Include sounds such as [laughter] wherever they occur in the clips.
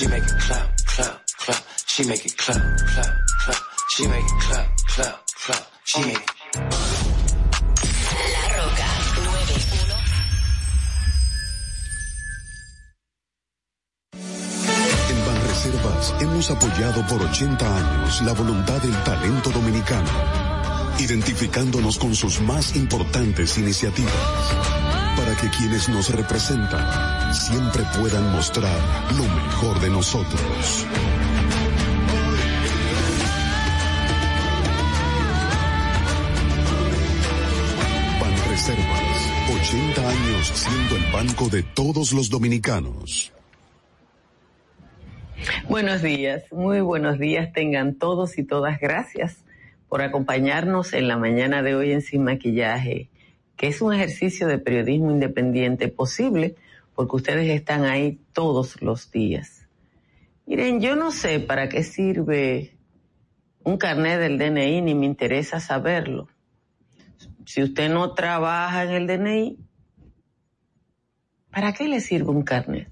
She make it clap, clap, clap. She make it clap, clap, clap. She make it clap, clap, clap. She make it. La Roca 91. En Banreservas hemos apoyado por 80 años la voluntad del talento dominicano, identificándonos con sus más importantes iniciativas, que quienes nos representan siempre puedan mostrar lo mejor de nosotros. Banreservas, 80 años siendo el banco de todos los dominicanos. Buenos días, muy buenos días tengan todos y todas. Gracias por acompañarnos en la mañana de hoy en Sin Maquillaje, que es un ejercicio de periodismo independiente posible porque ustedes están ahí todos los días. Miren, yo no sé para qué sirve un carnet del DNI, ni me interesa saberlo. Si usted no trabaja en el DNI, ¿para qué le sirve un carnet?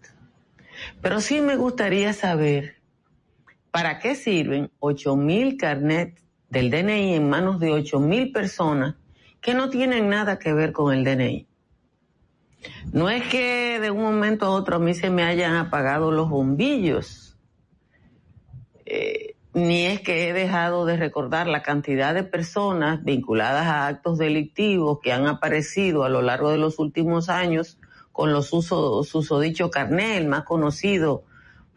Pero sí me gustaría saber para qué sirven 8 mil carnets del DNI en manos de 8 mil personas que no tienen nada que ver con el DNI. No es que de un momento a otro a mí se me hayan apagado los bombillos, eh, ni es que he dejado de recordar la cantidad de personas vinculadas a actos delictivos que han aparecido a lo largo de los últimos años con los usos, susodicho carnel, más conocido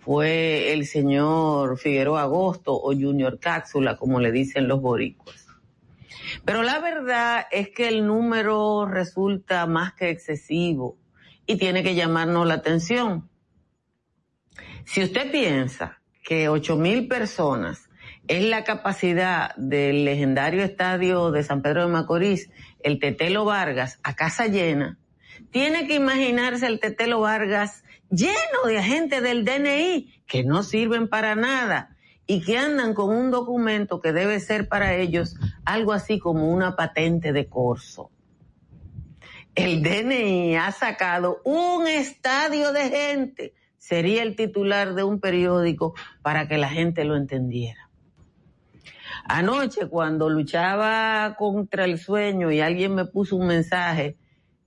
fue el señor Figueroa Agosto o Junior Cápsula, como le dicen los boricuas. Pero la verdad es que el número resulta más que excesivo y tiene que llamarnos la atención. Si usted piensa que ocho mil personas es la capacidad del legendario estadio de San Pedro de Macorís, el Tetelo Vargas, a casa llena, tiene que imaginarse el Tetelo Vargas lleno de agentes del DNI que no sirven para nada y que andan con un documento que debe ser para ellos algo así como una patente de corso. El DNI ha sacado un estadio de gente, sería el titular de un periódico para que la gente lo entendiera. Anoche cuando luchaba contra el sueño y alguien me puso un mensaje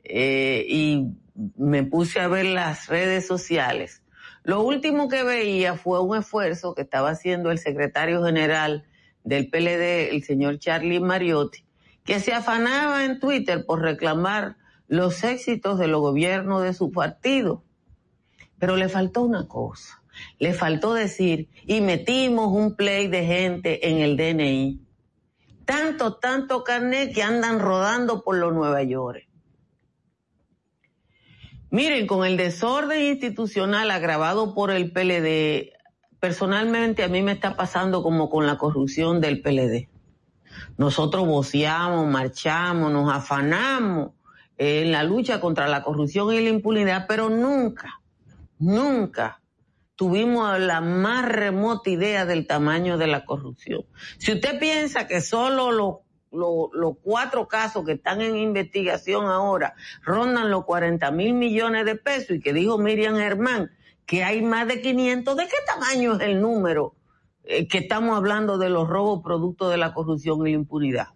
eh, y me puse a ver las redes sociales, lo último que veía fue un esfuerzo que estaba haciendo el secretario general del PLD, el señor Charlie Mariotti, que se afanaba en Twitter por reclamar los éxitos de los gobiernos de su partido. Pero le faltó una cosa, le faltó decir, y metimos un play de gente en el DNI. Tanto, tanto carnet que andan rodando por los Nueva York. Miren, con el desorden institucional agravado por el PLD, personalmente a mí me está pasando como con la corrupción del PLD. Nosotros voceamos, marchamos, nos afanamos en la lucha contra la corrupción y la impunidad, pero nunca, nunca tuvimos la más remota idea del tamaño de la corrupción. Si usted piensa que solo los los cuatro casos que están en investigación ahora rondan los 40 mil millones de pesos y que dijo Miriam Germán que hay más de 500, ¿de qué tamaño es el número eh, que estamos hablando de los robos producto de la corrupción y la impunidad?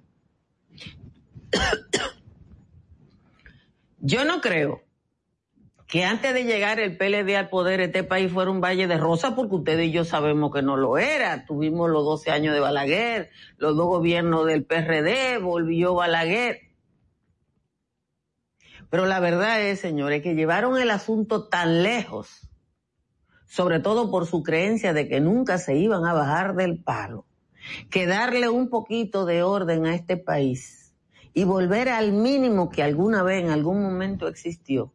[coughs] Yo no creo que antes de llegar el PLD al poder este país fuera un valle de rosa, porque ustedes y yo sabemos que no lo era. Tuvimos los 12 años de Balaguer, los dos gobiernos del PRD, volvió Balaguer. Pero la verdad es, señores, que llevaron el asunto tan lejos, sobre todo por su creencia de que nunca se iban a bajar del palo, que darle un poquito de orden a este país y volver al mínimo que alguna vez en algún momento existió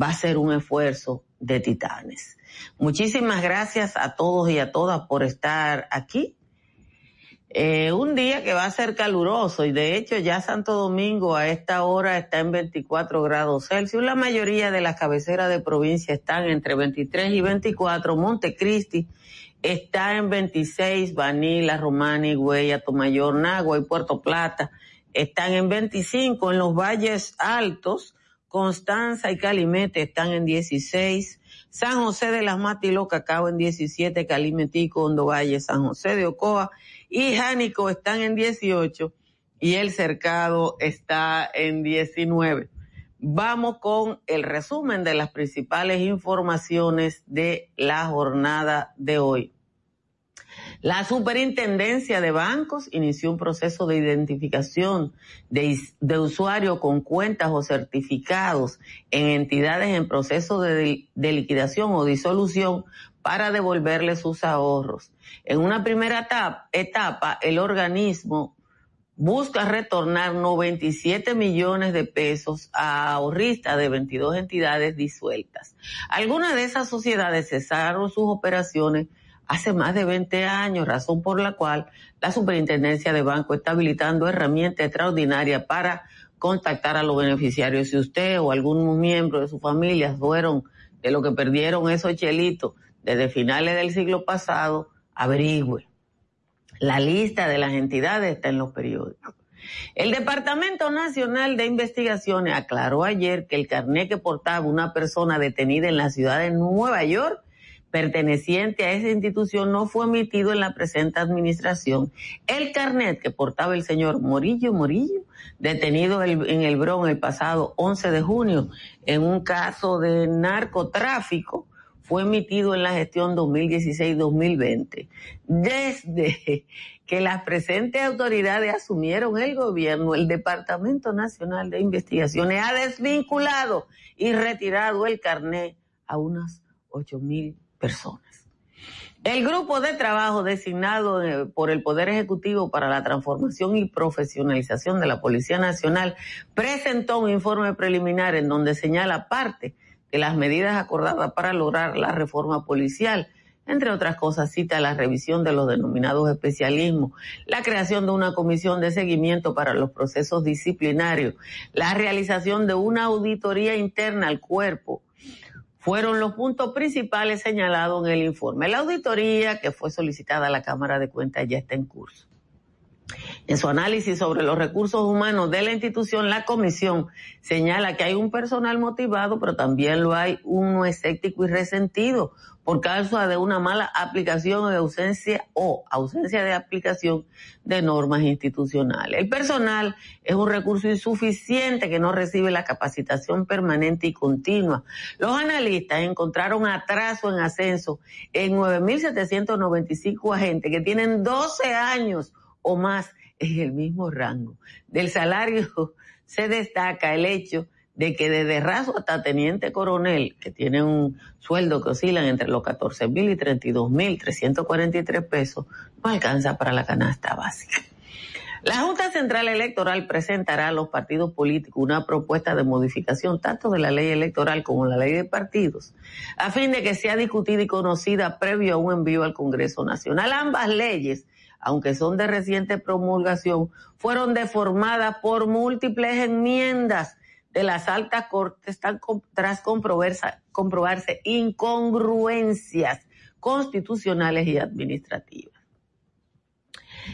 va a ser un esfuerzo de titanes. Muchísimas gracias a todos y a todas por estar aquí. Eh, un día que va a ser caluroso y de hecho ya Santo Domingo a esta hora está en 24 grados Celsius. La mayoría de las cabeceras de provincia están entre 23 y 24. Montecristi está en 26. Vanilla, Romani, Güey, Tomayor, Nagua y Puerto Plata están en 25. En los valles altos Constanza y Calimete están en 16, San José de las Matiló, Cacao en 17, Calimetico, Hondo Valle, San José de Ocoa y Jánico están en 18 y el Cercado está en 19. Vamos con el resumen de las principales informaciones de la jornada de hoy. La Superintendencia de Bancos inició un proceso de identificación de, usuarios con cuentas o certificados en entidades en proceso de, de liquidación o disolución para devolverle sus ahorros. En una primera etapa, etapa, el organismo busca retornar 97 millones de pesos a ahorristas de 22 entidades disueltas. Algunas de esas sociedades cesaron sus operaciones hace más de 20 años, razón por la cual la Superintendencia de Banco está habilitando herramientas extraordinarias para contactar a los beneficiarios. Si usted o algún miembro de su familia fueron de lo que perdieron esos chelitos desde finales del siglo pasado, averigüe. La lista de las entidades está en los periódicos. El Departamento Nacional de Investigaciones aclaró ayer que el carnet que portaba una persona detenida en la ciudad de Nueva York perteneciente a esa institución no fue emitido en la presente administración. El carnet que portaba el señor Morillo Morillo, detenido en el Bronx el pasado 11 de junio en un caso de narcotráfico, fue emitido en la gestión 2016-2020. Desde que las presentes autoridades asumieron el gobierno, el Departamento Nacional de Investigaciones ha desvinculado y retirado el carnet a unas ocho mil personas. El grupo de trabajo designado eh, por el Poder Ejecutivo para la transformación y profesionalización de la Policía Nacional presentó un informe preliminar en donde señala parte de las medidas acordadas para lograr la reforma policial. Entre otras cosas, cita la revisión de los denominados especialismos, la creación de una comisión de seguimiento para los procesos disciplinarios, la realización de una auditoría interna al cuerpo, fueron los puntos principales señalados en el informe. La auditoría que fue solicitada a la Cámara de Cuentas ya está en curso. En su análisis sobre los recursos humanos de la institución, la comisión señala que hay un personal motivado, pero también lo hay uno escéptico y resentido por causa de una mala aplicación de ausencia o ausencia de aplicación de normas institucionales. El personal es un recurso insuficiente que no recibe la capacitación permanente y continua. Los analistas encontraron atraso en ascenso en 9.795 agentes que tienen 12 años o más en el mismo rango. Del salario [laughs] se destaca el hecho de que desde raso hasta teniente coronel, que tiene un sueldo que oscila entre los 14 mil y 32 mil 343 pesos, no alcanza para la canasta básica. La Junta Central Electoral presentará a los partidos políticos una propuesta de modificación tanto de la ley electoral como la ley de partidos, a fin de que sea discutida y conocida previo a un envío al Congreso Nacional. Ambas leyes aunque son de reciente promulgación, fueron deformadas por múltiples enmiendas de las altas cortes tras comprobarse, incongruencias constitucionales y administrativas.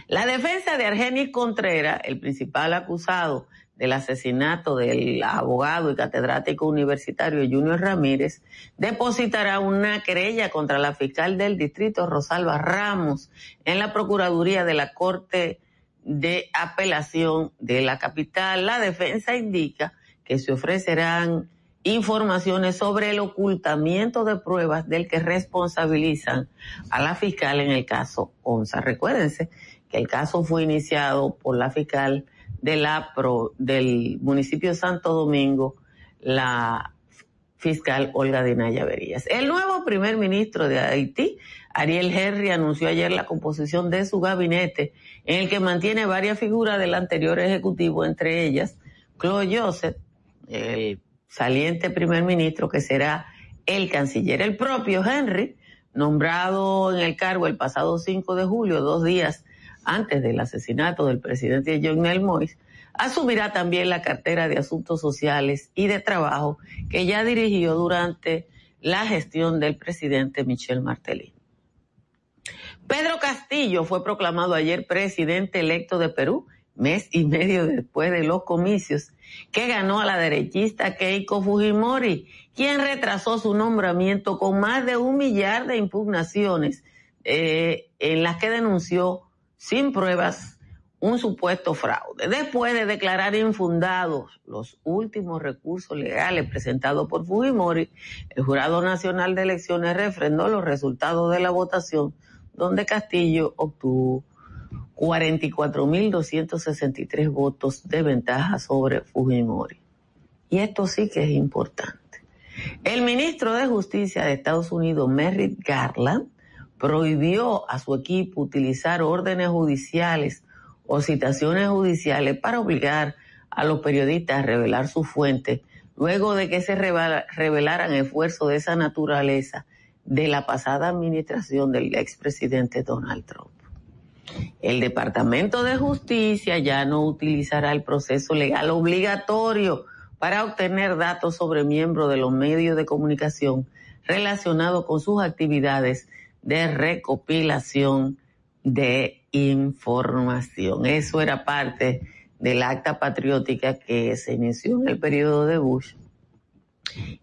La defensa de Argenis Contreras, el principal acusado del asesinato del abogado y catedrático universitario Junior Ramírez, depositará una querella contra la fiscal del distrito Rosalba Ramos en la Procuraduría de la Corte de Apelación de la capital. La defensa indica que se ofrecerán informaciones sobre el ocultamiento de pruebas del que responsabilizan a la fiscal en el caso ONSA. Recuérdense que el caso fue iniciado por la fiscal de la pro, del municipio de Santo Domingo, la fiscal Olga Dinaya Berías. El nuevo primer ministro de Haití, Ariel Henry, anunció ayer la composición de su gabinete, en el que mantiene varias figuras del anterior ejecutivo, entre ellas Claude Joseph, el saliente primer ministro que será el canciller. El propio Henry, nombrado en el cargo el pasado 5 de julio, dos días antes del asesinato del presidente Jovenel Moïse, asumirá también la cartera de Asuntos Sociales y de Trabajo que ya dirigió durante la gestión del presidente Michel Martelly. Pedro Castillo fue proclamado ayer presidente electo de Perú mes y medio después de los comicios, que ganó a la derechista Keiko Fujimori, quien retrasó su nombramiento con más de un millar de impugnaciones eh, en las que denunció sin pruebas un supuesto fraude. Después de declarar infundados los últimos recursos legales presentados por Fujimori, el Jurado Nacional de Elecciones refrendó los resultados de la votación, donde Castillo obtuvo 44.263 votos de ventaja sobre Fujimori. Y esto sí que es importante. El ministro de Justicia de Estados Unidos, Merrick Garland, prohibió a su equipo utilizar órdenes judiciales o citaciones judiciales para obligar a los periodistas a revelar su fuente luego de que se revelaran esfuerzos de esa naturaleza de la pasada administración del expresidente Donald Trump. El Departamento de Justicia ya no utilizará el proceso legal obligatorio para obtener datos sobre miembros de los medios de comunicación relacionados con sus actividades de recopilación de información. Eso era parte del acta patriótica que se inició en el periodo de Bush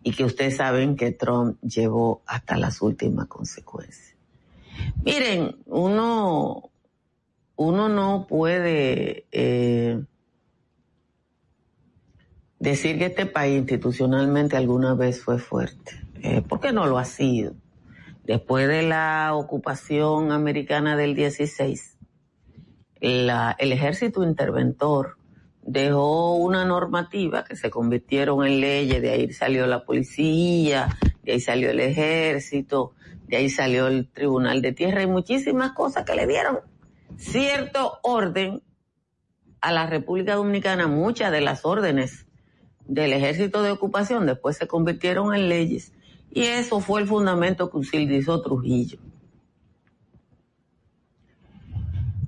y que ustedes saben que Trump llevó hasta las últimas consecuencias. Miren, uno, uno no puede eh, decir que este país institucionalmente alguna vez fue fuerte, eh, porque no lo ha sido. Después de la ocupación americana del 16, el ejército interventor dejó una normativa que se convirtieron en leyes, de ahí salió la policía, de ahí salió el ejército, de ahí salió el tribunal de tierra y muchísimas cosas que le dieron cierto orden a la República Dominicana. Muchas de las órdenes del ejército de ocupación después se convirtieron en leyes y eso fue el fundamento que utilizó Trujillo.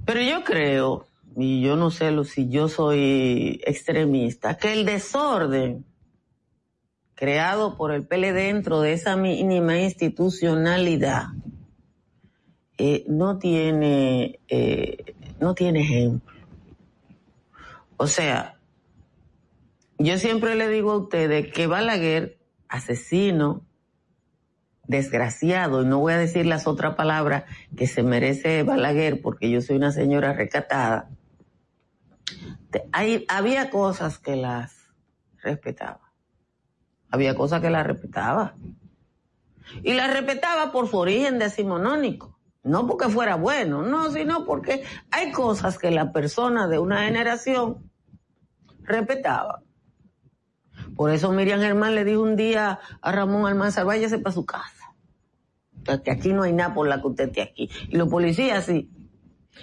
Pero yo creo, y yo no sé si yo soy extremista, que el desorden creado por el PL dentro de esa mínima institucionalidad eh, no tiene eh, no tiene ejemplo. O sea, yo siempre le digo a ustedes que Balaguer, asesino, desgraciado, y no voy a decir las otras palabras que se merece Balaguer porque yo soy una señora recatada, hay, había cosas que las respetaba. Había cosas que las respetaba. Y las respetaba por su origen decimonónico. No porque fuera bueno, no, sino porque hay cosas que la persona de una generación respetaba. Por eso Miriam Germán le dijo un día a Ramón Almanzar, váyase para su casa que aquí no hay nada por la que usted esté aquí. Y los policías sí.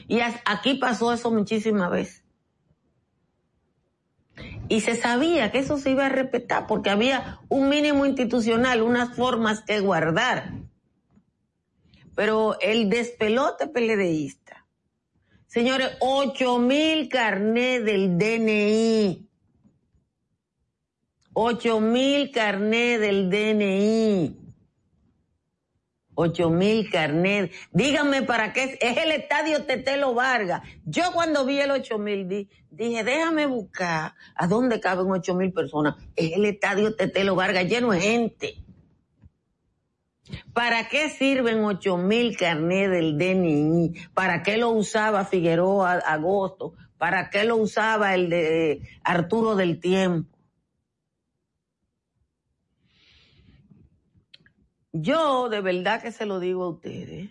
Y aquí pasó eso muchísimas veces. Y se sabía que eso se iba a respetar porque había un mínimo institucional, unas formas que guardar. Pero el despelote peledeísta. Señores, ocho mil carnet del DNI. Ocho mil carnet del DNI. Ocho mil carnet. Díganme para qué es, el estadio Tetelo Vargas. Yo cuando vi el ocho mil dije, déjame buscar a dónde caben ocho mil personas. Es el estadio Tetelo Vargas lleno de gente. ¿Para qué sirven ocho mil carnet del DNI? ¿Para qué lo usaba Figueroa Agosto? ¿Para qué lo usaba el de Arturo del Tiempo? Yo de verdad que se lo digo a ustedes.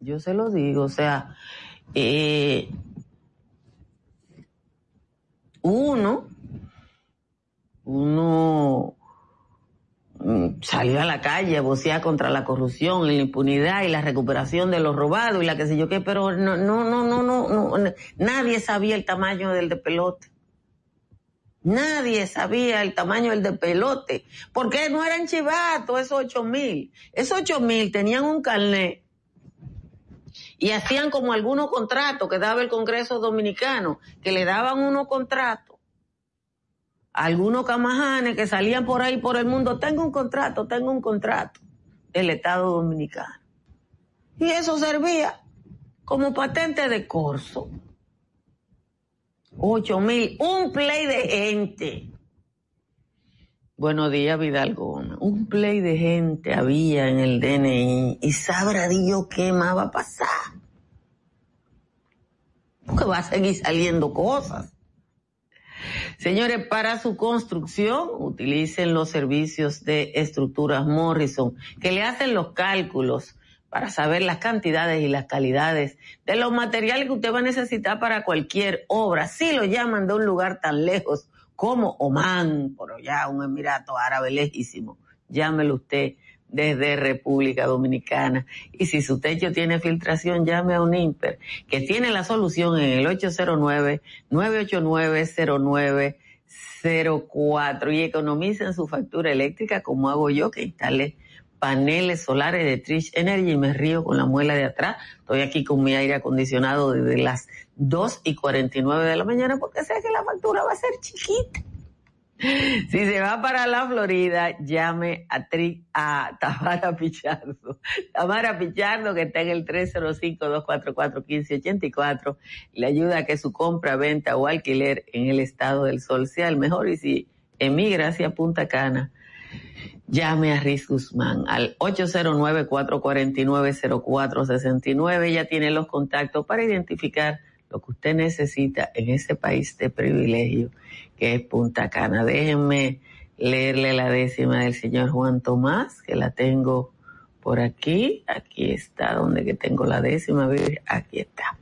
Yo se lo digo, o sea, eh, uno, uno salió a la calle a vocear contra la corrupción y la impunidad y la recuperación de los robados y la que sé yo qué, pero no, no, no, no, no, no nadie sabía el tamaño del de pelote. Nadie sabía el tamaño del de pelote, porque no eran chivatos esos ocho mil. Esos ocho mil tenían un carnet y hacían como algunos contratos que daba el Congreso Dominicano, que le daban unos contratos algunos camajanes que salían por ahí por el mundo. Tengo un contrato, tengo un contrato del Estado Dominicano. Y eso servía como patente de corso 8 mil, un play de gente. Buenos días, Vidal Gómez. Un play de gente había en el DNI y sabrá Dios qué más va a pasar. Porque va a seguir saliendo cosas. Señores, para su construcción utilicen los servicios de estructuras Morrison, que le hacen los cálculos para saber las cantidades y las calidades de los materiales que usted va a necesitar para cualquier obra. Si lo llaman de un lugar tan lejos como Oman, por allá, un Emirato Árabe lejísimo, llámelo usted desde República Dominicana. Y si su techo tiene filtración, llame a un IMPER, que tiene la solución en el 809-989-0904 y economicen su factura eléctrica como hago yo, que instale paneles solares de Trish Energy y me río con la muela de atrás. Estoy aquí con mi aire acondicionado desde las 2 y 49 de la mañana porque sé que la factura va a ser chiquita. Si se va para la Florida, llame a, Tri, a Tamara Pichardo. Tamara Pichardo, que está en el 305-244-1584, le ayuda a que su compra, venta o alquiler en el estado del sol sea el mejor. Y si emigra hacia Punta Cana, llame a Riz Guzmán al 809-449-0469. Ella tiene los contactos para identificar lo que usted necesita en ese país de privilegio que es Punta Cana. Déjenme leerle la décima del señor Juan Tomás, que la tengo por aquí. Aquí está, donde que tengo la décima, aquí está.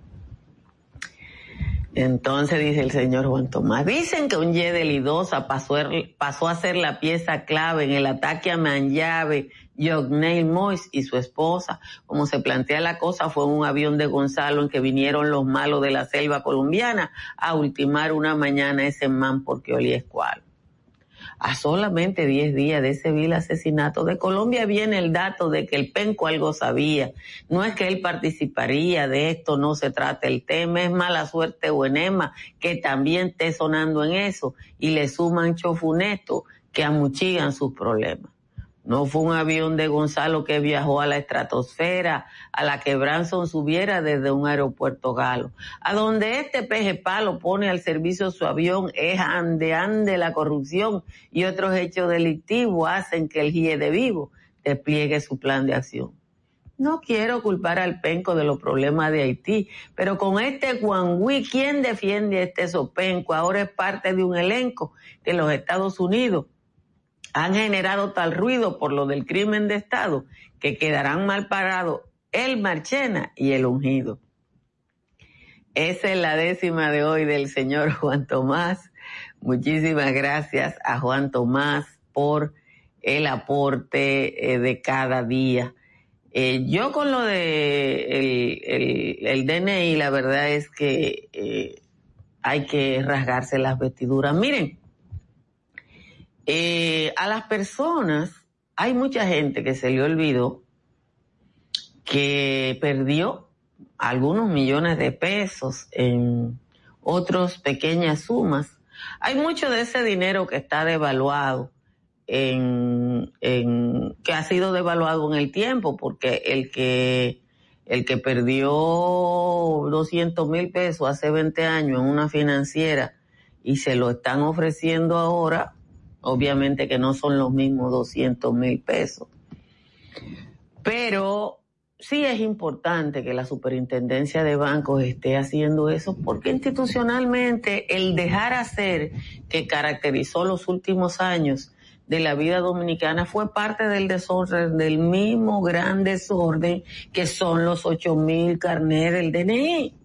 Entonces dice el señor Juan Tomás, dicen que un Yedel Idosa pasó, pasó a ser la pieza clave en el ataque a Manllave, Yognel Mois y su esposa. Como se plantea la cosa, fue un avión de Gonzalo en que vinieron los malos de la selva colombiana a ultimar una mañana ese man porque olía escual a solamente 10 días de ese vil asesinato de Colombia viene el dato de que el penco algo sabía. No es que él participaría de esto, no se trata el tema, es mala suerte o enema que también esté sonando en eso y le suman chofuneto que amuchigan sus problemas. No fue un avión de Gonzalo que viajó a la estratosfera, a la que Branson subiera desde un aeropuerto galo. A donde este peje palo pone al servicio su avión es ande ande la corrupción y otros hechos delictivos hacen que el GIE de vivo despliegue su plan de acción. No quiero culpar al penco de los problemas de Haití, pero con este Wii, ¿quién defiende a este sopenco? Ahora es parte de un elenco de los Estados Unidos han generado tal ruido por lo del crimen de Estado que quedarán mal parados el Marchena y el ungido. Esa es la décima de hoy del señor [laughs] Juan Tomás. Muchísimas gracias a Juan Tomás por el aporte eh, de cada día. Eh, yo con lo de el, DNI, la verdad es que eh, hay que rasgarse las vestiduras. Miren, eh, a las personas, hay mucha gente que se le olvidó que perdió algunos millones de pesos en otras pequeñas sumas. Hay mucho de ese dinero que está devaluado, en, que ha sido devaluado en el tiempo, porque el que, el que perdió 200 mil pesos hace 20 años en una financiera y se lo están ofreciendo ahora, Obviamente que no son los mismos 200 mil pesos. Pero sí es importante que la superintendencia de bancos esté haciendo eso porque institucionalmente el dejar hacer que caracterizó los últimos años de la vida dominicana fue parte del desorden, del mismo gran desorden que son los 8 mil carnet del DNI.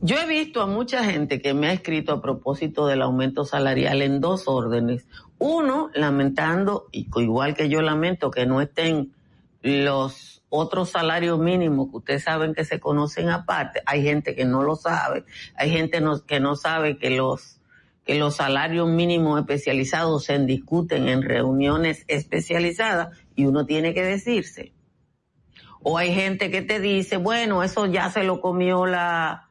Yo he visto a mucha gente que me ha escrito a propósito del aumento salarial en dos órdenes. Uno, lamentando, y igual que yo lamento que no estén los otros salarios mínimos que ustedes saben que se conocen aparte. Hay gente que no lo sabe. Hay gente que no sabe que los, que los salarios mínimos especializados se discuten en reuniones especializadas y uno tiene que decirse. O hay gente que te dice, bueno, eso ya se lo comió la,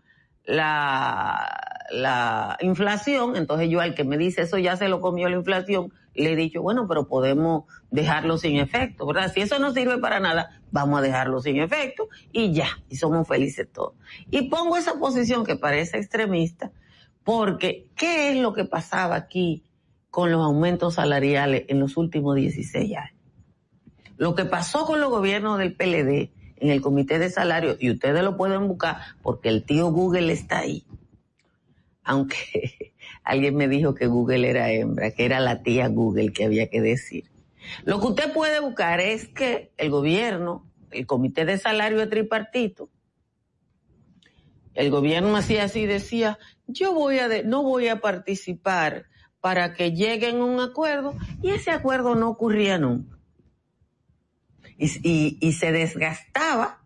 la, la inflación, entonces yo al que me dice eso ya se lo comió la inflación, le he dicho, bueno, pero podemos dejarlo sin efecto, ¿verdad? Si eso no sirve para nada, vamos a dejarlo sin efecto y ya, y somos felices todos. Y pongo esa posición que parece extremista, porque ¿qué es lo que pasaba aquí con los aumentos salariales en los últimos 16 años? Lo que pasó con los gobiernos del PLD en el comité de salario, y ustedes lo pueden buscar porque el tío Google está ahí. Aunque [laughs] alguien me dijo que Google era hembra, que era la tía Google que había que decir. Lo que usted puede buscar es que el gobierno, el comité de salario de tripartito, el gobierno hacía así, decía, yo voy a, no voy a participar para que lleguen a un acuerdo, y ese acuerdo no ocurría nunca y, y, se desgastaba.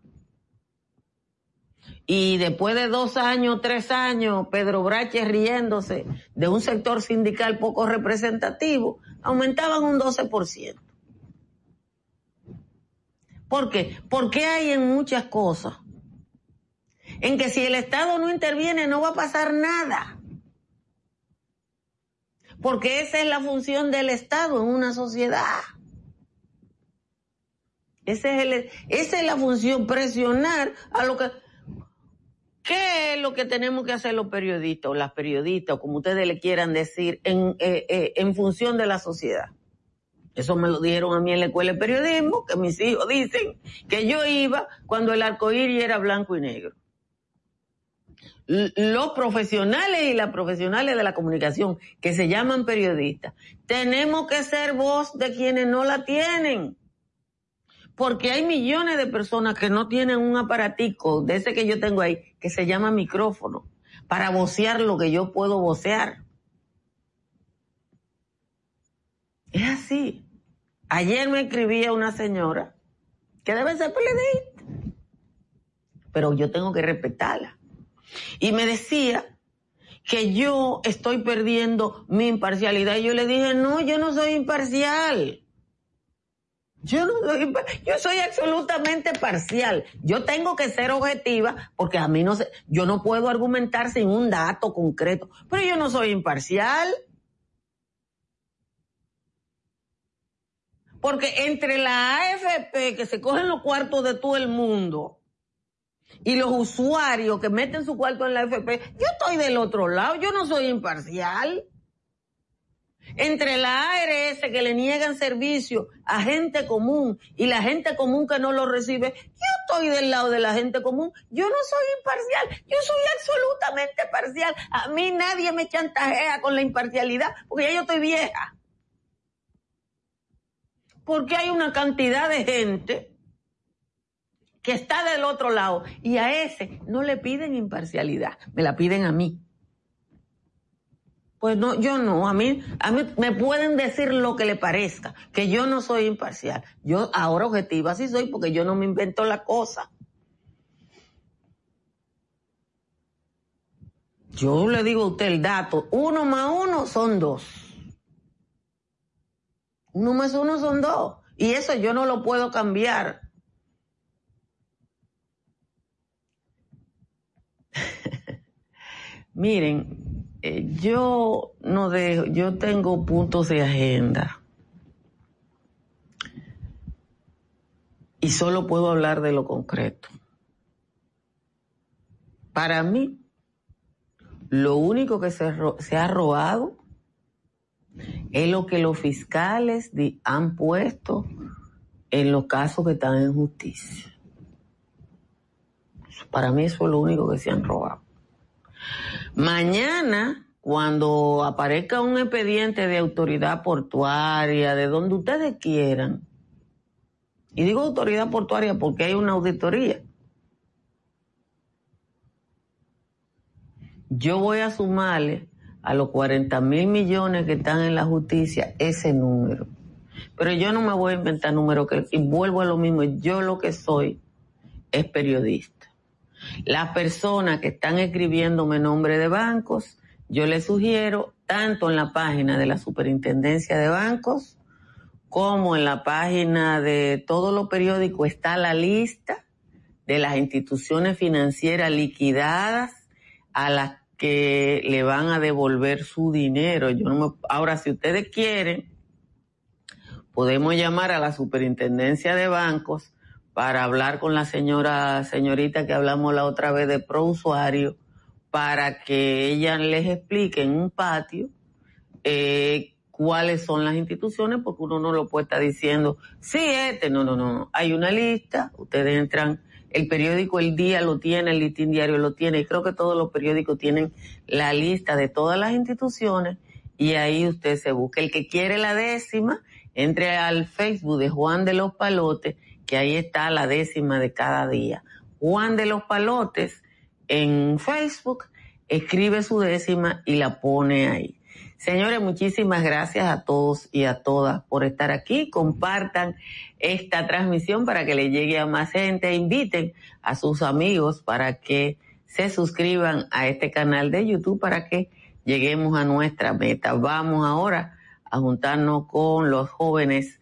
Y después de dos años, tres años, Pedro Brache riéndose de un sector sindical poco representativo, aumentaban un 12%. ¿Por qué? Porque hay en muchas cosas en que si el Estado no interviene no va a pasar nada. Porque esa es la función del Estado en una sociedad. Es esa es la función, presionar a lo que... ¿Qué es lo que tenemos que hacer los periodistas o las periodistas o como ustedes le quieran decir en, eh, eh, en función de la sociedad? Eso me lo dijeron a mí en la escuela de periodismo, que mis hijos dicen que yo iba cuando el arcoíris era blanco y negro. Los profesionales y las profesionales de la comunicación, que se llaman periodistas, tenemos que ser voz de quienes no la tienen porque hay millones de personas que no tienen un aparatico de ese que yo tengo ahí, que se llama micrófono, para vocear lo que yo puedo vocear. Es así. Ayer me escribía una señora que debe ser PLD, pero yo tengo que respetarla. Y me decía que yo estoy perdiendo mi imparcialidad. Y yo le dije, no, yo no soy imparcial. Yo no soy, yo soy absolutamente parcial. Yo tengo que ser objetiva porque a mí no sé, yo no puedo argumentar sin un dato concreto, pero yo no soy imparcial. Porque entre la AFP que se cogen los cuartos de todo el mundo y los usuarios que meten su cuarto en la AFP, yo estoy del otro lado, yo no soy imparcial entre la ARS que le niegan servicio a gente común y la gente común que no lo recibe, yo estoy del lado de la gente común. Yo no soy imparcial, yo soy absolutamente parcial. A mí nadie me chantajea con la imparcialidad porque ya yo estoy vieja. Porque hay una cantidad de gente que está del otro lado y a ese no le piden imparcialidad, me la piden a mí. Pues no, yo no, a mí, a mí me pueden decir lo que le parezca, que yo no soy imparcial. Yo ahora objetiva sí soy porque yo no me invento la cosa. Yo le digo a usted el dato, uno más uno son dos. Uno más uno son dos. Y eso yo no lo puedo cambiar. [laughs] Miren, eh, yo no dejo, yo tengo puntos de agenda. Y solo puedo hablar de lo concreto. Para mí, lo único que se, se ha robado es lo que los fiscales han puesto en los casos que están en justicia. Para mí eso es lo único que se han robado. Mañana, cuando aparezca un expediente de autoridad portuaria, de donde ustedes quieran, y digo autoridad portuaria porque hay una auditoría, yo voy a sumarle a los 40 mil millones que están en la justicia ese número. Pero yo no me voy a inventar números que, y vuelvo a lo mismo, yo lo que soy es periodista. Las personas que están escribiéndome nombre de bancos, yo les sugiero, tanto en la página de la Superintendencia de Bancos, como en la página de todos los periódicos está la lista de las instituciones financieras liquidadas a las que le van a devolver su dinero. Yo ahora, si ustedes quieren, podemos llamar a la superintendencia de bancos para hablar con la señora, señorita que hablamos la otra vez de pro usuario, para que ella les explique en un patio eh, cuáles son las instituciones, porque uno no lo puede estar diciendo, sí, este, no, no, no, hay una lista, ustedes entran, el periódico El Día lo tiene, el listín diario lo tiene, y creo que todos los periódicos tienen la lista de todas las instituciones, y ahí usted se busca. El que quiere la décima, entre al Facebook de Juan de los Palotes, que ahí está la décima de cada día. Juan de los Palotes en Facebook escribe su décima y la pone ahí. Señores, muchísimas gracias a todos y a todas por estar aquí. Compartan esta transmisión para que le llegue a más gente. Inviten a sus amigos para que se suscriban a este canal de YouTube para que lleguemos a nuestra meta. Vamos ahora a juntarnos con los jóvenes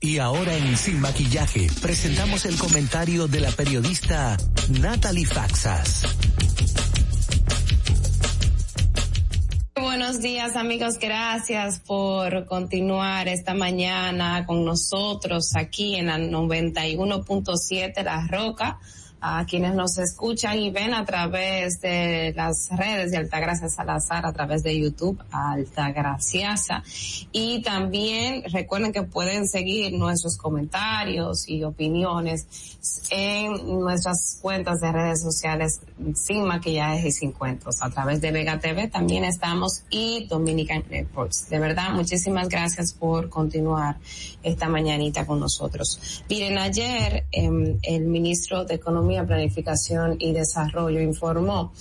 Y ahora en Sin Maquillaje presentamos el comentario de la periodista Natalie Faxas. Buenos días amigos, gracias por continuar esta mañana con nosotros aquí en la 91.7 La Roca a quienes nos escuchan y ven a través de las redes de Altagracia Salazar, a través de YouTube, Altagraciasa. Y también recuerden que pueden seguir nuestros comentarios y opiniones en nuestras cuentas de redes sociales sin maquillajes y sin cuentos. A través de Vega TV también estamos y Dominican Networks. De verdad, muchísimas gracias por continuar esta mañanita con nosotros. Miren, ayer eh, el ministro de Economía Planificación y Desarrollo informó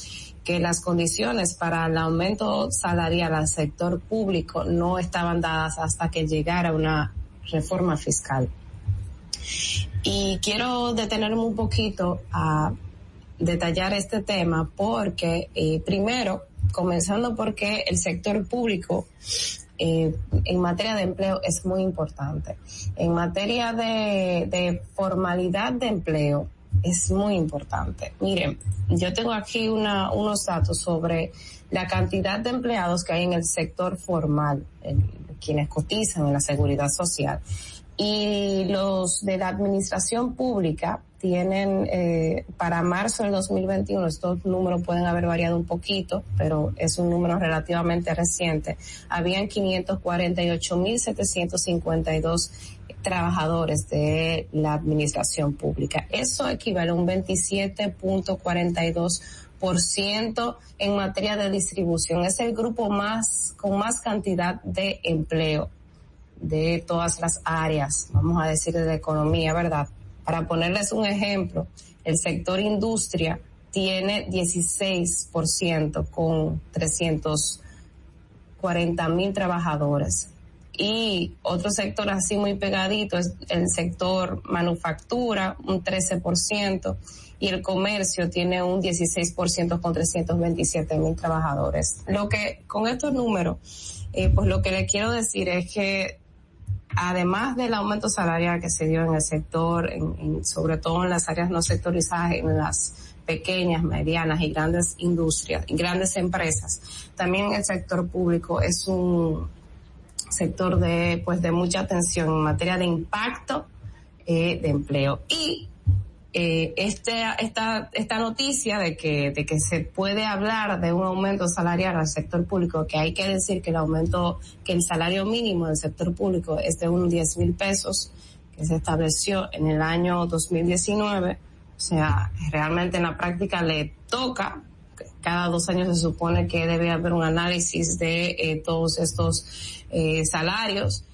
que las condiciones para el aumento salarial al sector público no estaban dadas hasta que llegara una reforma fiscal. Y quiero detenerme un poquito a detallar este tema porque, eh, primero, comenzando porque el sector público eh, en materia de empleo es muy importante. En materia de, de formalidad de empleo, es muy importante. Miren, yo tengo aquí una, unos datos sobre la cantidad de empleados que hay en el sector formal, quienes cotizan en la seguridad social. Y los de la administración pública tienen eh, para marzo del 2021, estos números pueden haber variado un poquito, pero es un número relativamente reciente, habían 548.752 trabajadores de la administración pública. Eso equivale a un 27.42% en materia de distribución. Es el grupo más, con más cantidad de empleo de todas las áreas, vamos a decir, de la economía, ¿verdad? Para ponerles un ejemplo, el sector industria tiene 16% con 340 mil trabajadores y otro sector así muy pegadito es el sector manufactura, un 13%, y el comercio tiene un 16% con 327 mil trabajadores. Lo que, con estos números, eh, pues lo que le quiero decir es que además del aumento salarial que se dio en el sector, en, sobre todo en las áreas no sectorizadas, en las pequeñas, medianas y grandes industrias grandes empresas, también el sector público es un sector de, pues, de mucha atención en materia de impacto eh, de empleo. Y eh, este, esta, esta noticia de que, de que se puede hablar de un aumento salarial al sector público, que hay que decir que el aumento, que el salario mínimo del sector público es de unos 10 mil pesos, que se estableció en el año 2019, O sea, realmente en la práctica le toca, cada dos años se supone que debe haber un análisis de eh, todos estos eh, salarios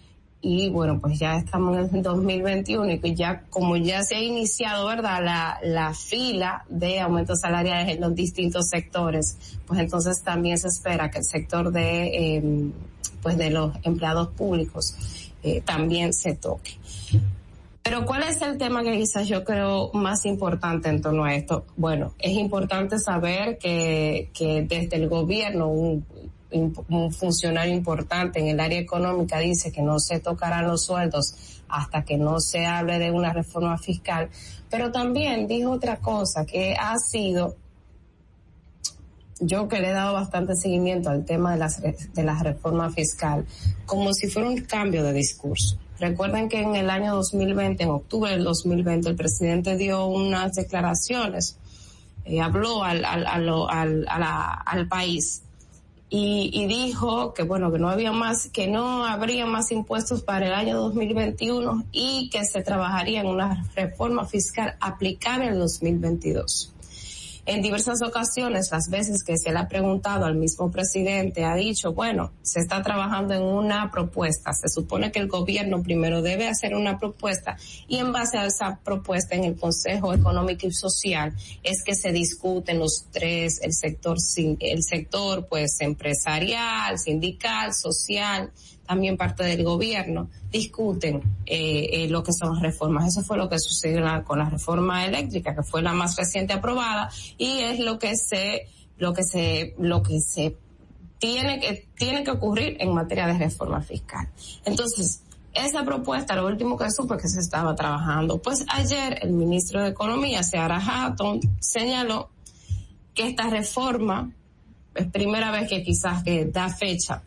y bueno, pues ya estamos en el 2021 y que ya como ya se ha iniciado, ¿verdad? La, la fila de aumentos salariales en los distintos sectores, pues entonces también se espera que el sector de, eh, pues de los empleados públicos eh, también se toque. Pero ¿cuál es el tema que quizás yo creo más importante en torno a esto? Bueno, es importante saber que, que desde el gobierno un, un funcionario importante en el área económica dice que no se tocarán los sueldos hasta que no se hable de una reforma fiscal, pero también dijo otra cosa que ha sido yo que le he dado bastante seguimiento al tema de, las, de la reforma fiscal, como si fuera un cambio de discurso. Recuerden que en el año 2020, en octubre del 2020, el presidente dio unas declaraciones, eh, habló al, al, al, al país y, y, dijo que bueno que no había más que no habría más impuestos para el año 2021 y que se trabajaría en una reforma fiscal aplicable en el 2022 en diversas ocasiones, las veces que se le ha preguntado al mismo presidente, ha dicho, bueno, se está trabajando en una propuesta. Se supone que el gobierno primero debe hacer una propuesta y en base a esa propuesta en el Consejo Económico y Social es que se discuten los tres, el sector, el sector pues empresarial, sindical, social, también parte del gobierno, discuten eh, eh, lo que son reformas. Eso fue lo que sucedió con la reforma eléctrica, que fue la más reciente aprobada, y es lo que se, lo que se, lo que se tiene que, tiene que ocurrir en materia de reforma fiscal. Entonces, esa propuesta, lo último que supe que se estaba trabajando. Pues ayer el ministro de Economía, Seara Hatton, señaló que esta reforma es primera vez que quizás que da fecha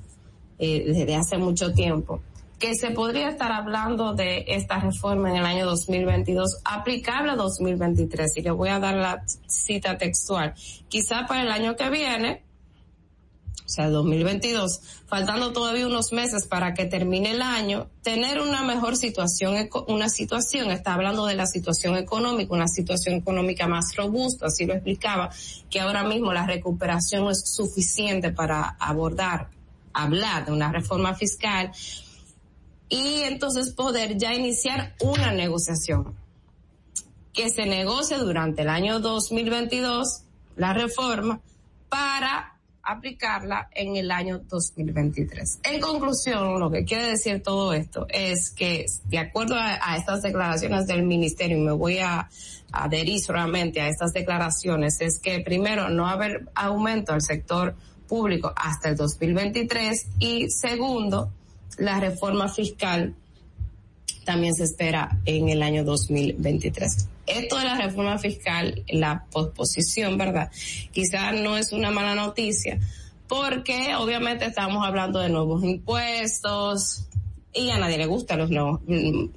eh, desde hace mucho tiempo, que se podría estar hablando de esta reforma en el año 2022 aplicable a 2023. Y le voy a dar la cita textual. Quizá para el año que viene, o sea, 2022, faltando todavía unos meses para que termine el año, tener una mejor situación, una situación, está hablando de la situación económica, una situación económica más robusta, así lo explicaba, que ahora mismo la recuperación no es suficiente para abordar hablar de una reforma fiscal y entonces poder ya iniciar una negociación que se negocie durante el año 2022 la reforma para aplicarla en el año 2023. En conclusión, lo que quiere decir todo esto es que, de acuerdo a, estas declaraciones del ministerio, y me voy a, adherir solamente a estas declaraciones, es que primero no haber aumento al sector público hasta el 2023 y segundo, la reforma fiscal también se espera en el año 2023. Esto de la reforma fiscal, la posposición, ¿verdad? Quizás no es una mala noticia porque obviamente estamos hablando de nuevos impuestos, y a nadie le gusta los nuevos,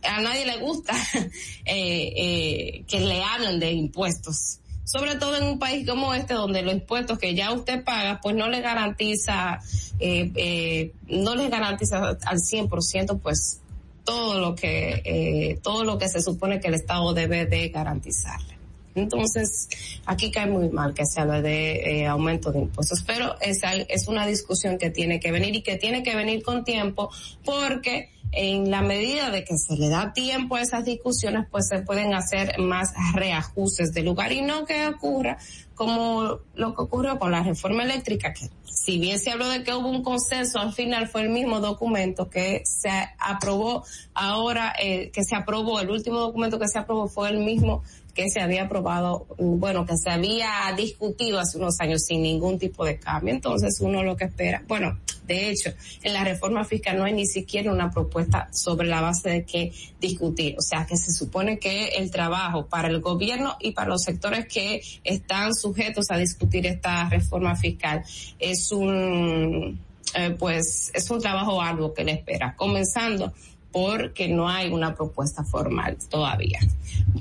a nadie le gusta [laughs] eh, eh, que le hablen de impuestos sobre todo en un país como este donde los impuestos que ya usted paga pues no le garantiza eh, eh, no les garantiza al 100% pues todo lo que eh, todo lo que se supone que el Estado debe de garantizarle. Entonces, aquí cae muy mal que se hable de eh, aumento de impuestos, pero es, es una discusión que tiene que venir y que tiene que venir con tiempo porque en la medida de que se le da tiempo a esas discusiones, pues se pueden hacer más reajustes de lugar y no que ocurra como lo que ocurrió con la reforma eléctrica, que si bien se habló de que hubo un consenso, al final fue el mismo documento que se aprobó. Ahora, eh, que se aprobó, el último documento que se aprobó fue el mismo que se había aprobado, bueno, que se había discutido hace unos años sin ningún tipo de cambio. Entonces uno lo que espera, bueno, de hecho, en la reforma fiscal no hay ni siquiera una propuesta sobre la base de qué discutir. O sea, que se supone que el trabajo para el gobierno y para los sectores que están sujetos a discutir esta reforma fiscal es un, eh, pues, es un trabajo arduo que le espera. Comenzando porque no hay una propuesta formal todavía.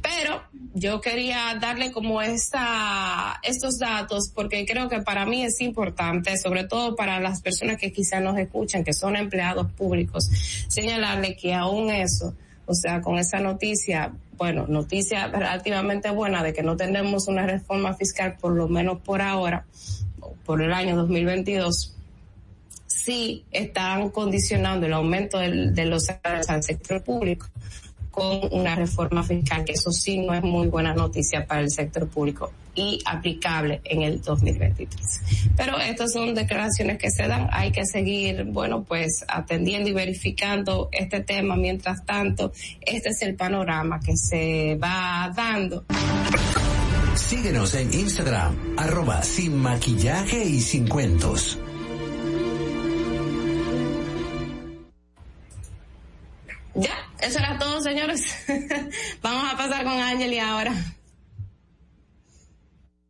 Pero yo quería darle como esta, estos datos porque creo que para mí es importante, sobre todo para las personas que quizás nos escuchan, que son empleados públicos, señalarle que aún eso, o sea, con esa noticia bueno, noticia relativamente buena de que no tenemos una reforma fiscal por lo menos por ahora, por el año 2022, sí están condicionando el aumento de los salarios al sector público con una reforma fiscal, que eso sí no es muy buena noticia para el sector público y aplicable en el 2023. Pero estas son declaraciones que se dan, hay que seguir, bueno, pues atendiendo y verificando este tema. Mientras tanto, este es el panorama que se va dando. Síguenos en Instagram, arroba sin maquillaje y sin cuentos. Ya, eso era todo, señores. [laughs] Vamos a pasar con Angeli ahora.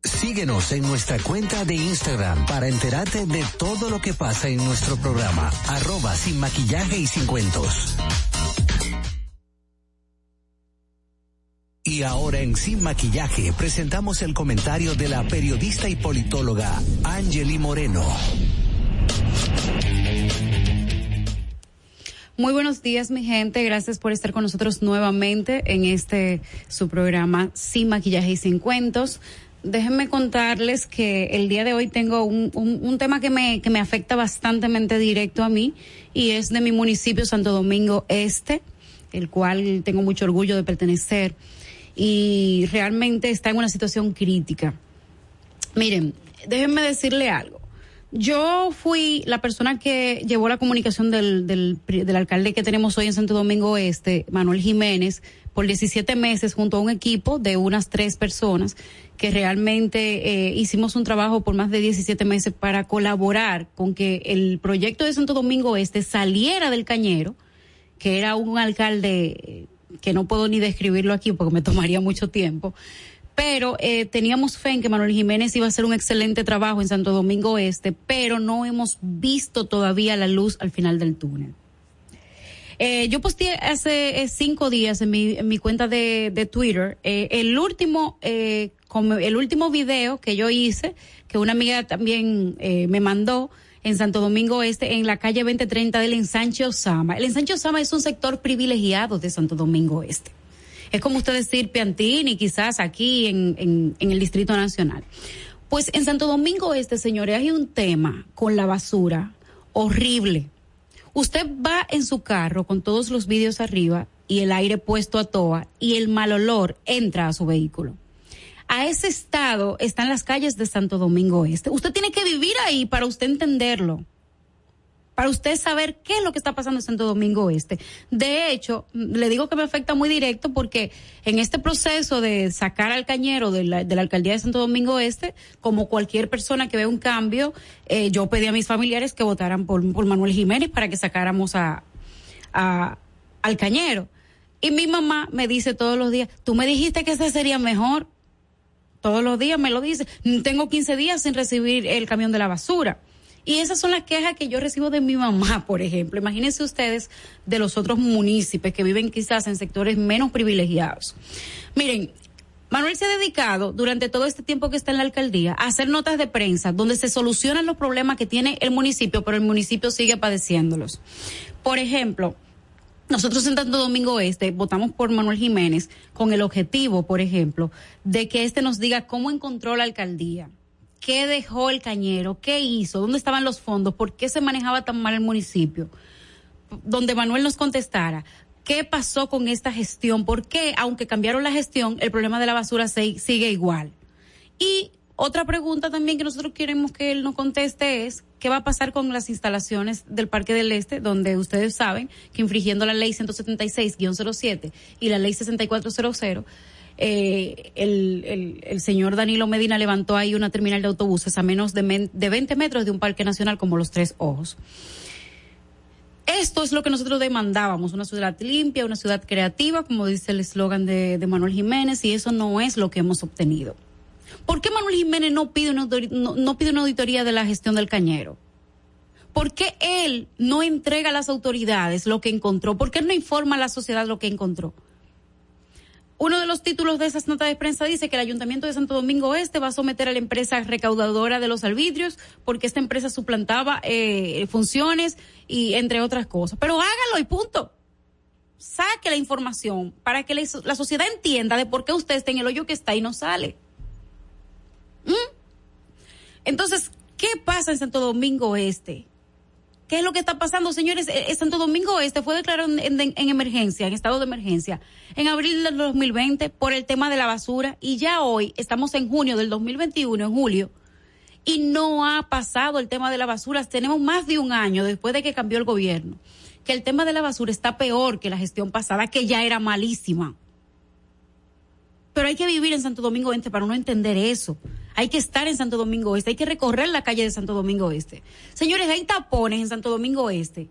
Síguenos en nuestra cuenta de Instagram para enterarte de todo lo que pasa en nuestro programa. Arroba sin maquillaje y sin cuentos. Y ahora en Sin Maquillaje presentamos el comentario de la periodista y politóloga Angeli Moreno. Muy buenos días, mi gente. Gracias por estar con nosotros nuevamente en este su programa Sin Maquillaje y Sin Cuentos. Déjenme contarles que el día de hoy tengo un, un, tema que me, que me afecta bastante directo a mí y es de mi municipio Santo Domingo Este, el cual tengo mucho orgullo de pertenecer y realmente está en una situación crítica. Miren, déjenme decirle algo. Yo fui la persona que llevó la comunicación del, del, alcalde que tenemos hoy en Santo Domingo Este, Manuel Jiménez, por 17 meses junto a un equipo de unas tres personas que realmente eh, hicimos un trabajo por más de 17 meses para colaborar con que el proyecto de Santo Domingo Este saliera del cañero, que era un alcalde que no puedo ni describirlo aquí porque me tomaría mucho tiempo, pero eh, teníamos fe en que Manuel Jiménez iba a hacer un excelente trabajo en Santo Domingo Este, pero no hemos visto todavía la luz al final del túnel. Eh, yo posteé hace eh, cinco días en mi, en mi cuenta de, Twitter eh, el último eh, el último video que yo hice que una amiga también eh, me mandó en Santo Domingo Este en la calle 2030 del ensanche Osama. El ensanche Osama es un sector privilegiado de Santo Domingo Este. Es como usted decir Piantini, quizás aquí en, en, el Distrito Nacional. Pues en Santo Domingo Este, señores, hay un tema con la basura horrible. Usted va en su carro con todos los vídeos arriba y el aire puesto a toa y el mal olor entra a su vehículo. A ese estado están las calles de Santo Domingo Este. Usted tiene que vivir ahí para usted entenderlo para usted saber qué es lo que está pasando en Santo Domingo Este. De hecho, le digo que me afecta muy directo porque en este proceso de sacar al cañero de la, de la alcaldía de Santo Domingo Este, como cualquier persona que ve un cambio, eh, yo pedí a mis familiares que votaran por, por Manuel Jiménez para que sacáramos a, a, al cañero. Y mi mamá me dice todos los días, tú me dijiste que ese sería mejor. Todos los días me lo dice. Tengo 15 días sin recibir el camión de la basura. Y esas son las quejas que yo recibo de mi mamá, por ejemplo. Imagínense ustedes de los otros municipios que viven quizás en sectores menos privilegiados. Miren, Manuel se ha dedicado durante todo este tiempo que está en la alcaldía a hacer notas de prensa donde se solucionan los problemas que tiene el municipio, pero el municipio sigue padeciéndolos. Por ejemplo, nosotros en Santo Domingo Este votamos por Manuel Jiménez con el objetivo, por ejemplo, de que este nos diga cómo encontró la alcaldía qué dejó el cañero, qué hizo, dónde estaban los fondos, por qué se manejaba tan mal el municipio, donde Manuel nos contestara. ¿Qué pasó con esta gestión? ¿Por qué, aunque cambiaron la gestión, el problema de la basura sigue igual? Y otra pregunta también que nosotros queremos que él nos conteste es, ¿qué va a pasar con las instalaciones del Parque del Este, donde ustedes saben que infringiendo la ley 176-07 y la ley 6400, eh, el, señor Danilo Medina levantó ahí una terminal de autobuses a menos de, men, de 20 metros de un parque nacional como los Tres Ojos. Esto es lo que nosotros demandábamos, una ciudad limpia, una ciudad creativa, como dice el eslogan de, Manuel Jiménez, y eso no es lo que hemos obtenido. ¿Por qué Manuel Jiménez no pide una, no, pide una auditoría de la gestión del cañero? ¿Por qué él no entrega a las autoridades lo que encontró? ¿Por qué no informa a la sociedad lo que encontró? Uno de los títulos de esas notas de prensa dice que el Ayuntamiento de Santo Domingo Este va a someter a la empresa recaudadora de los arbitrios porque esta empresa suplantaba eh, funciones y entre otras cosas. Pero hágalo y punto. saque la información para que la, sociedad entienda de por qué usted está en el hoyo que está y no sale. ¿Mm? Entonces, ¿qué pasa en Santo Domingo Este? ¿Qué es lo que está pasando, señores? Eh, eh, Santo Domingo Este fue declarado en, en, en, emergencia, en estado de emergencia, en abril del 2020 por el tema de la basura y ya hoy estamos en junio del 2021, en julio, y no ha pasado el tema de la basura. Tenemos más de un año después de que cambió el gobierno, que el tema de la basura está peor que la gestión pasada, que ya era malísima. Pero hay que vivir en Santo Domingo Este para no entender eso. Hay que estar en Santo Domingo Este, hay que recorrer la calle de Santo Domingo Este. Señores, hay tapones en Santo Domingo Este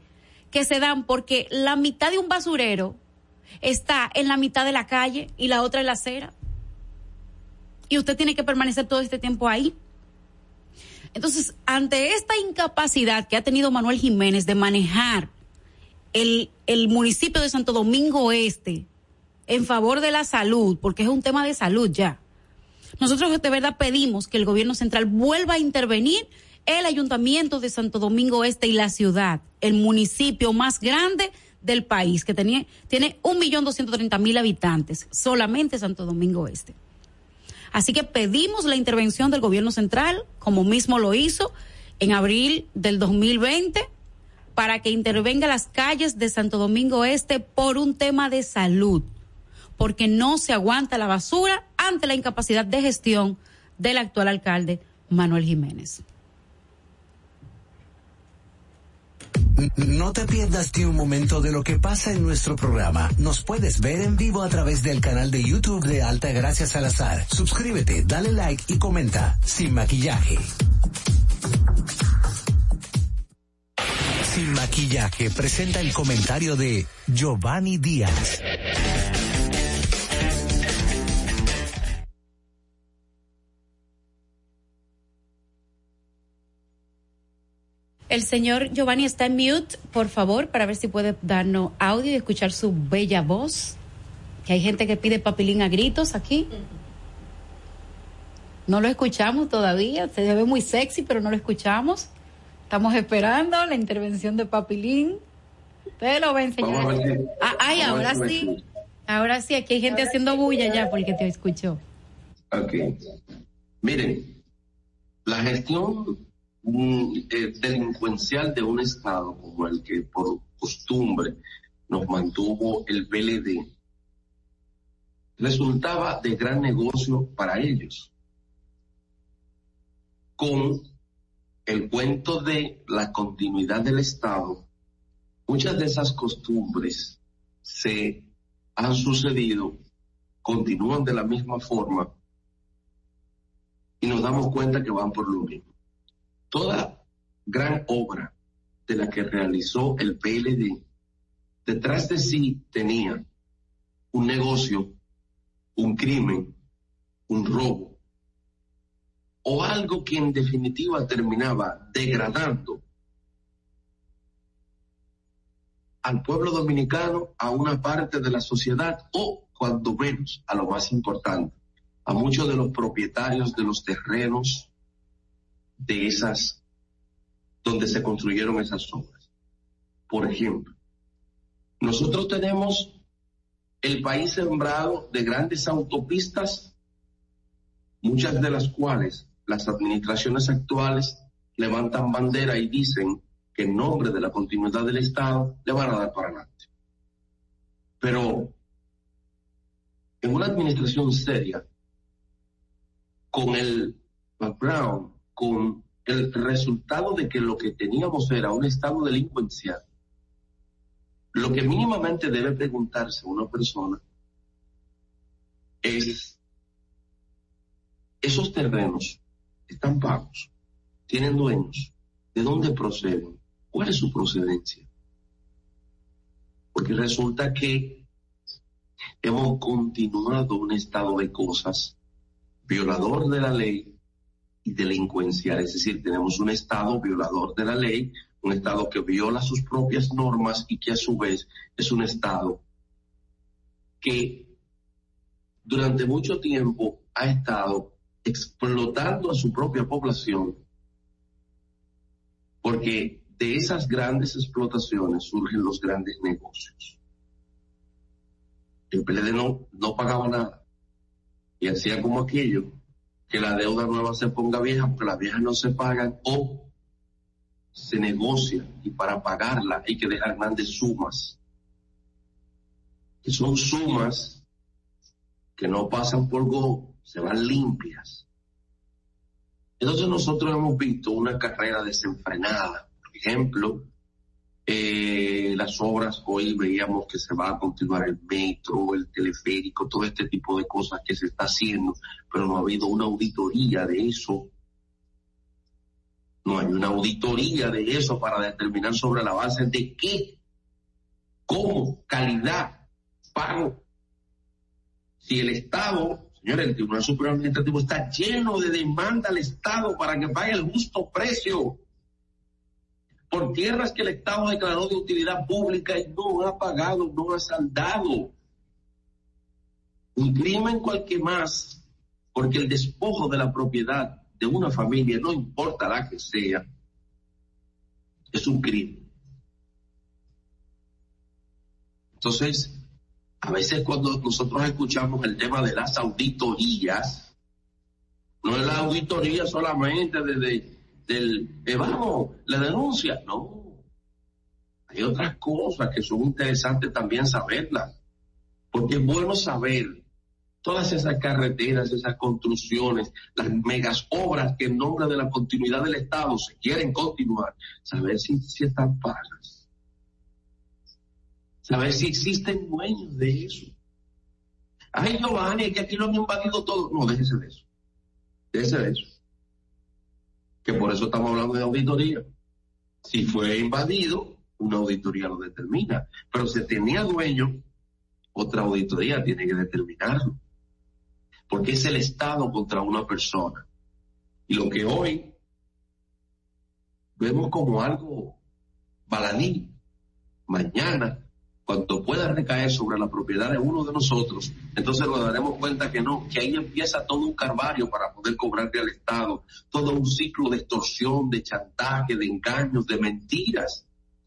que se dan porque la mitad de un basurero está en la mitad de la calle y la otra en la acera. Y usted tiene que permanecer todo este tiempo ahí. Entonces, ante esta incapacidad que ha tenido Manuel Jiménez de manejar el, el municipio de Santo Domingo Este en favor de la salud, porque es un tema de salud ya, nosotros de verdad pedimos que el gobierno central vuelva a intervenir el ayuntamiento de Santo Domingo Este y la ciudad, el municipio más grande del país, que tenía, tiene un millón doscientos treinta mil habitantes, solamente Santo Domingo Este. Así que pedimos la intervención del gobierno central, como mismo lo hizo en abril del 2020, para que intervenga las calles de Santo Domingo Este por un tema de salud porque no se aguanta la basura ante la incapacidad de gestión del actual alcalde Manuel Jiménez. No te pierdas ni un momento de lo que pasa en nuestro programa. Nos puedes ver en vivo a través del canal de YouTube de Alta Gracias Salazar. Suscríbete, dale like y comenta sin maquillaje. Sin maquillaje presenta el comentario de Giovanni Díaz. El señor Giovanni está en mute, por favor, para ver si puede darnos audio y escuchar su bella voz. Que hay gente que pide papilín a gritos aquí. No lo escuchamos todavía, se ve muy sexy, pero no lo escuchamos. Estamos esperando la intervención de papilín. Ustedes lo ven, señor. Ah, ay, ahora sí. Ahora sí, aquí hay gente haciendo bulla ya porque te escuchó. Ok. Miren, la gestión eh, delincuencial de un Estado como el que por costumbre nos mantuvo el PLD, resultaba de gran negocio para ellos. Con el cuento de la continuidad del Estado, muchas de esas costumbres se han sucedido, continúan de la misma forma y nos damos cuenta que van por lo mismo toda gran obra de la que realizó el PLD, detrás de sí tenía un negocio, un crimen, un robo, o algo que en definitiva terminaba degradando al pueblo dominicano, a una parte de la sociedad o, cuando menos, a lo más importante, a muchos de los propietarios de los terrenos, de esas, donde se construyeron esas obras. Por ejemplo, nosotros tenemos el país sembrado de grandes autopistas, muchas de las cuales las administraciones actuales levantan bandera y dicen que en nombre de la continuidad del Estado le van a dar para adelante. Pero en una administración seria, con el background con el resultado de que lo que teníamos era un estado delincuencial, lo que mínimamente debe preguntarse una persona es, esos terrenos están pagos, tienen dueños, ¿de dónde proceden? ¿Cuál es su procedencia? Porque resulta que hemos continuado un estado de cosas violador de la ley, y delincuencial. Es decir, tenemos un Estado violador de la ley, un Estado que viola sus propias normas y que a su vez es un Estado que durante mucho tiempo ha estado explotando a su propia población, porque de esas grandes explotaciones surgen los grandes negocios. el PLD no, no pagaba nada. Y hacía como aquello, que la deuda nueva se ponga vieja, porque las viejas no se pagan o se negocia y para pagarla hay que dejar grandes sumas. Que son sumas que no pasan por go, se van limpias. Entonces nosotros hemos visto una carrera desenfrenada. Por ejemplo, eh, las obras, hoy veíamos que se va a continuar el metro, el teleférico, todo este tipo de cosas que se está haciendo, pero no ha habido una auditoría de eso. No hay una auditoría de eso para determinar sobre la base de qué, cómo, calidad, pago. Si el Estado, señores, el Tribunal Superior Administrativo está lleno de demanda al Estado para que pague el justo precio por tierras que el Estado declaró de utilidad pública y no ha pagado, no ha saldado. Un crimen cualquier más, porque el despojo de la propiedad de una familia, no importa la que sea, es un crimen. Entonces, a veces cuando nosotros escuchamos el tema de las auditorías, no es la auditoría solamente desde del, eh, vamos, la denuncia. No. Hay otras cosas que son interesantes también saberlas. Porque es bueno saber todas esas carreteras, esas construcciones, las megas obras que en nombre de la continuidad del Estado se quieren continuar, saber si, si están pagas. Saber si existen dueños de eso. Ay, Giovanni, que aquí lo han invadido todo. No, déjese de eso. Déjese de eso que por eso estamos hablando de auditoría. Si fue invadido, una auditoría lo determina, pero si tenía dueño, otra auditoría tiene que determinarlo. Porque es el Estado contra una persona. Y lo que hoy vemos como algo baladí, mañana cuando pueda recaer sobre la propiedad de uno de nosotros, entonces nos daremos cuenta que no, que ahí empieza todo un carvario para poder cobrarle al Estado, todo un ciclo de extorsión, de chantaje, de engaños, de mentiras,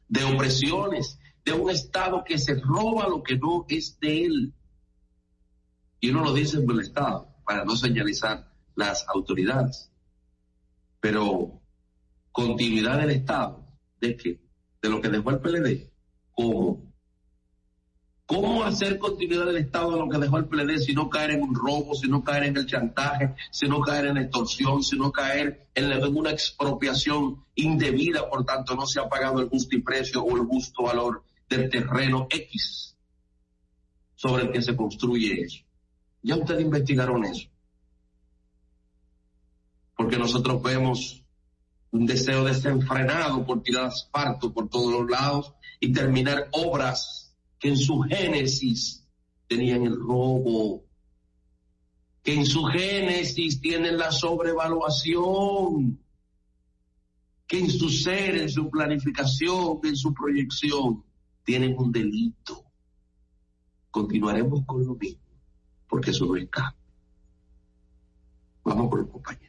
de opresiones, de un Estado que se roba lo que no es de él. Y uno lo dice por el Estado, para no señalizar las autoridades. Pero continuidad del Estado, ¿de qué? De lo que dejó el PLD, ¿cómo? ¿Cómo hacer continuidad del Estado de lo que dejó el PLD si no caer en un robo, si no caer en el chantaje, si no caer en extorsión, si no caer en, una expropiación indebida, por tanto no se ha pagado el justo y precio o el justo valor del terreno X sobre el que se construye eso? Ya ustedes investigaron eso. Porque nosotros vemos un deseo desenfrenado por tirar asfalto por todos los lados y terminar obras que en su génesis tenían el robo, que en su génesis tienen la sobrevaluación, que en su ser, en su planificación, en su proyección, tienen un delito. Continuaremos con lo mismo, porque eso no es cambio. Vamos con los compañeros.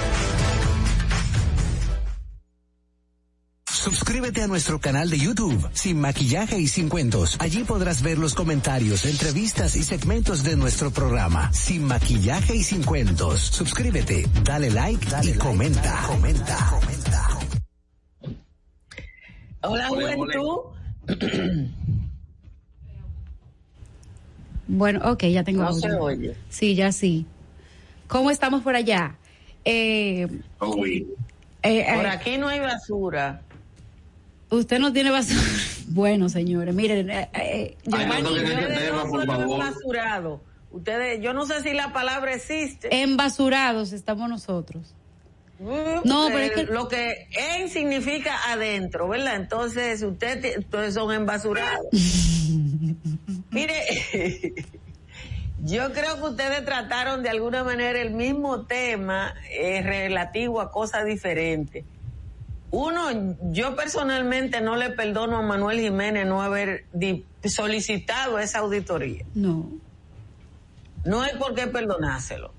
Suscríbete a nuestro canal de YouTube, Sin Maquillaje y Sin Cuentos. Allí podrás ver los comentarios, entrevistas y segmentos de nuestro programa, Sin Maquillaje y Sin Cuentos. Suscríbete, dale like dale y comenta. comenta. comenta. Hola, juventud. [clears throat] Bueno, ok, ya tengo no se oye. Sí, ya sí. ¿Cómo estamos por allá? Eh, eh, eh, por aquí no hay basura. Usted no tiene basura. [laughs] Bueno, señores, miren, eh, eh, yo, por favor. basurado. Ustedes, yo no sé si la palabra existe. Embasurados estamos nosotros. Uh, no, pero es que... Lo que en significa adentro, ¿verdad? Entonces, ustedes, son embasurados. [laughs] Mire, [laughs] yo creo que ustedes trataron de alguna manera el mismo tema eh, relativo a cosas diferentes. Uno, yo personalmente no le perdono a Manuel Jiménez no haber solicitado esa auditoría. No. No hay por qué perdonárselo.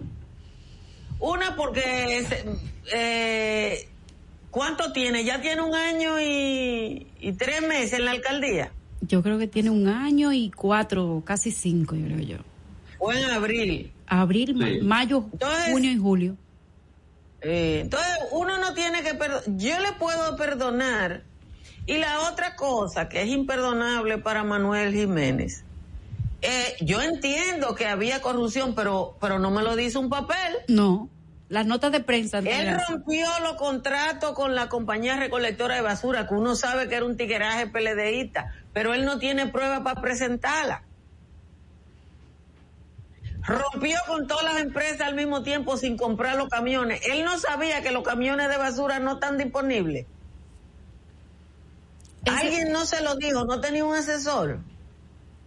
Una porque es, eh, ¿cuánto tiene? Ya tiene un año y, y tres meses en la alcaldía. Yo creo que tiene un año y cuatro, casi cinco, yo creo yo. Fue en abril. Abril, Sí. mayo, Entonces- junio y julio. Eh, entonces uno no tiene que perdonar. Yo le puedo perdonar. Y la otra cosa que es imperdonable para Manuel Jiménez. eh, yo entiendo que había corrupción, pero, pero no me lo dice un papel. No. Las notas de prensa. Él rompió los contratos con la compañía recolectora de basura, que uno sabe que era un tigueraje PLDista, pero él no tiene prueba para presentarla. Rompió con todas las empresas al mismo tiempo sin comprar los camiones. Él no sabía que los camiones de basura no están disponibles. Ese- Alguien no se lo dijo, no tenía un asesor.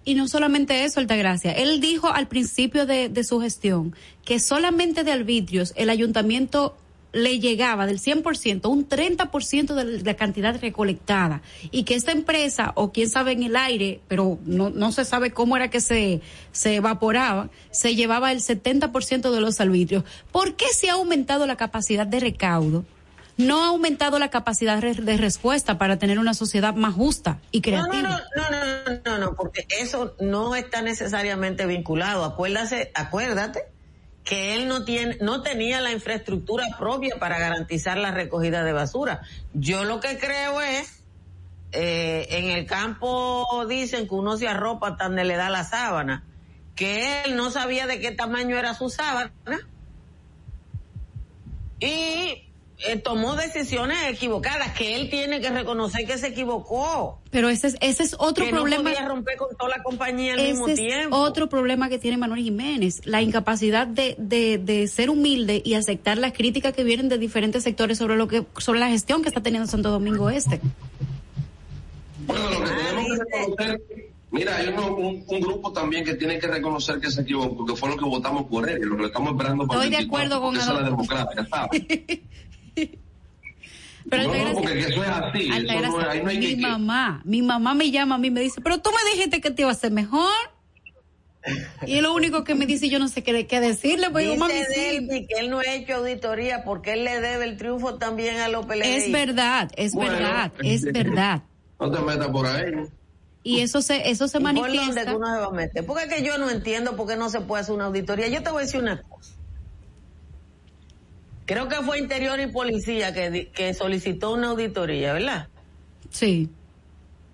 Y no solamente eso, Altagracia. Él dijo al principio de, de su gestión que solamente de arbitrios el ayuntamiento le llegaba del 100%, un 30% de la cantidad recolectada. Y que esta empresa, o quién sabe en el aire, pero no, no se sabe cómo era que se, se evaporaba, se llevaba el 70% de los arbitrios. ¿Por qué se ha aumentado la capacidad de recaudo? No ha aumentado la capacidad de respuesta para tener una sociedad más justa y No, creativa. no, no, no, no, no, no, porque eso no está necesariamente vinculado. Acuérdate, acuérdate que él no tiene, no tenía la infraestructura propia para garantizar la recogida de basura. Yo lo que creo es, eh, en el campo dicen que uno se arropa hasta donde le da la sábana, que él no sabía de qué tamaño era su sábana y eh, tomó decisiones equivocadas, que él tiene que reconocer que se equivocó Pero ese es, ese es otro que problema. no podía romper con toda la compañía al mismo Ese es tiempo. otro problema que tiene Manuel Jiménez, la incapacidad de, de, de ser humilde y aceptar las críticas que vienen de diferentes sectores sobre lo que sobre la gestión que está teniendo Santo Domingo Este. Bueno, lo que Ah, tenemos que reconocer, mira, hay uno- un, un grupo también que tiene que reconocer que se equivocó, que fue lo que votamos por él, y lo que estamos esperando para Estoy de el 24, acuerdo con porque esa es la democracia, ¿sabes? [laughs] Pero No, no, Altagracia- porque eso es así, eso Altagracia, no es- ahí no hay mi que- que- mamá, mi mamá me llama a mí y me dice, pero tú me dijiste que te iba a hacer mejor. Y es lo único que me dice, yo no sé qué, qué decirle, pues digo, mami. Delphi que él no ha hecho auditoría porque él le debe el triunfo también a los. Es verdad, es Bueno, verdad, es verdad. [laughs] No te metas por ahí. Y eso se, eso se ¿Por dónde manifiesta. que uno se va a meter? Porque es que yo no entiendo por qué no se puede hacer una auditoría. Yo te voy a decir una cosa. Creo que fue Interior y Policía que, solicitó una auditoría, ¿verdad? Sí.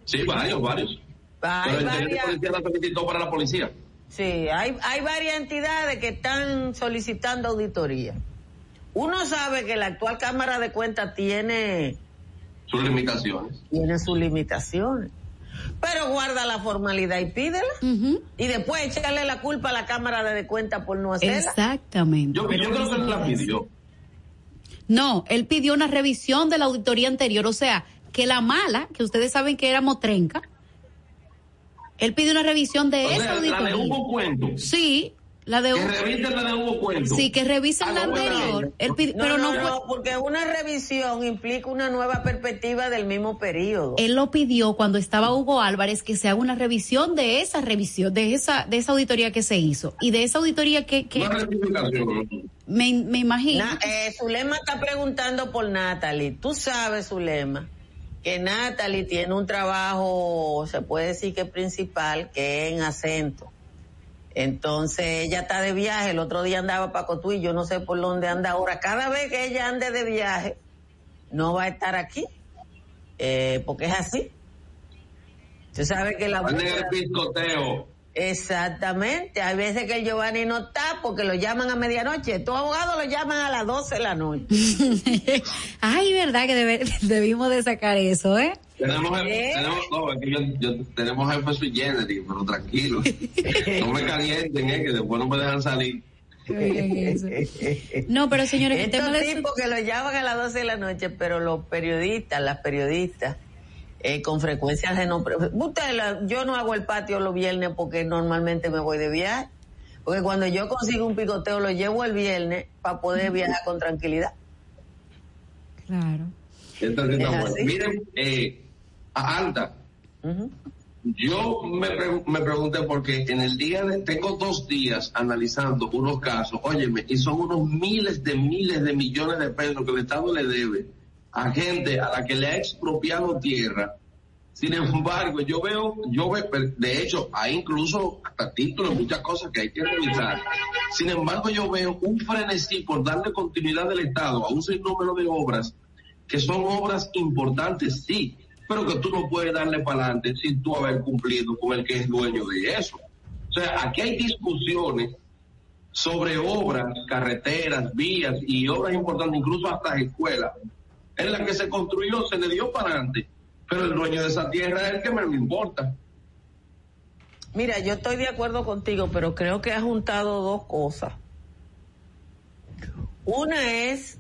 Sí, varios, varios. Hay Pero el teniente varias, policía la solicitó para la policía. sí, hay, hay varias entidades que están solicitando auditoría. Uno sabe que la actual Cámara de Cuentas tiene Sus limitaciones. tiene sus limitaciones. Pero guarda la formalidad y pídela. Y después echarle la culpa a la Cámara de Cuentas por no hacerla. Exactamente. Yo, yo creo que la pidió. No, él pidió una revisión de la auditoría anterior, o sea, que la mala, que ustedes saben que éramos trenca, él pidió una revisión de O esa sea, la de auditoría. Hugo Cuento. Sí, la de Que revisen la de Hugo Cuento. Sí, que revisen la anterior. No, pero no, no, porque una revisión implica una nueva perspectiva del mismo periodo. Él lo pidió cuando estaba Hugo Álvarez que se haga una revisión de esa revisión, de esa, de esa auditoría que se hizo. Y de esa auditoría que, que me, me imagino. Na- eh, Zulema está preguntando por Natalie. Tú sabes, Zulema, que Natalie tiene un trabajo, se puede decir que principal, que es en acento. Entonces ella está de viaje, el otro día andaba para Cotuí, yo no sé por dónde anda ahora. Cada vez que ella ande de viaje, no va a estar aquí, eh, porque es así. Tú sabes que la el piscoteo. Exactamente, hay veces que el Giovanni no está porque lo llaman a medianoche, tu abogado lo llaman a las 12 de la noche. [laughs] Ay, verdad que debe- [laughs] debimos de sacar eso, ¿eh? Tenemos, ¿Eh? tenemos, no, es que yo, yo- tenemos jefe sui generis, pero tranquilo. no me calienten, eh, que después no me dejan salir. No, pero señores, el Estos tema de tipos que lo llaman a las 12 de la noche, pero los periodistas, las periodistas, eh, con frecuencia se no... Usted, la- yo no hago el patio los viernes porque normalmente me voy de viaje. Porque cuando yo consigo un picoteo lo llevo el viernes para poder viajar con tranquilidad. Claro. Miren, eh, Alta, yo me, pre- me pregunté porque en el día de, tengo dos días analizando unos casos, óyeme, y son unos miles de miles de millones de pesos que el Estado le debe a gente a la que le ha expropiado tierra. Sin embargo, yo veo, yo veo, de hecho, hay incluso hasta títulos, muchas cosas que hay que revisar. Sin embargo, yo veo un frenesí por darle continuidad del Estado a un sinnúmero de obras que son obras importantes, sí, pero que tú no puedes darle para adelante sin tú haber cumplido con el que es dueño de eso. O sea, aquí hay discusiones sobre obras, carreteras, vías y obras importantes, incluso hasta escuelas, en las que se construyó, se le dio para adelante, pero el dueño de esa tierra es el que menos le importa. Mira, yo estoy de acuerdo contigo, pero creo que ha juntado dos cosas. Una es,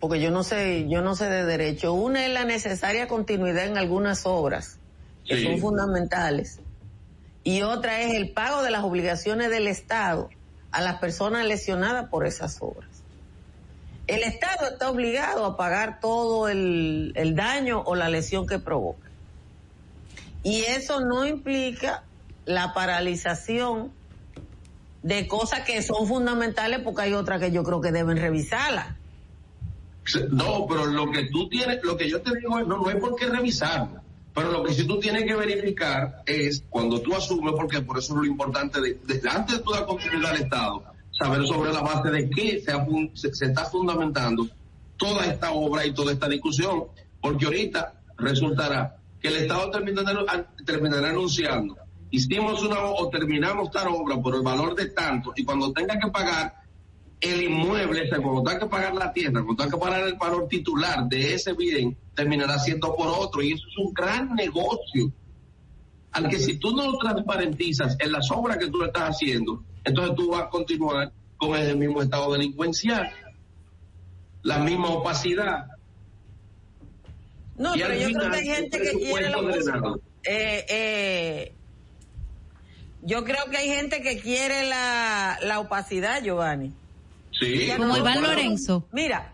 porque yo no sé, yo no sé de derecho, una es la necesaria continuidad en algunas obras que Sí. son fundamentales. Y otra es el pago de las obligaciones del Estado a las personas lesionadas por esas obras. El Estado está obligado a pagar todo el, el daño o la lesión que provoca. Y eso no implica la paralización de cosas que son fundamentales porque hay otras que yo creo que deben revisarlas. No, pero lo que tú tienes, lo que yo te digo es, no, no hay por qué revisarlo. Pero lo que sí tú tienes que verificar es cuando tú asumes, porque por eso es lo importante, de, de- antes de tú dar continuidad al Estado, saber sobre la base de qué se, se, se está fundamentando toda esta obra y toda esta discusión. Porque ahorita resultará que el Estado terminará, terminará anunciando, hicimos una o terminamos tal obra por el valor de tanto, y cuando tenga que pagar el inmueble, o sea, cuando tenga que pagar la tierra, cuando tenga que pagar el valor titular de ese bien, terminará siendo por otro. Y eso es un gran negocio. Al que si tú no lo transparentizas en las obras que tú le estás haciendo, entonces tú vas a continuar con el mismo estado delincuencial, la misma opacidad. No, Y pero yo creo que hay gente que quiere drenado. eh, eh, yo creo que hay gente que quiere la, la opacidad, Giovanni. Sí, Como no, Iván. Lorenzo. Mira,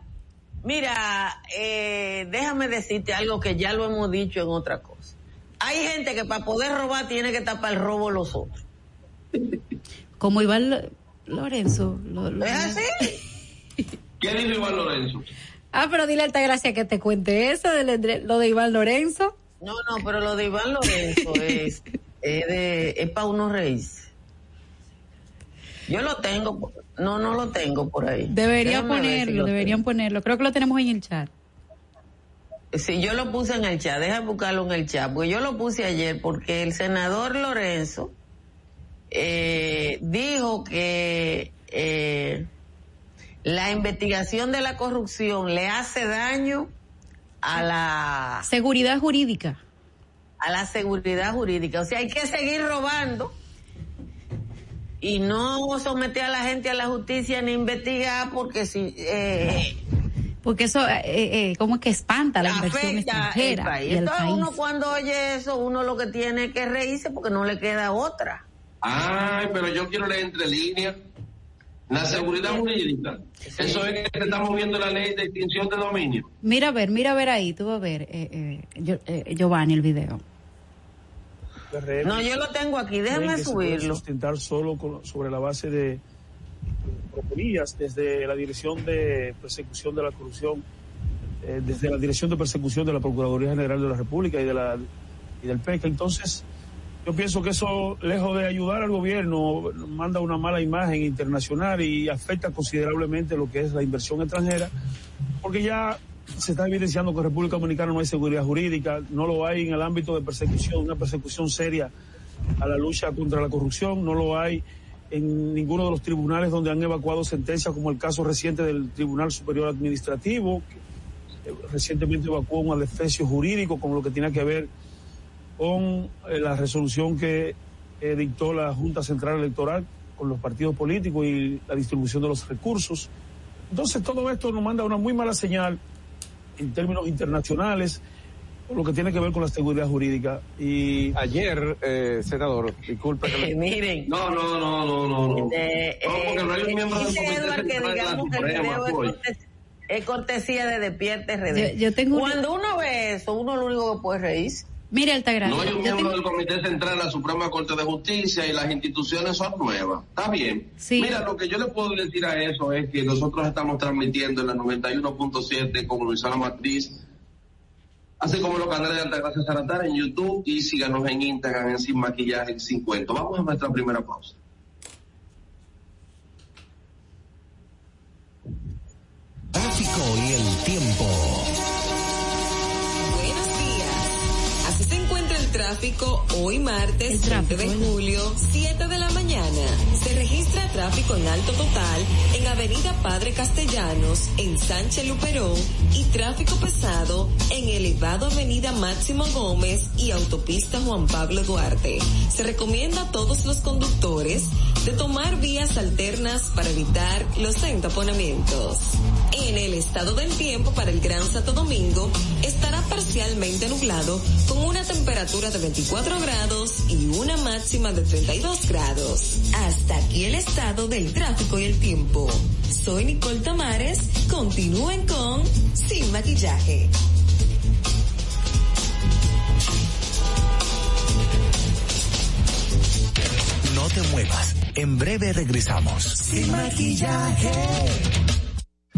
mira, eh, déjame decirte algo que ya lo hemos dicho en otra cosa. Hay gente que para poder robar tiene que tapar el robo los otros. Como Iván Lo- Lorenzo. lo- lo- ¿Es así? [laughs] ¿Qué dijo Iván Lorenzo? Ah, pero dile a Altagracia que te cuente eso, de, lo de Iván Lorenzo. No, no, pero lo de Iván Lorenzo es, es, de, es para unos reyes. Yo lo tengo, no, no lo tengo por ahí. Debería Déjame si ponerlo, lo deberían ponerlo. Creo que lo tenemos en el chat. Sí, yo lo puse en el chat, deja buscarlo en el chat, porque yo lo puse ayer porque el senador Lorenzo eh, dijo que eh, la investigación de la corrupción le hace daño a la, Seguridad jurídica. a la seguridad jurídica. O sea, hay que seguir robando y no someter a la gente a la justicia ni investigar porque si... Eh, Porque eso, eh, eh, como que espanta la inversión el extranjera país. y el Entonces país. uno cuando oye eso, uno lo que tiene que reírse porque no le queda otra. Ay, pero yo quiero leer entre líneas. La seguridad jurídica. Eso es que se está moviendo la ley de extinción de dominio. Mira a ver, mira a ver ahí, tú vas a ver, eh, eh, yo- eh, Giovanni, el video. PRM No, yo lo tengo aquí, déjame subirlo. sustentar solo con- sobre la base de proponillas desde la Dirección de Persecución de la Corrupción, eh, desde la Dirección de Persecución de la Procuraduría General de la República y de la y del PEC. Entonces, yo pienso que eso, lejos de ayudar al gobierno, manda una mala imagen internacional y afecta considerablemente lo que es la inversión extranjera, porque ya se está evidenciando que en República Dominicana no hay seguridad jurídica, no lo hay en el ámbito de persecución, una persecución seria a la lucha contra la corrupción, no lo hay en ninguno de los tribunales donde han evacuado sentencias, como el caso reciente del Tribunal Superior Administrativo, que eh, recientemente evacuó un adefesio jurídico con lo que tiene que ver con eh, la resolución que eh, dictó la Junta Central Electoral con los partidos políticos y la distribución de los recursos. Entonces todo esto nos manda una muy mala señal en términos internacionales lo que tiene que ver con la seguridad jurídica. Y Ayer, eh, senador, disculpe que [laughs] Eh, miren, No, no, no, no, no. no. eh, No, porque no hay un eh, miembro del dice Edward que digamos que el video es cortesía de Despierte RD. Yo- yo tengo una- Cuando uno ve eso, uno lo único que puede reírse. Mire, Altagracia. No hay un yo miembro tengo- del Comité Central de la Suprema Corte de Justicia y las instituciones son nuevas. Está bien. Sí. Mira, lo que yo le puedo decir a eso es que nosotros estamos transmitiendo en la 91.7 como emisora matriz, así como los canales de Altagracia Zaratara en YouTube y síganos en Instagram en Sin Maquillaje Sin Cuento. Vamos a nuestra primera pausa. Tráfico y el tiempo. Tráfico hoy martes El 20 tráfico, de bueno. julio, 7 de la mañana. Se registra tráfico en alto total en Avenida Padre Castellanos, en Sánchez Luperón y tráfico pesado en elevado Avenida Máximo Gómez y autopista Juan Pablo Duarte. Se recomienda a todos los conductores de tomar vías alternas para evitar los entaponamientos. En el estado del tiempo para el Gran Santo Domingo estará parcialmente nublado con una temperatura de 24 grados y una máxima de 32 grados. Hasta aquí el estado del tráfico y el tiempo. Soy Nicole Tamares. Continúen con Sin Maquillaje. No te muevas. En breve regresamos. Sin maquillaje.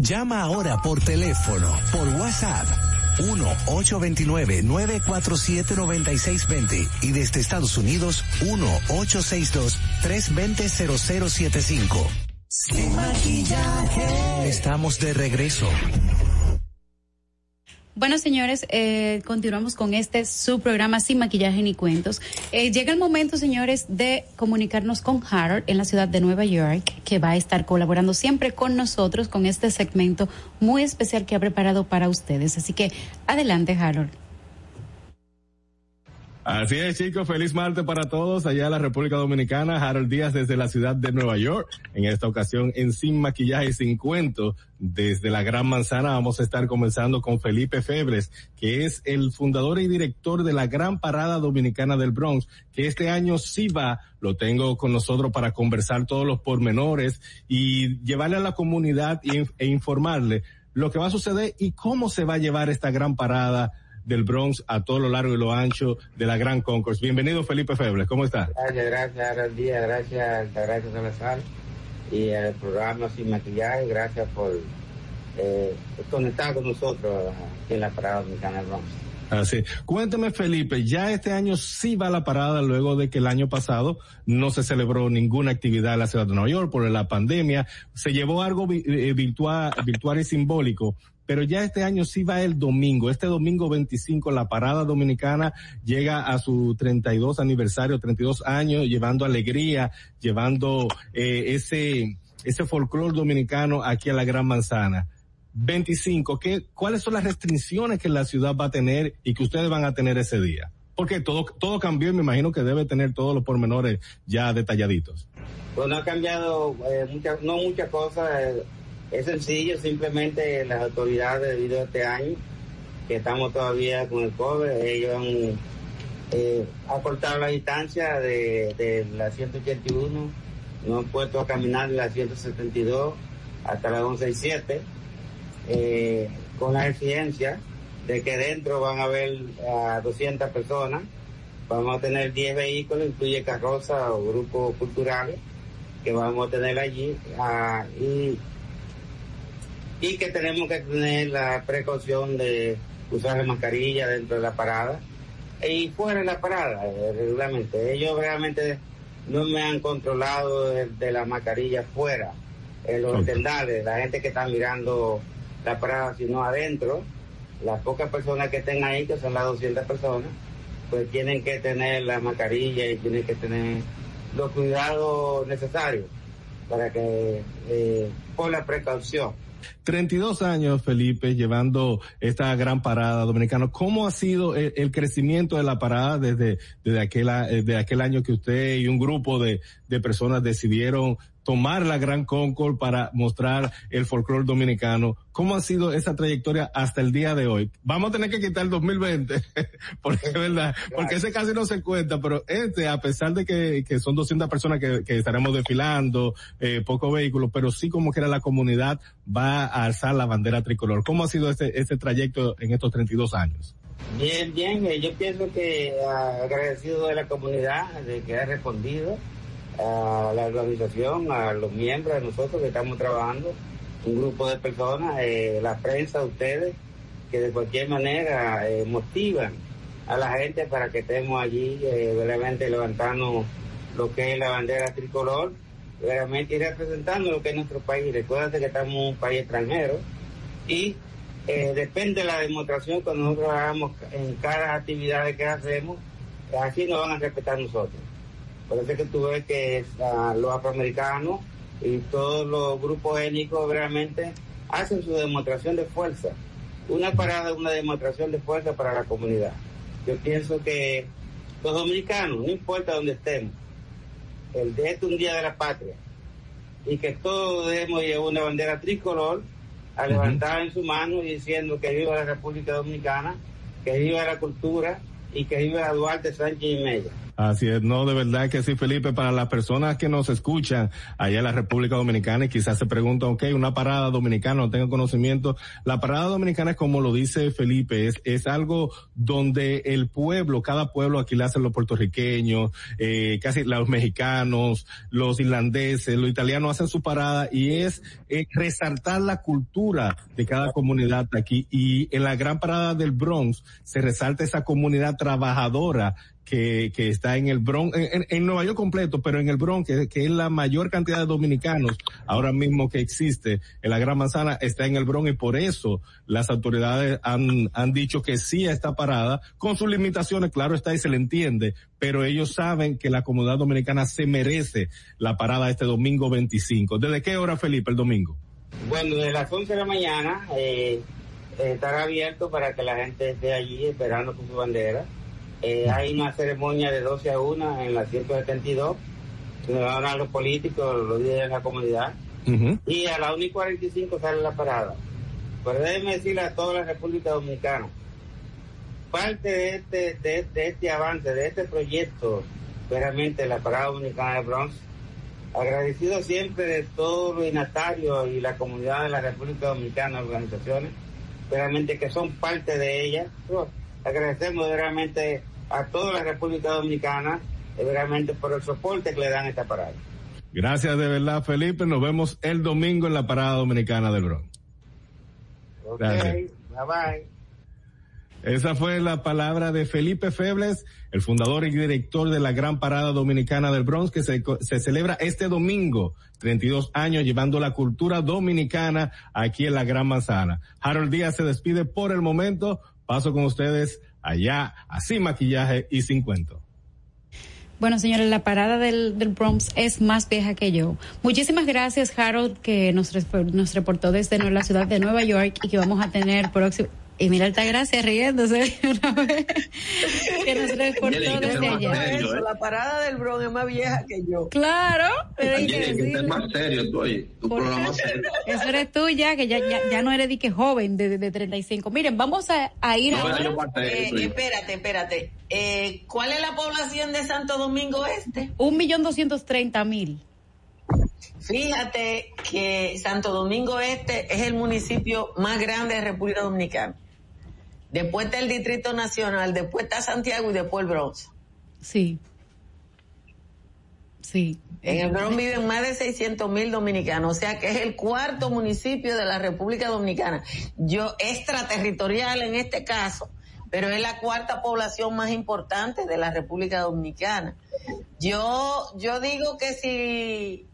Llama ahora por teléfono, por WhatsApp. 1-829-947-9620 y desde Estados Unidos 1-862-320-0075. Sin maquillaje. Estamos de regreso. Bueno, señores, eh, continuamos con este su programa Sin Maquillaje ni Cuentos. Eh, llega el momento, señores, de comunicarnos con Harold en la ciudad de Nueva York, que va a estar colaborando siempre con nosotros con este segmento muy especial que ha preparado para ustedes. Así que adelante, Harold. Así es, chicos, feliz martes para todos allá en la República Dominicana. Harold Díaz desde la ciudad de Nueva York. En esta ocasión en Sin Maquillaje Sin Cuento, desde la Gran Manzana vamos a estar comenzando con Felipe Febres, que es el fundador y director de la Gran Parada Dominicana del Bronx, que este año sí va, lo tengo con nosotros para conversar todos los pormenores y llevarle a la comunidad y- e informarle lo que va a suceder y cómo se va a llevar esta gran parada del Bronx a todo lo largo y lo ancho de la Gran Concourse. Bienvenido Felipe Febles, ¿cómo está? Gracias, gracias, Harold Díaz, gracias, gracias Salazar y al programa Sin Maquillaje, gracias por eh, conectar con nosotros aquí en la Parada Dominicana Bronx. Así. Cuénteme Felipe, ya este año sí va la parada luego de que el año pasado no se celebró ninguna actividad en la ciudad de Nueva York por la pandemia. Se llevó algo eh, virtual, virtual y simbólico, pero ya este año sí va el domingo. Este domingo 25 la parada dominicana llega a su 32 aniversario, 32 años, llevando alegría, llevando eh, ese ese folclore dominicano aquí a la Gran Manzana. 25, ¿qué, ¿cuáles son las restricciones que la ciudad va a tener y que ustedes van a tener ese día? Porque todo, todo cambió y me imagino que debe tener todos los pormenores ya detalladitos. Pues no ha cambiado eh, no muchas cosas. Eh, es sencillo, simplemente las autoridades debido a este año, que estamos todavía con el COVID, ellos han eh, acortado la distancia de, de la 181, no han puesto a caminar de la 172 hasta la 167 eh, con la exigencia de que dentro van a haber a 200 personas, vamos a tener 10 vehículos, incluye carroza o grupos culturales que vamos a tener allí ah, y, y que tenemos que tener la precaución de usar la mascarilla dentro de la parada y fuera de la parada eh, regularmente. Ellos realmente no me han controlado de, la mascarilla fuera, en los tendales, la gente que está mirando la parada, sino adentro. Las pocas personas que estén ahí, que son las 200 personas, pues tienen que tener la mascarilla y tienen que tener los cuidados necesarios para que, eh, por la precaución. 32 años, Felipe, llevando esta gran parada dominicana. ¿Cómo ha sido el, crecimiento de la parada desde, aquel, eh, aquel año que usted y un grupo de personas decidieron tomar la Gran Concord para mostrar el folclore dominicano. ¿Cómo ha sido esa trayectoria hasta el día de hoy? Vamos a tener que quitar el 2020, [laughs] porque es verdad, porque ese casi no se cuenta, pero este, a pesar de que, que son 200 personas que, que estaremos desfilando, eh, pocos vehículos, pero sí como que era la comunidad va a alzar la bandera tricolor. ¿Cómo ha sido este, este trayecto en estos 32 años? Bien, bien, eh, yo pienso que ah, agradecido de la comunidad de que ha respondido a la organización, a los miembros de nosotros que estamos trabajando, un grupo de personas, eh, la prensa, ustedes, que de cualquier manera eh, motivan a la gente para que estemos allí eh, realmente levantando lo que es la bandera tricolor, realmente y representando lo que es nuestro país. Recuerda que estamos en un país extranjero y depende de la demostración que nosotros hagamos en cada actividad que hacemos, así nos van a respetar nosotros. Parece que tú ves que los afroamericanos y todos los grupos étnicos realmente hacen su demostración de fuerza. Una parada una demostración de fuerza para la comunidad. Yo pienso que los dominicanos, no importa dónde estemos, el de este un día de la patria, y que todos debemos llevar una bandera tricolor a levantar en su mano y diciendo que viva la República Dominicana, que viva la cultura y que viva Duarte Sánchez y Mella. Así es, no, de verdad que sí, Felipe, para las personas que nos escuchan allá en la República Dominicana y quizás se preguntan, ok, una parada dominicana, no tengo conocimiento, la parada dominicana es como lo dice Felipe, es, es algo donde el pueblo, cada pueblo, aquí le hacen los puertorriqueños, eh, casi los mexicanos, los irlandeses, los italianos hacen su parada y es eh, resaltar la cultura de cada comunidad aquí. Y en la gran parada del Bronx se resalta esa comunidad trabajadora que, que está en el Bronx, en, Nueva York completo, pero en el Bronx, que, es la mayor cantidad de dominicanos ahora mismo que existe en la Gran Manzana, está en el Bronx y por eso las autoridades han, han dicho que sí está parada, con sus limitaciones, claro está y se le entiende, pero ellos saben que la comunidad dominicana se merece la parada este domingo 25. ¿Desde qué hora, Felipe, el domingo? Bueno, desde las 11 de la mañana eh, estará abierto para que la gente esté allí esperando con su bandera eh, hay una ceremonia de 12 a 1 en la 172, donde van a hablar los políticos, los líderes de la comunidad. Y a la 1 y 45 sale la parada. Pero déjeme decirle a toda la República Dominicana, parte de este, de, este avance, de este proyecto, realmente la parada dominicana de Bronx, agradecido siempre de todos los dignatarios y la comunidad de la República Dominicana, organizaciones, realmente que son parte de ella. Agradecemos realmente a toda la República Dominicana realmente por el soporte que le dan a esta parada. Gracias de verdad, Felipe. Nos vemos el domingo en la parada dominicana del Bronx. Ok, bye bye. Esa fue la palabra de Felipe Febles, el fundador y director de la Gran Parada Dominicana del Bronx, que se, se, celebra este domingo, 32 años, llevando la cultura dominicana aquí en la Gran Manzana. Harold Díaz se despide por el momento. Paso con ustedes allá, así maquillaje y sin cuento. Bueno, señores, la parada del, del, Bronx es más vieja que yo. Muchísimas gracias, Harold, que nos, nos reportó desde la ciudad de Nueva York y que vamos a tener próximo, y mira Altagracia riéndose una vez [laughs] que nos reportó desde allá. Eso, la parada del Bronx es más vieja que yo. Claro, pero hay que decirlo. más serio tú ahí, tu programa serio. Eso eres tú ya, que ya, ya, ya no eres de que joven de, de, de 35. Miren, vamos a, a ir no, ahora. Eh, espérate, espérate. Eh, ¿Cuál es la población de Santo Domingo Este? Un millón doscientos treinta mil. Fíjate que Santo Domingo Este es el municipio más grande de República Dominicana. Después está el Distrito Nacional, después está Santiago y después el Bronx. Sí. Sí. En el Bronx viven más de 600 mil dominicanos, o sea que es el cuarto municipio de la República Dominicana. Yo, extraterritorial en este caso, pero es la cuarta población más importante de la República Dominicana. Yo, yo digo que si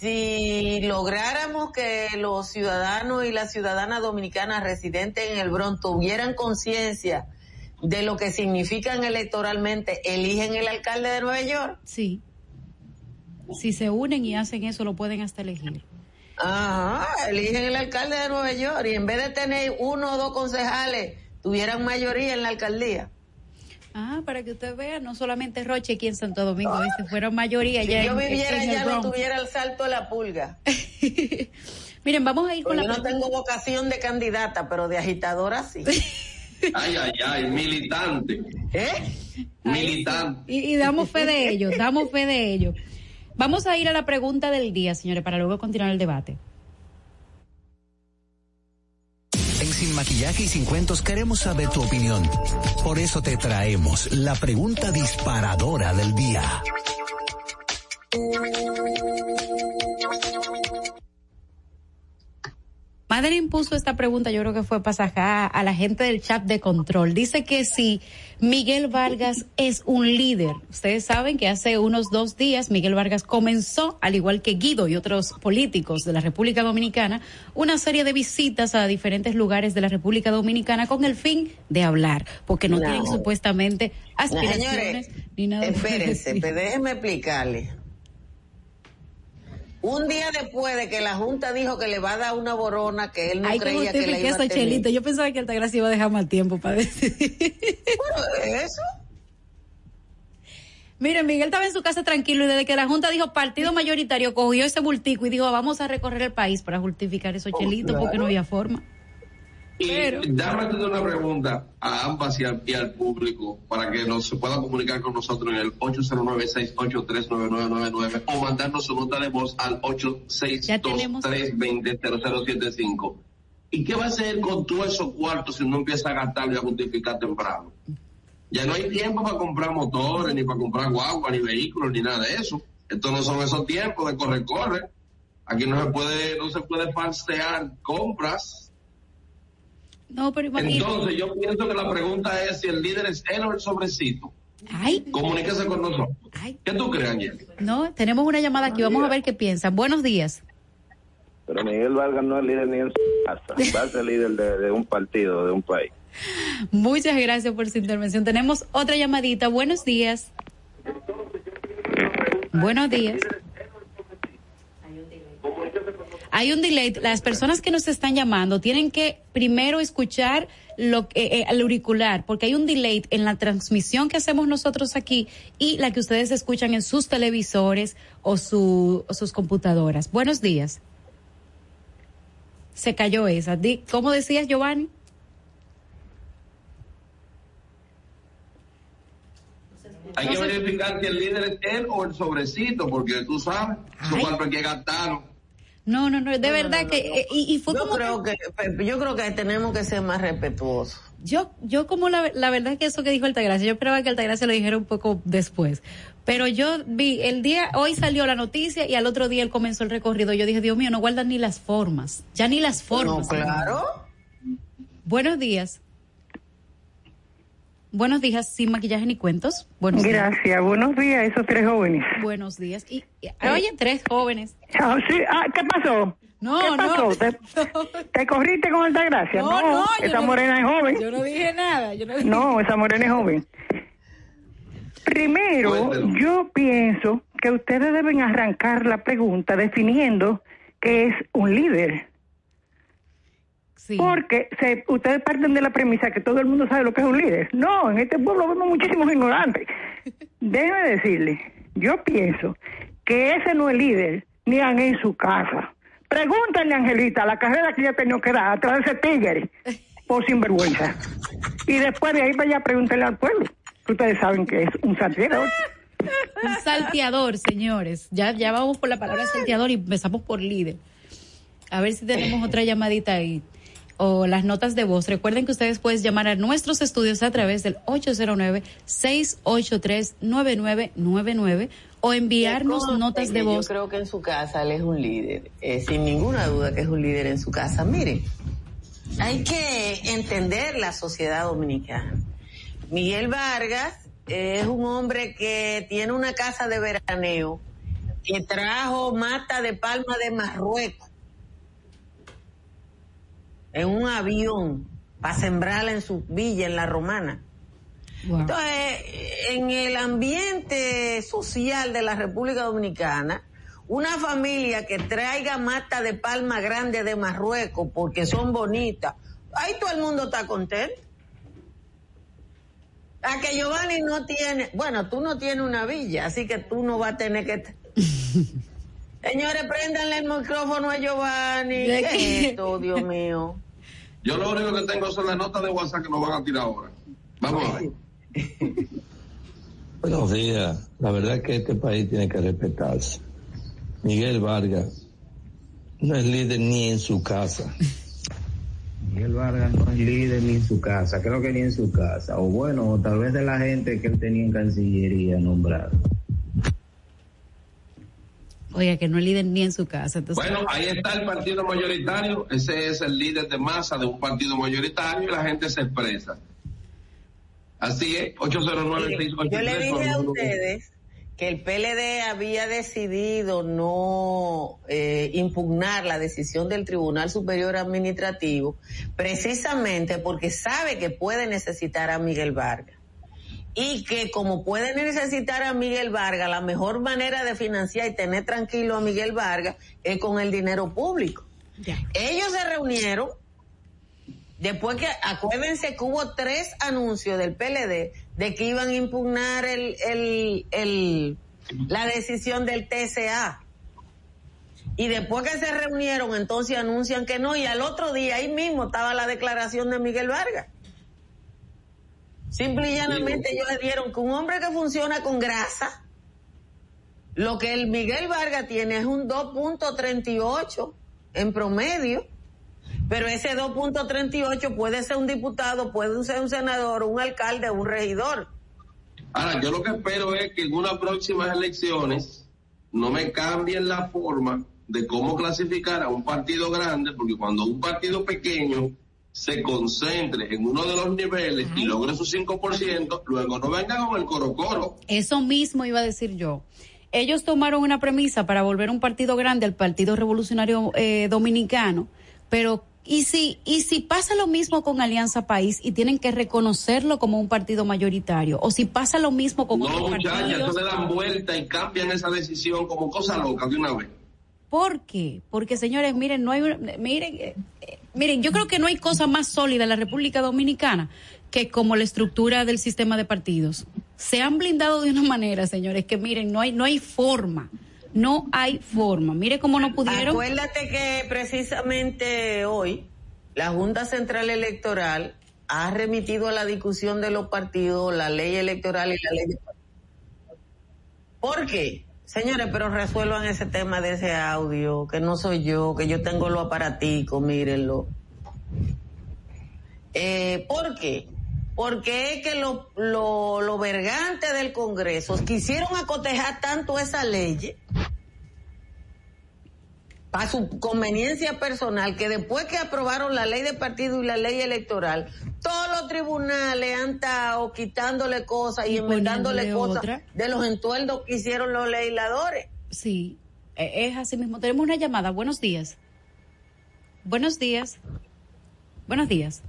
si lográramos que los ciudadanos y las ciudadanas dominicanas residentes en el Bronx tuvieran conciencia de lo que significan electoralmente, eligen el alcalde de Nueva York. Sí. Si se unen y hacen eso, lo pueden hasta elegir. Ajá, eligen el alcalde de Nueva York y en vez de tener uno o dos concejales, tuvieran mayoría en la alcaldía. Ah, para que usted vea, no solamente Roche aquí en Santo Domingo, ah. si fuera mayoría si ya yo en, viviera en ya no tuviera el salto de la pulga. [laughs] Miren, vamos a ir con pues la Yo no tengo vocación de candidata, pero de agitadora sí. [laughs] ay, ay, ay, militante. ¿Eh? Militante. Y, y damos fe de ello, damos fe de ello. Vamos a ir a la pregunta del día, señores, para luego continuar el debate. Sin Maquillaje y Sin Cuentos queremos saber tu opinión. Por eso te traemos la pregunta disparadora del día. Madeline puso esta pregunta, yo creo que fue pasajada a la gente del chat de control. Dice que si Miguel Vargas es un líder. Ustedes saben que hace unos dos días Miguel Vargas comenzó, al igual que Guido y otros políticos de la República Dominicana, una serie de visitas a diferentes lugares de la República Dominicana con el fin de hablar, porque no, no. tienen supuestamente aspiraciones no, señores, ni nada. Espérense, pero déjenme explicarle. Un día después de que la Junta dijo que le va a dar una borona que él no Ay, creía que le iba a tener. Chelito. Yo pensaba que Altagracia iba a dejar mal tiempo para decir. Bueno, eso. [laughs] Mire, Miguel estaba en su casa tranquilo y desde que la Junta dijo partido mayoritario, cogió ese bultico y dijo vamos a recorrer el país para justificar esos Oh, chelitos claro. porque no había forma. Y Pero- déjame hacer una pregunta a ambas y al, y al público para que nos se puedan comunicar con nosotros en el 809-683-9999 o mandarnos su nota de voz al Ya tenemos. 862-320-0075. ¿Y qué va a hacer con todos esos cuartos si no empieza a gastarlo y a justificar temprano? Ya no hay tiempo para comprar motores, ni para comprar guagua, ni vehículos, ni nada de eso. Estos no son esos tiempos de corre-corre. Aquí no se puede, no se puede falsear compras. No, pero imagínate. Entonces yo pienso que la pregunta es si el líder es él o el sobrecito. Ay, Comuníquese con nosotros. ay. ¿Qué tú crees, Angel? No, tenemos una llamada aquí, vamos a ver qué piensan. Buenos días. Pero Miguel Vargas no es líder ni en su casa, va a ser líder de, de un partido, de un país. Muchas gracias por su intervención. Tenemos otra llamadita. Buenos días. Buenos días. Hay un delay. Las personas que nos están llamando tienen que primero escuchar lo que, eh, el auricular, porque hay un delay en la transmisión que hacemos nosotros aquí y la que ustedes escuchan en sus televisores o, su, o sus computadoras. Buenos días. Se cayó esa. Di- ¿Cómo decías, Giovanni? Hay que verificar si el líder es él o el sobrecito, porque tú sabes, su hay que gastarlo. No, no, no, de verdad que eh, y, y fue Yo como creo que, yo creo que tenemos que ser más respetuosos. yo yo como la, la verdad que eso que dijo Altagracia, yo esperaba que Altagracia lo dijera un poco después. Pero yo vi el día hoy salió la noticia y al otro día él comenzó el recorrido. Yo dije, Dios mío, no guardan ni las formas. Ya ni las No, formas. claro. Buenos días. Buenos días, sin maquillaje ni cuentos. Buenos Gracias, días. buenos días, esos tres jóvenes. Buenos días. Y, y- oye, tres jóvenes. Ah, sí, ah, ¿Qué pasó? No, ¿Qué pasó? [laughs] no. ¿Te, te corriste con alta gracia? No, no, yo esa no- morena es joven. Yo no dije nada. Yo no, dije- No, esa morena es joven. Primero, yo pienso que ustedes deben arrancar la pregunta definiendo qué es un líder. Porque se, ustedes parten de la premisa que todo el mundo sabe lo que es un líder. No, en este pueblo vemos muchísimos ignorantes. [laughs] Déjeme decirle, yo pienso que ese no es líder, ni en su casa. Pregúntale, Angelita, la carrera que ella tenido que dar atrás de ese tigre, por sinvergüenza. Y después de ahí vaya a preguntarle al pueblo, que ustedes saben que es un salteador. [laughs] Un salteador, señores. Ya, ya vamos por la palabra salteador y empezamos por líder. A ver si tenemos otra llamadita ahí. O las notas de voz. Recuerden que ustedes pueden llamar a nuestros estudios a través del 809-683-9999 o enviarnos Conste notas de voz. Yo creo que en su casa él es un líder, eh, sin ninguna duda que es un líder en su casa. Miren, hay que entender la sociedad dominicana. Miguel Vargas es un hombre que tiene una casa de veraneo que trajo mata de palma de Marruecos en un avión para sembrarla en su villa en la romana. Entonces, en el ambiente social de la República Dominicana, una familia que traiga mata de palma grande de Marruecos porque son bonitas, ahí todo el mundo está contento. A que Giovanni no tiene, bueno, tú no tienes una villa, así que tú no vas a tener que... Señores, préndanle el micrófono a Giovanni. ¿De ¿Qué qué? es esto, Dios mío? Yo lo único que tengo son las notas de WhatsApp que nos van a tirar ahora. Vamos a ver. [laughs] Buenos días. La verdad es que este país tiene que respetarse. Miguel Vargas no es líder ni en su casa. Miguel Vargas no es líder ni en su casa, creo que ni en su casa, o bueno, o tal vez de la gente que él tenía en Cancillería nombrado. Oiga, que no es líder ni en su casa. Entonces, Bueno, ahí está el partido mayoritario. Ese es el líder de masa de un partido mayoritario y la gente se expresa. Así es, 809 Yo le dije a ustedes que el PLD había decidido no eh, impugnar la decisión del Tribunal Superior Administrativo precisamente porque sabe que puede necesitar a Miguel Vargas y que como puede necesitar a Miguel Vargas, la mejor manera de financiar y tener tranquilo a Miguel Vargas es con el dinero público. Ellos se reunieron Después que, acuérdense que hubo tres anuncios del PLD de que iban a impugnar el, el, el, la decisión del TCA. Y después que se reunieron, entonces anuncian que no, y al otro día ahí mismo estaba la declaración de Miguel Vargas. Simple y llanamente ellos le dieron que un hombre que funciona con grasa, lo que el Miguel Vargas tiene es un 2.38 en promedio. Pero ese 2.38 puede ser un diputado, puede ser un senador, un alcalde, un regidor. Ahora, yo lo que espero es que en unas próximas elecciones no me cambien la forma de cómo clasificar a un partido grande, porque cuando un partido pequeño se concentre en uno de los niveles y logre su 5%, luego no vengan con el coro coro. Eso mismo iba a decir yo. Ellos tomaron una premisa para volver un partido grande al Partido Revolucionario eh, Dominicano, pero y si y si pasa lo mismo con Alianza País y tienen que reconocerlo como un partido mayoritario, o si pasa lo mismo con No, otros partidos, entonces dan vuelta y cambian esa decisión como cosa loca de una vez. ¿por qué? Porque señores, miren, no hay miren eh, miren, yo creo que no hay cosa más sólida en la República Dominicana que como la estructura del sistema de partidos. Se han blindado de una [laughs] manera, señores, que miren, no hay no hay forma. No hay forma. Mire cómo no pudieron. Acuérdate que precisamente hoy la Junta Central Electoral ha remitido a la discusión de los partidos la ley electoral y la ley de ¿Por qué? Señores, pero resuelvan ese tema de ese audio, que no soy yo, que yo tengo los aparaticos, mírenlo. Eh, ¿Por qué? Porque es que los lo, lo vergantes del Congreso quisieron acotejar tanto esa ley para su conveniencia personal, que después que aprobaron la ley de partido y la ley electoral, todos los tribunales han estado quitándole cosas y, Y inventándole cosas otra. de los entuerdos que hicieron los legisladores. Sí, e- es así mismo. Tenemos una llamada. Buenos días. Buenos días. Buenos días.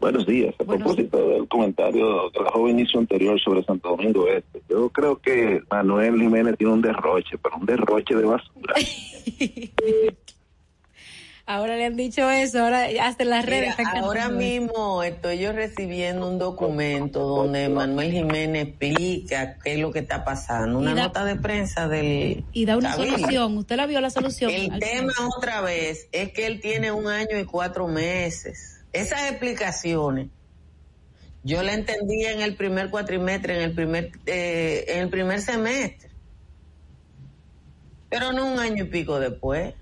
Buenos días. A propósito del comentario que la joven hizo anterior sobre Santo Domingo Este, yo creo que Manuel Jiménez tiene un derroche, pero un derroche de basura. [laughs] Ahora le han dicho eso, ahora hasta en las redes Mira, ahora mismo estoy yo recibiendo un documento donde Manuel Jiménez explica qué es lo que está pasando, una da- nota de prensa del Y da una solución. ¿Usted la vio la solución? El tema otra vez es que él tiene un año y cuatro meses. Esas explicaciones yo la entendí en el primer cuatrimestre, en el primer, eh, en el primer semestre, pero no un año y pico después.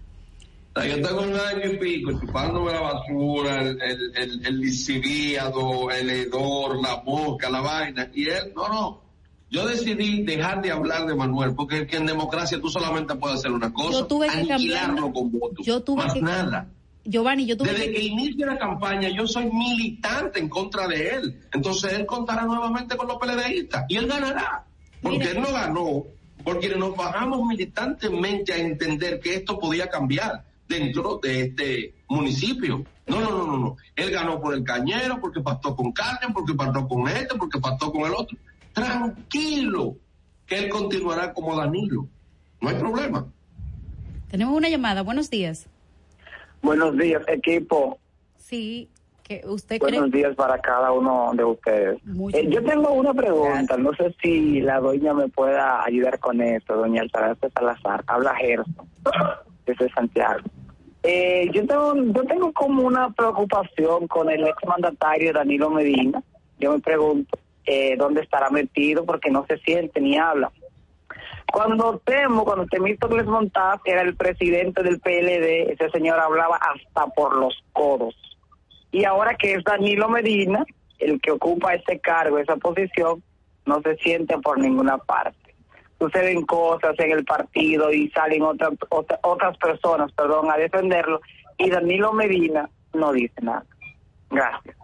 O sea, yo tengo un año y pico chupándome la basura, el, el, el, el lisiviado, el hedor, la mosca, la vaina. Y él, no, no. Yo decidí dejar de hablar de Manuel, porque que en democracia tú solamente puedes hacer una cosa, Yo tuve que aniquilarlo cambiar- con votos. yo tuve Más que- nada. Giovanni, yo tuve Desde que... que inicia la campaña, yo soy militante en contra de él. Entonces él contará nuevamente con los PLDistas y él ganará. Porque Mira. él no ganó, porque nos bajamos militantemente a entender que esto podía cambiar dentro de este municipio. No, no, no, no, no. Él ganó por el cañero, porque pactó con Carmen, porque pactó con este, porque pactó con el otro. Tranquilo, que él continuará como Danilo. No hay problema. Tenemos una llamada. Buenos días. Buenos días, equipo. Sí, que usted cree... Buenos días para cada uno de ustedes. Eh, yo tengo una pregunta, no sé si la doña me pueda ayudar con esto, doña Altagracia Salazar. Habla Gerson, desde Santiago. Eh, yo tengo yo tengo como una preocupación con el exmandatario Danilo Medina. Yo me pregunto eh, dónde estará metido porque no se siente ni habla. Cuando Temo, cuando Temístocles Montaz era el presidente del PLD, ese señor hablaba hasta por los codos. Y ahora que es Danilo Medina, el que ocupa ese cargo, esa posición, no se siente por ninguna parte. Suceden cosas en el partido y salen otras otra- otras personas, perdón, a defenderlo y Danilo Medina no dice nada. Gracias.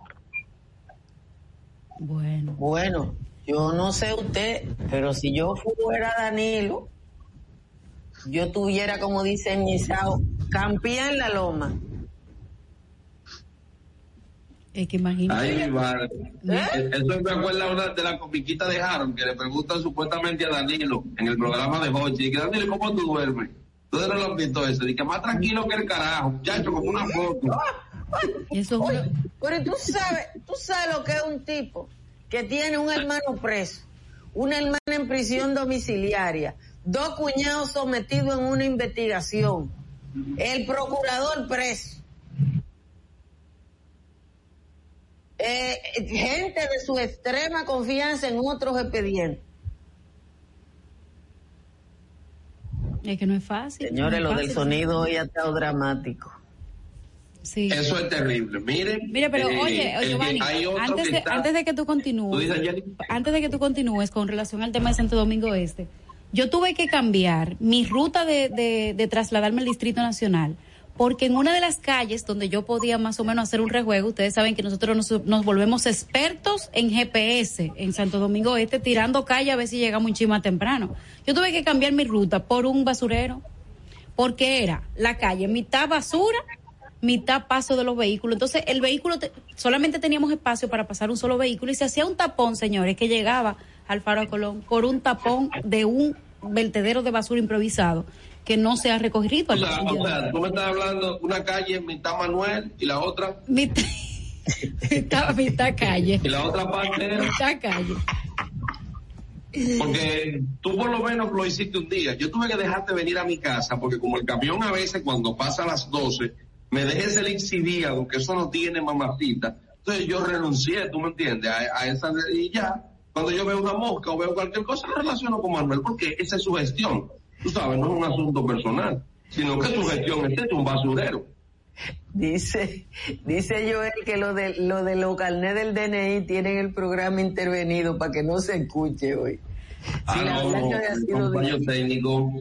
Bueno. Bueno, yo no sé usted, pero si yo fuera Danilo, yo tuviera, como dice Misao, campía en la loma. Es que imagínate. Ay, mi madre. Eh, Eso me acuerda una de la comiquita de Harold que le preguntan supuestamente a Danilo en el programa de Hochi. Que Danilo, ¿cómo tú duermes? Ustedes no lo visto eso. Dice que más tranquilo que el carajo, muchacho, como una foto. Eso Oye, pero tú sabes, tú sabes lo que es un tipo que tiene un hermano preso, una hermana en prisión domiciliaria, dos cuñados sometidos en una investigación, el procurador preso, eh, gente de su extrema confianza en otros expedientes. Es que no es fácil. Señores, no es lo del sonido hoy ha estado dramático. Sí. Eso es terrible. Mire, Mira, pero eh, oye, Giovanni, antes de, está- antes de que tú ¿Tú continúes, antes de que tú continúes con relación al tema de Santo Domingo Este, yo tuve que cambiar mi ruta de, de, de trasladarme al Distrito Nacional, porque en una de las calles donde yo podía más o menos hacer un rejuego, ustedes saben que nosotros nos, nos volvemos expertos en GPS en Santo Domingo Este, tirando calle a ver si llegamos un chima temprano. Yo tuve que cambiar mi ruta por un basurero, porque era la calle mitad basura, mitad paso de los vehículos. Entonces, el vehículo, te- solamente teníamos espacio para pasar un solo vehículo y se hacía un tapón, señores, que llegaba al Faro de Colón por un tapón de un vertedero de basura improvisado que no se ha recogido. O sea, o tú me estás hablando una calle mitad Manuel y la otra mitad, [laughs] mitad, mitad calle. y la otra parte era- Mitad calle. Porque tú por lo menos lo hiciste un día. Yo tuve que dejarte venir a mi casa porque como el camión a veces cuando pasa a las 12 me dejes el exhibíado, que eso no tiene mamacita. Entonces yo renuncié, tú me entiendes, a, a esa y ya. Cuando yo veo una mosca o veo cualquier cosa, lo relaciono con Manuel porque esa es su gestión. Tú sabes, no es un asunto personal, sino que su gestión este es un basurero. Dice, dice Joel que lo de lo de los carnet del DNI tienen el programa intervenido para que no se escuche hoy. Ah, la no, no, fallo técnico.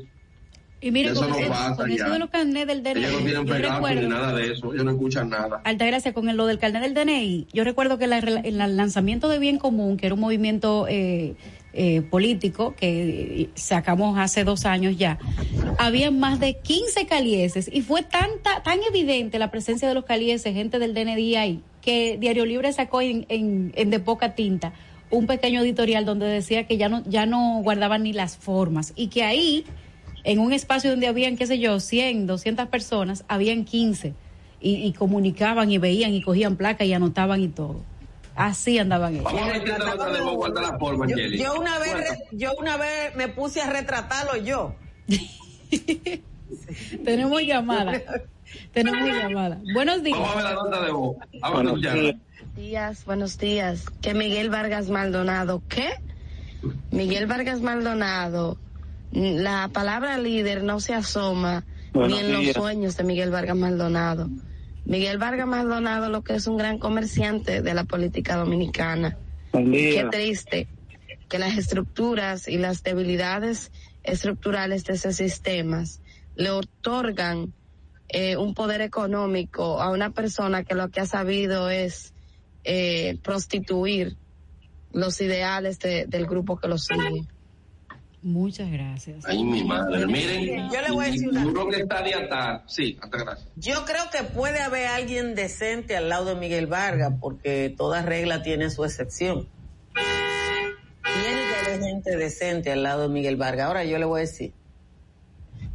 Y mire, eso con, no eso, pasa con eso ya. de los carnets del DNI, Ellos no tienen ni nada de eso, ellos no escuchan nada. Altagracia, con el- lo del carnet del DNI, yo recuerdo que la- en el lanzamiento de Bien Común, que era un movimiento eh, eh, político que sacamos hace dos años ya, había más de 15 calieses y fue tanta, tan evidente la presencia de los calieses, gente del DNI ahí, que Diario Libre sacó en, en, en de poca tinta un pequeño editorial donde decía que ya no, ya no guardaban ni las formas y que ahí, en un espacio donde habían, qué sé yo, 100, 200 personas, habían 15 y, y comunicaban y veían y cogían placa y anotaban y todo. Así andaban ellos. Yo, Kelly. yo una vez, re- yo una vez me puse a retratarlo yo. [laughs] Tenemos llamada. Tenemos llamada. Buenos días. Vamos a ver la nota de voz. Buenos días, buenos días. Que Miguel Vargas Maldonado, ¿qué? Miguel Vargas Maldonado, la palabra líder no se asoma Buenos ni en los sueños de Miguel Vargas Maldonado. Miguel Vargas Maldonado lo que es un gran comerciante de la política dominicana. Qué triste que las estructuras y las debilidades estructurales de esos sistemas le otorgan eh, un poder económico a una persona que lo que ha sabido es eh, prostituir los ideales de- del grupo que lo sigue. Muchas gracias. Ay, mi madre. Miren, Yo le voy a decir una que está de atar. Sí, hasta gracias. Yo creo que puede haber alguien decente al lado de Miguel Vargas, porque toda regla tiene su excepción. Tiene que haber gente decente al lado de Miguel Vargas. Ahora yo le voy a decir,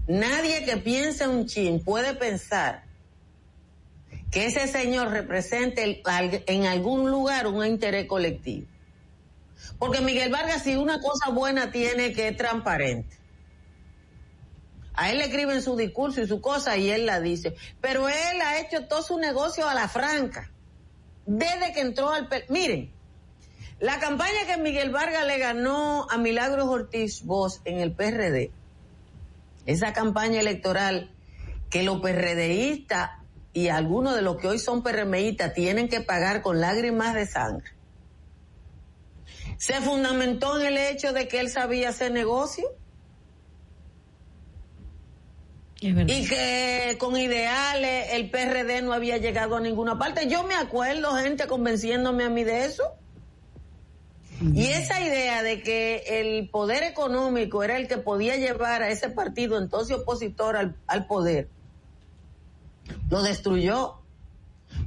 nadie que piense un chin puede pensar que ese señor represente en algún lugar un interés colectivo. Porque Miguel Vargas, si una cosa buena tiene que es transparente. A él le escriben su discurso y su cosa y él la dice. Pero él ha hecho todo su negocio a la franca. Desde que entró al... Miren, la campaña que Miguel Vargas le ganó a Milagros Ortiz Voz en el PRD, esa campaña electoral que los PRDistas y algunos de los que hoy son PRMistas tienen que pagar con lágrimas de sangre, se fundamentó en el hecho de que él sabía hacer negocio y que con ideales el PRD no había llegado a ninguna parte. Yo me acuerdo gente convenciéndome a mí de eso. Y esa idea de que el poder económico era el que podía llevar a ese partido entonces opositor al, al poder, lo destruyó.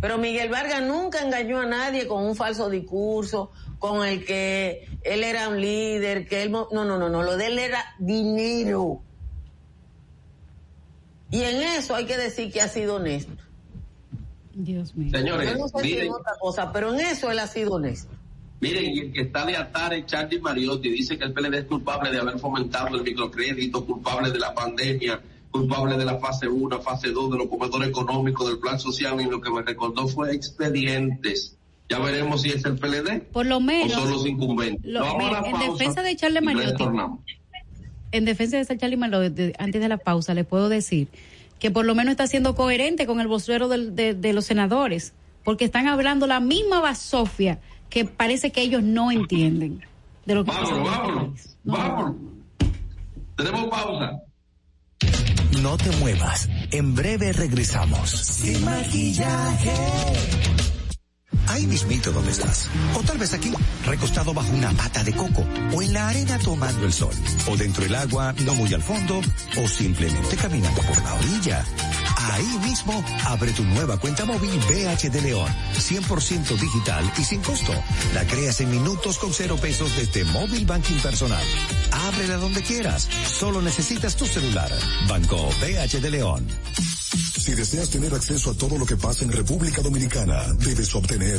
Pero Miguel Vargas nunca engañó a nadie con un falso discurso, con el que él era un líder, que él... No, no, no, no, lo de él era dinero. Y en eso hay que decir que ha sido honesto. Dios mío. Señores, Yo no sé si en otra cosa, pero en eso él ha sido honesto. miren, y el que está de atar es Charlie Mariotti. Dice que el PLD es culpable de haber fomentado el microcrédito, culpable de la pandemia, culpable de la fase 1, fase 2, de los comedores económicos, del plan social, y lo que me recordó fue expedientes. Ya veremos si es el PLD Por lo o menos, son los incumbentes. lo- en defensa de Charlie Mariotti, en defensa de Charlie Mariotti, antes de la pausa, le puedo decir que por lo menos está siendo coherente con el vocero del- de, de los senadores, porque están hablando la misma basofia que parece que ellos no entienden de lo que Vámonos, vámonos, vámonos. Tenemos pausa. No te muevas. En breve regresamos. Sin maquillaje. Ahí mismito donde estás. O tal vez aquí, recostado bajo una pata de coco. O en la arena tomando el sol. O dentro del agua, no muy al fondo. O simplemente caminando por la orilla. Ahí mismo, abre tu nueva cuenta móvil BH de León. 100% digital y sin costo. La creas en minutos con cero pesos desde Móvil Banking Personal. Ábrela donde quieras. Solo necesitas tu celular. Banco BH de León. Si deseas tener acceso a todo lo que pasa en República Dominicana, debes obtener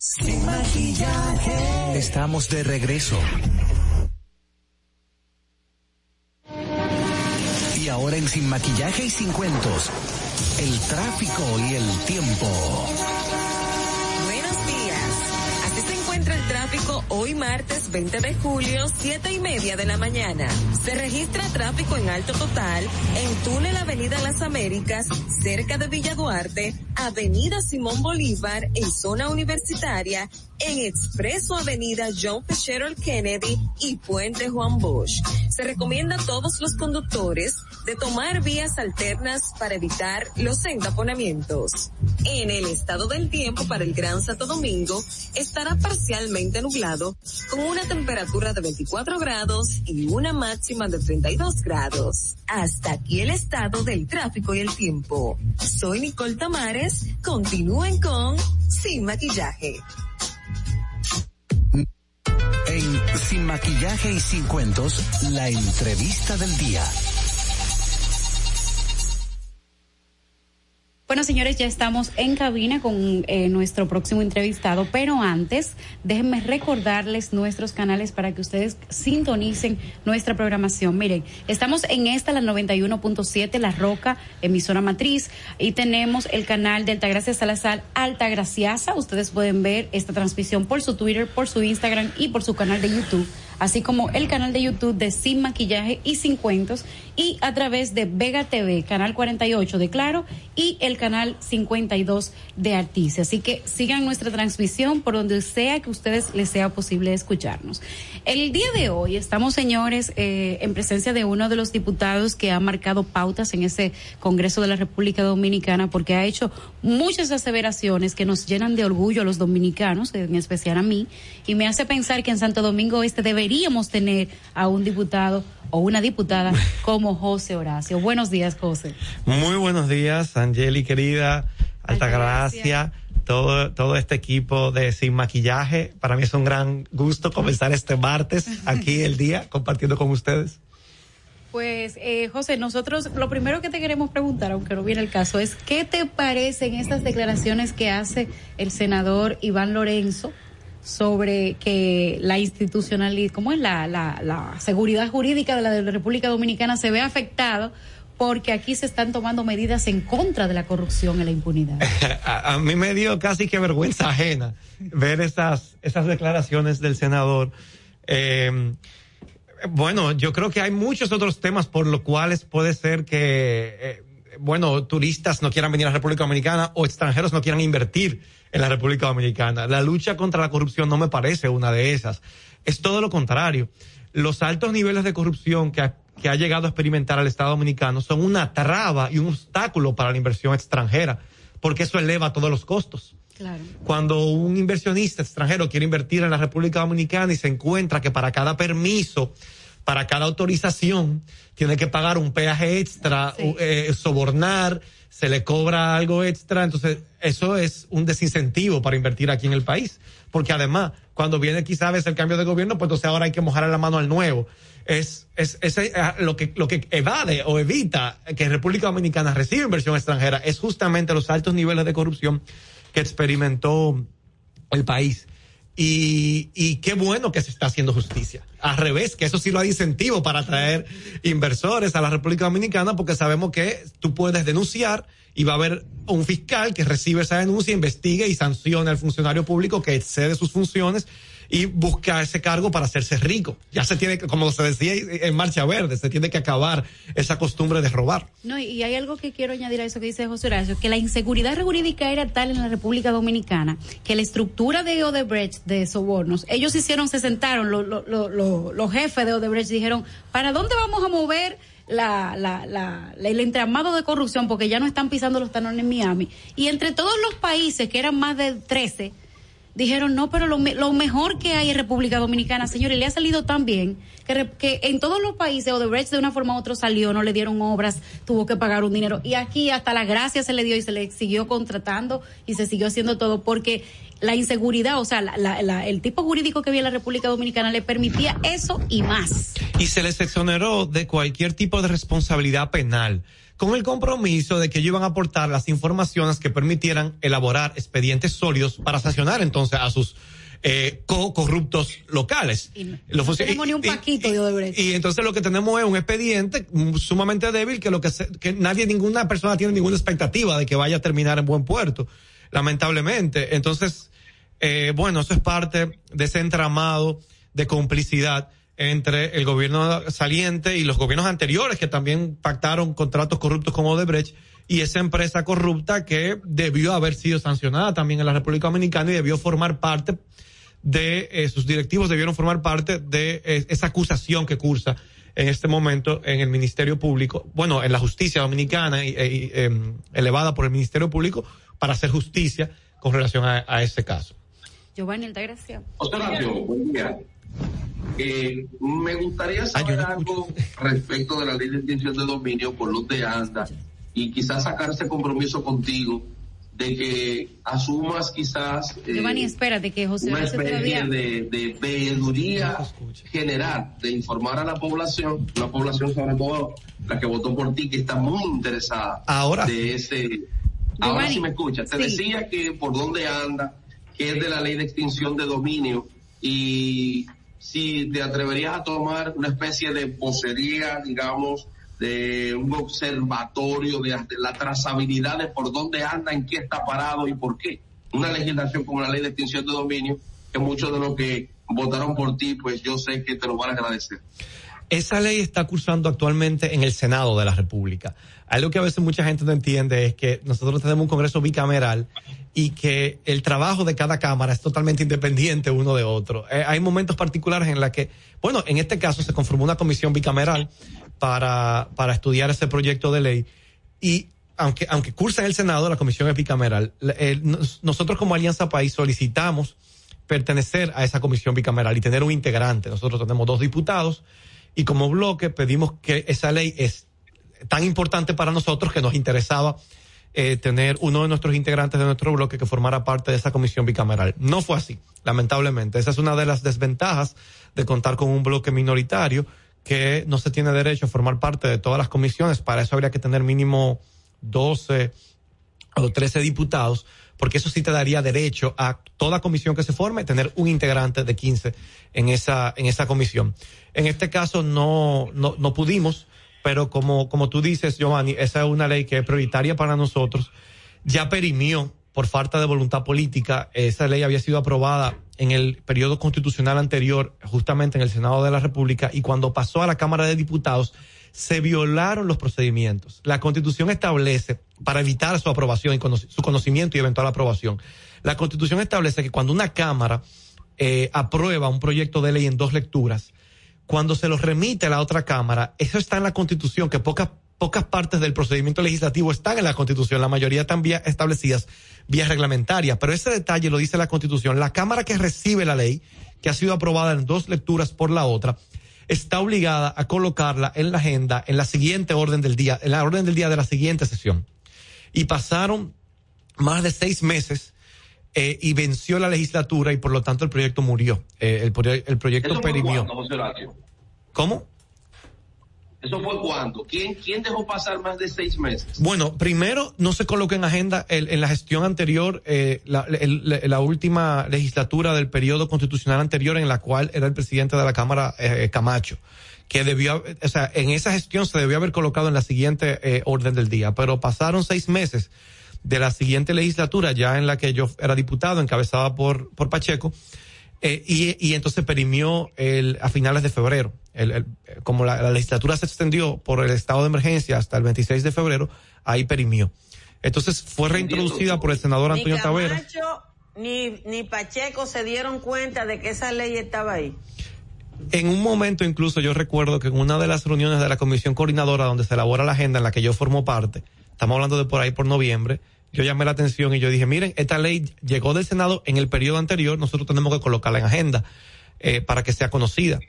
Sin maquillaje. Estamos de regreso. Y ahora en Sin Maquillaje y Sin Cuentos, el tráfico y el tiempo. Encuentra el tráfico hoy martes 20 de julio, 7 y media de la mañana. Se registra tráfico en alto total en túnel Avenida Las Américas, cerca de Villa Duarte, Avenida Simón Bolívar en zona universitaria, en Expreso Avenida John Fitzgerald Kennedy y Puente Juan Bosch. Se recomienda a todos los conductores de tomar vías alternas para evitar los entaponamientos. En el estado del tiempo para el Gran Santo Domingo estará parcialmente nublado con una temperatura de 24 grados y una máxima de 32 grados. Hasta aquí el estado del tráfico y el tiempo. Soy Nicole Tamares. Continúen con Sin Maquillaje. En Sin Maquillaje y Sin Cuentos, la entrevista del día. Bueno, señores, ya estamos en cabina con eh, nuestro próximo entrevistado, pero antes déjenme recordarles nuestros canales para que ustedes sintonicen nuestra programación. Miren, estamos en esta, la 91.7, La Roca, emisora matriz, y tenemos el canal de Altagracia Salazar, Altagraciasa. Ustedes pueden ver esta transmisión por su Twitter, por su Instagram y por su canal de YouTube así como el canal de YouTube de Sin Maquillaje y Sin Cuentos y a través de Vega TV, canal 48 de Claro y el canal 52 de Artice. Así que sigan nuestra transmisión por donde sea que ustedes les sea posible escucharnos. El día de hoy estamos, señores, eh, en presencia de uno de los diputados que ha marcado pautas en ese Congreso de la República Dominicana porque ha hecho muchas aseveraciones que nos llenan de orgullo a los dominicanos, en especial a mí, y me hace pensar que en Santo Domingo Este deberíamos tener a un diputado o una diputada [laughs] como José Horacio. Buenos días, José. Muy buenos días, Angeli querida, Altagracia, todo, todo este equipo de Sin Maquillaje. Para mí es un gran gusto comenzar este martes aquí el día compartiendo con ustedes. Pues, eh, José, nosotros lo primero que te queremos preguntar, aunque no viene el caso, es ¿qué te parecen estas declaraciones que hace el senador Iván Lorenzo sobre que la institucionalidad, ¿cómo es la, la, seguridad jurídica de la, República Dominicana se ve afectado? porque aquí se están tomando medidas en contra de la corrupción y la impunidad. [laughs] a, a, mí me dio casi que vergüenza ajena ver esas, esas declaraciones del senador. Eh, bueno, yo creo que hay muchos otros temas por los cuales puede ser que, eh, bueno, turistas no quieran venir a la República Dominicana o extranjeros no quieran invertir en la República Dominicana. La lucha contra la corrupción no me parece una de esas. Es todo lo contrario. Los altos niveles de corrupción que ha, que ha llegado a experimentar el Estado Dominicano son una traba y un obstáculo para la inversión extranjera, porque eso eleva todos los costos. Claro. Cuando un inversionista extranjero quiere invertir en la República Dominicana y se encuentra que para cada permiso, para cada autorización, tiene que pagar un peaje extra, sí. eh, sobornar, se le cobra algo extra, entonces eso es un desincentivo para invertir aquí en el país. Porque además, cuando viene quizás el cambio de gobierno, pues entonces ahora hay que mojar la mano al nuevo. Es, es, es, es lo que, lo que evade o evita que República Dominicana reciba inversión extranjera es justamente los altos niveles de corrupción que experimentó el país. Y, y qué bueno que se está haciendo justicia. Al revés, que eso sí lo hay incentivo para atraer inversores a la República Dominicana porque sabemos que tú puedes denunciar y va a haber un fiscal que recibe esa denuncia, investigue y sancione al funcionario público que excede sus funciones y busca ese cargo para hacerse rico. Ya se tiene, como se decía en Marcha Verde, se tiene que acabar esa costumbre de robar. No, y hay algo que quiero añadir a eso que dice José Horacio, que la inseguridad jurídica era tal en la República Dominicana que la estructura de Odebrecht de sobornos, ellos hicieron, se sentaron, los jefes de Odebrecht dijeron, ¿para dónde vamos a mover? La, la, la, el entramado de corrupción porque ya no están pisando los talones en Miami. Y entre todos los países, que eran más de 13, dijeron, no, pero lo, lo, mejor que hay en República Dominicana, señores, le ha salido tan bien que, que en todos los países Odebrecht de una forma u otra salió, no le dieron obras, tuvo que pagar un dinero. Y aquí hasta la gracia se le dio y se le siguió contratando y se siguió haciendo todo porque la inseguridad, o sea, la, la, el tipo jurídico que había en la República Dominicana le permitía eso y más. Y se les exoneró de cualquier tipo de responsabilidad penal con el compromiso de que ellos iban a aportar las informaciones que permitieran elaborar expedientes sólidos para sancionar entonces a sus eh, co corruptos locales. Y no, tenemos ni un paquito de Odebrecht. Y, entonces lo que tenemos es un expediente sumamente débil que lo que, que nadie, ninguna persona tiene ninguna expectativa de que vaya a terminar en buen puerto, lamentablemente. Entonces, eh, bueno, eso es parte de ese entramado de complicidad entre el gobierno saliente y los gobiernos anteriores que también pactaron contratos corruptos con Odebrecht y esa empresa corrupta que debió haber sido sancionada también en la República Dominicana y debió formar parte de eh, sus directivos debieron formar parte de eh, esa acusación que cursa en este momento en el Ministerio Público, bueno, en la justicia dominicana y, em, elevada por el Ministerio Público para hacer justicia con relación a, ese caso. Giovanni Altagracia. buen día. Eh, me gustaría saber algo respecto de la ley de extinción de dominio por los de anda y quizás sacar ese compromiso contigo de que asumas quizás eh, Giovanni, espérate que José una especie de, de veeduría general de informar a la población, la población sobre todo la que votó por ti, que está muy interesada ahora. de ese ahora sí me escucha, te decía que por dónde anda, que es de la ley de extinción de dominio y si te atreverías a tomar una especie de posería, digamos, de un observatorio de, la trazabilidad de por dónde anda, en qué está parado y por qué. Una legislación como la ley de extinción de dominio, que muchos de los que votaron por ti, pues yo sé que te lo van a agradecer. Esa ley está cursando actualmente en el Senado de la República. Algo que a veces mucha gente no entiende es que nosotros tenemos un Congreso bicameral y que el trabajo de cada Cámara es totalmente independiente uno de otro. Eh, hay momentos particulares en la que, bueno, en este caso se conformó una comisión bicameral para, para estudiar ese proyecto de ley y aunque, aunque cursa en el Senado, la comisión es bicameral, eh, nosotros como Alianza País solicitamos pertenecer a esa comisión bicameral y tener un integrante. Nosotros tenemos dos diputados y como bloque pedimos que esa ley es tan importante para nosotros que nos interesaba eh, tener uno de nuestros integrantes de nuestro bloque que formara parte de esa comisión bicameral. No fue así, lamentablemente. Esa es una de las desventajas de contar con un bloque minoritario que no se tiene derecho a formar parte de todas las comisiones. Para eso habría que tener mínimo 12 o 13 diputados, porque eso sí te daría derecho a toda comisión que se forme tener un integrante de 15 en esa en esa comisión. En este caso no no, no pudimos pero como, como tú dices, Giovanni, esa es una ley que es prioritaria para nosotros. Ya perimió por falta de voluntad política. Esa ley había sido aprobada en el periodo constitucional anterior, justamente en el Senado de la República, y cuando pasó a la Cámara de Diputados, se violaron los procedimientos. La Constitución establece, para evitar su aprobación y su conocimiento y eventual aprobación, la Constitución establece que cuando una Cámara eh, aprueba un proyecto de ley en dos lecturas, cuando se los remite a la otra Cámara, eso está en la Constitución, que pocas pocas partes del procedimiento legislativo están en la Constitución, la mayoría están establecidas vía reglamentaria, pero ese detalle lo dice la Constitución. La Cámara que recibe la ley, que ha sido aprobada en dos lecturas por la otra, está obligada a colocarla en la agenda en la siguiente orden del día, en la orden del día de la siguiente sesión. Y pasaron más de seis meses eh, y venció la legislatura y por lo tanto el proyecto murió. Eh, el, el, proyecto perimió. ¿Cómo? ¿Eso fue cuándo? ¿Quién, ¿Quién dejó pasar más de seis meses? Bueno, primero no se colocó en agenda el, en la gestión anterior, eh, la, la, última legislatura del periodo constitucional anterior en la cual era el presidente de la Cámara eh, Camacho, que debió, o sea, en esa gestión se debió haber colocado en la siguiente eh, orden del día, pero pasaron seis meses de la siguiente legislatura, ya en la que yo era diputado, encabezada por, por Pacheco, eh, y, y entonces perimió el, a finales de febrero. El, el, como la, la, legislatura se extendió por el estado de emergencia hasta el 26 de febrero, ahí perimió. Entonces fue reintroducida por el senador Antonio ni Tavera. Ni, ni Pacheco se dieron cuenta de que esa ley estaba ahí. En un momento incluso yo recuerdo que en una de las reuniones de la comisión coordinadora donde se elabora la agenda en la que yo formo parte, estamos hablando de por ahí por noviembre, yo llamé la atención y yo dije, miren, esta ley llegó del Senado en el periodo anterior, nosotros tenemos que colocarla en agenda eh, para que sea conocida.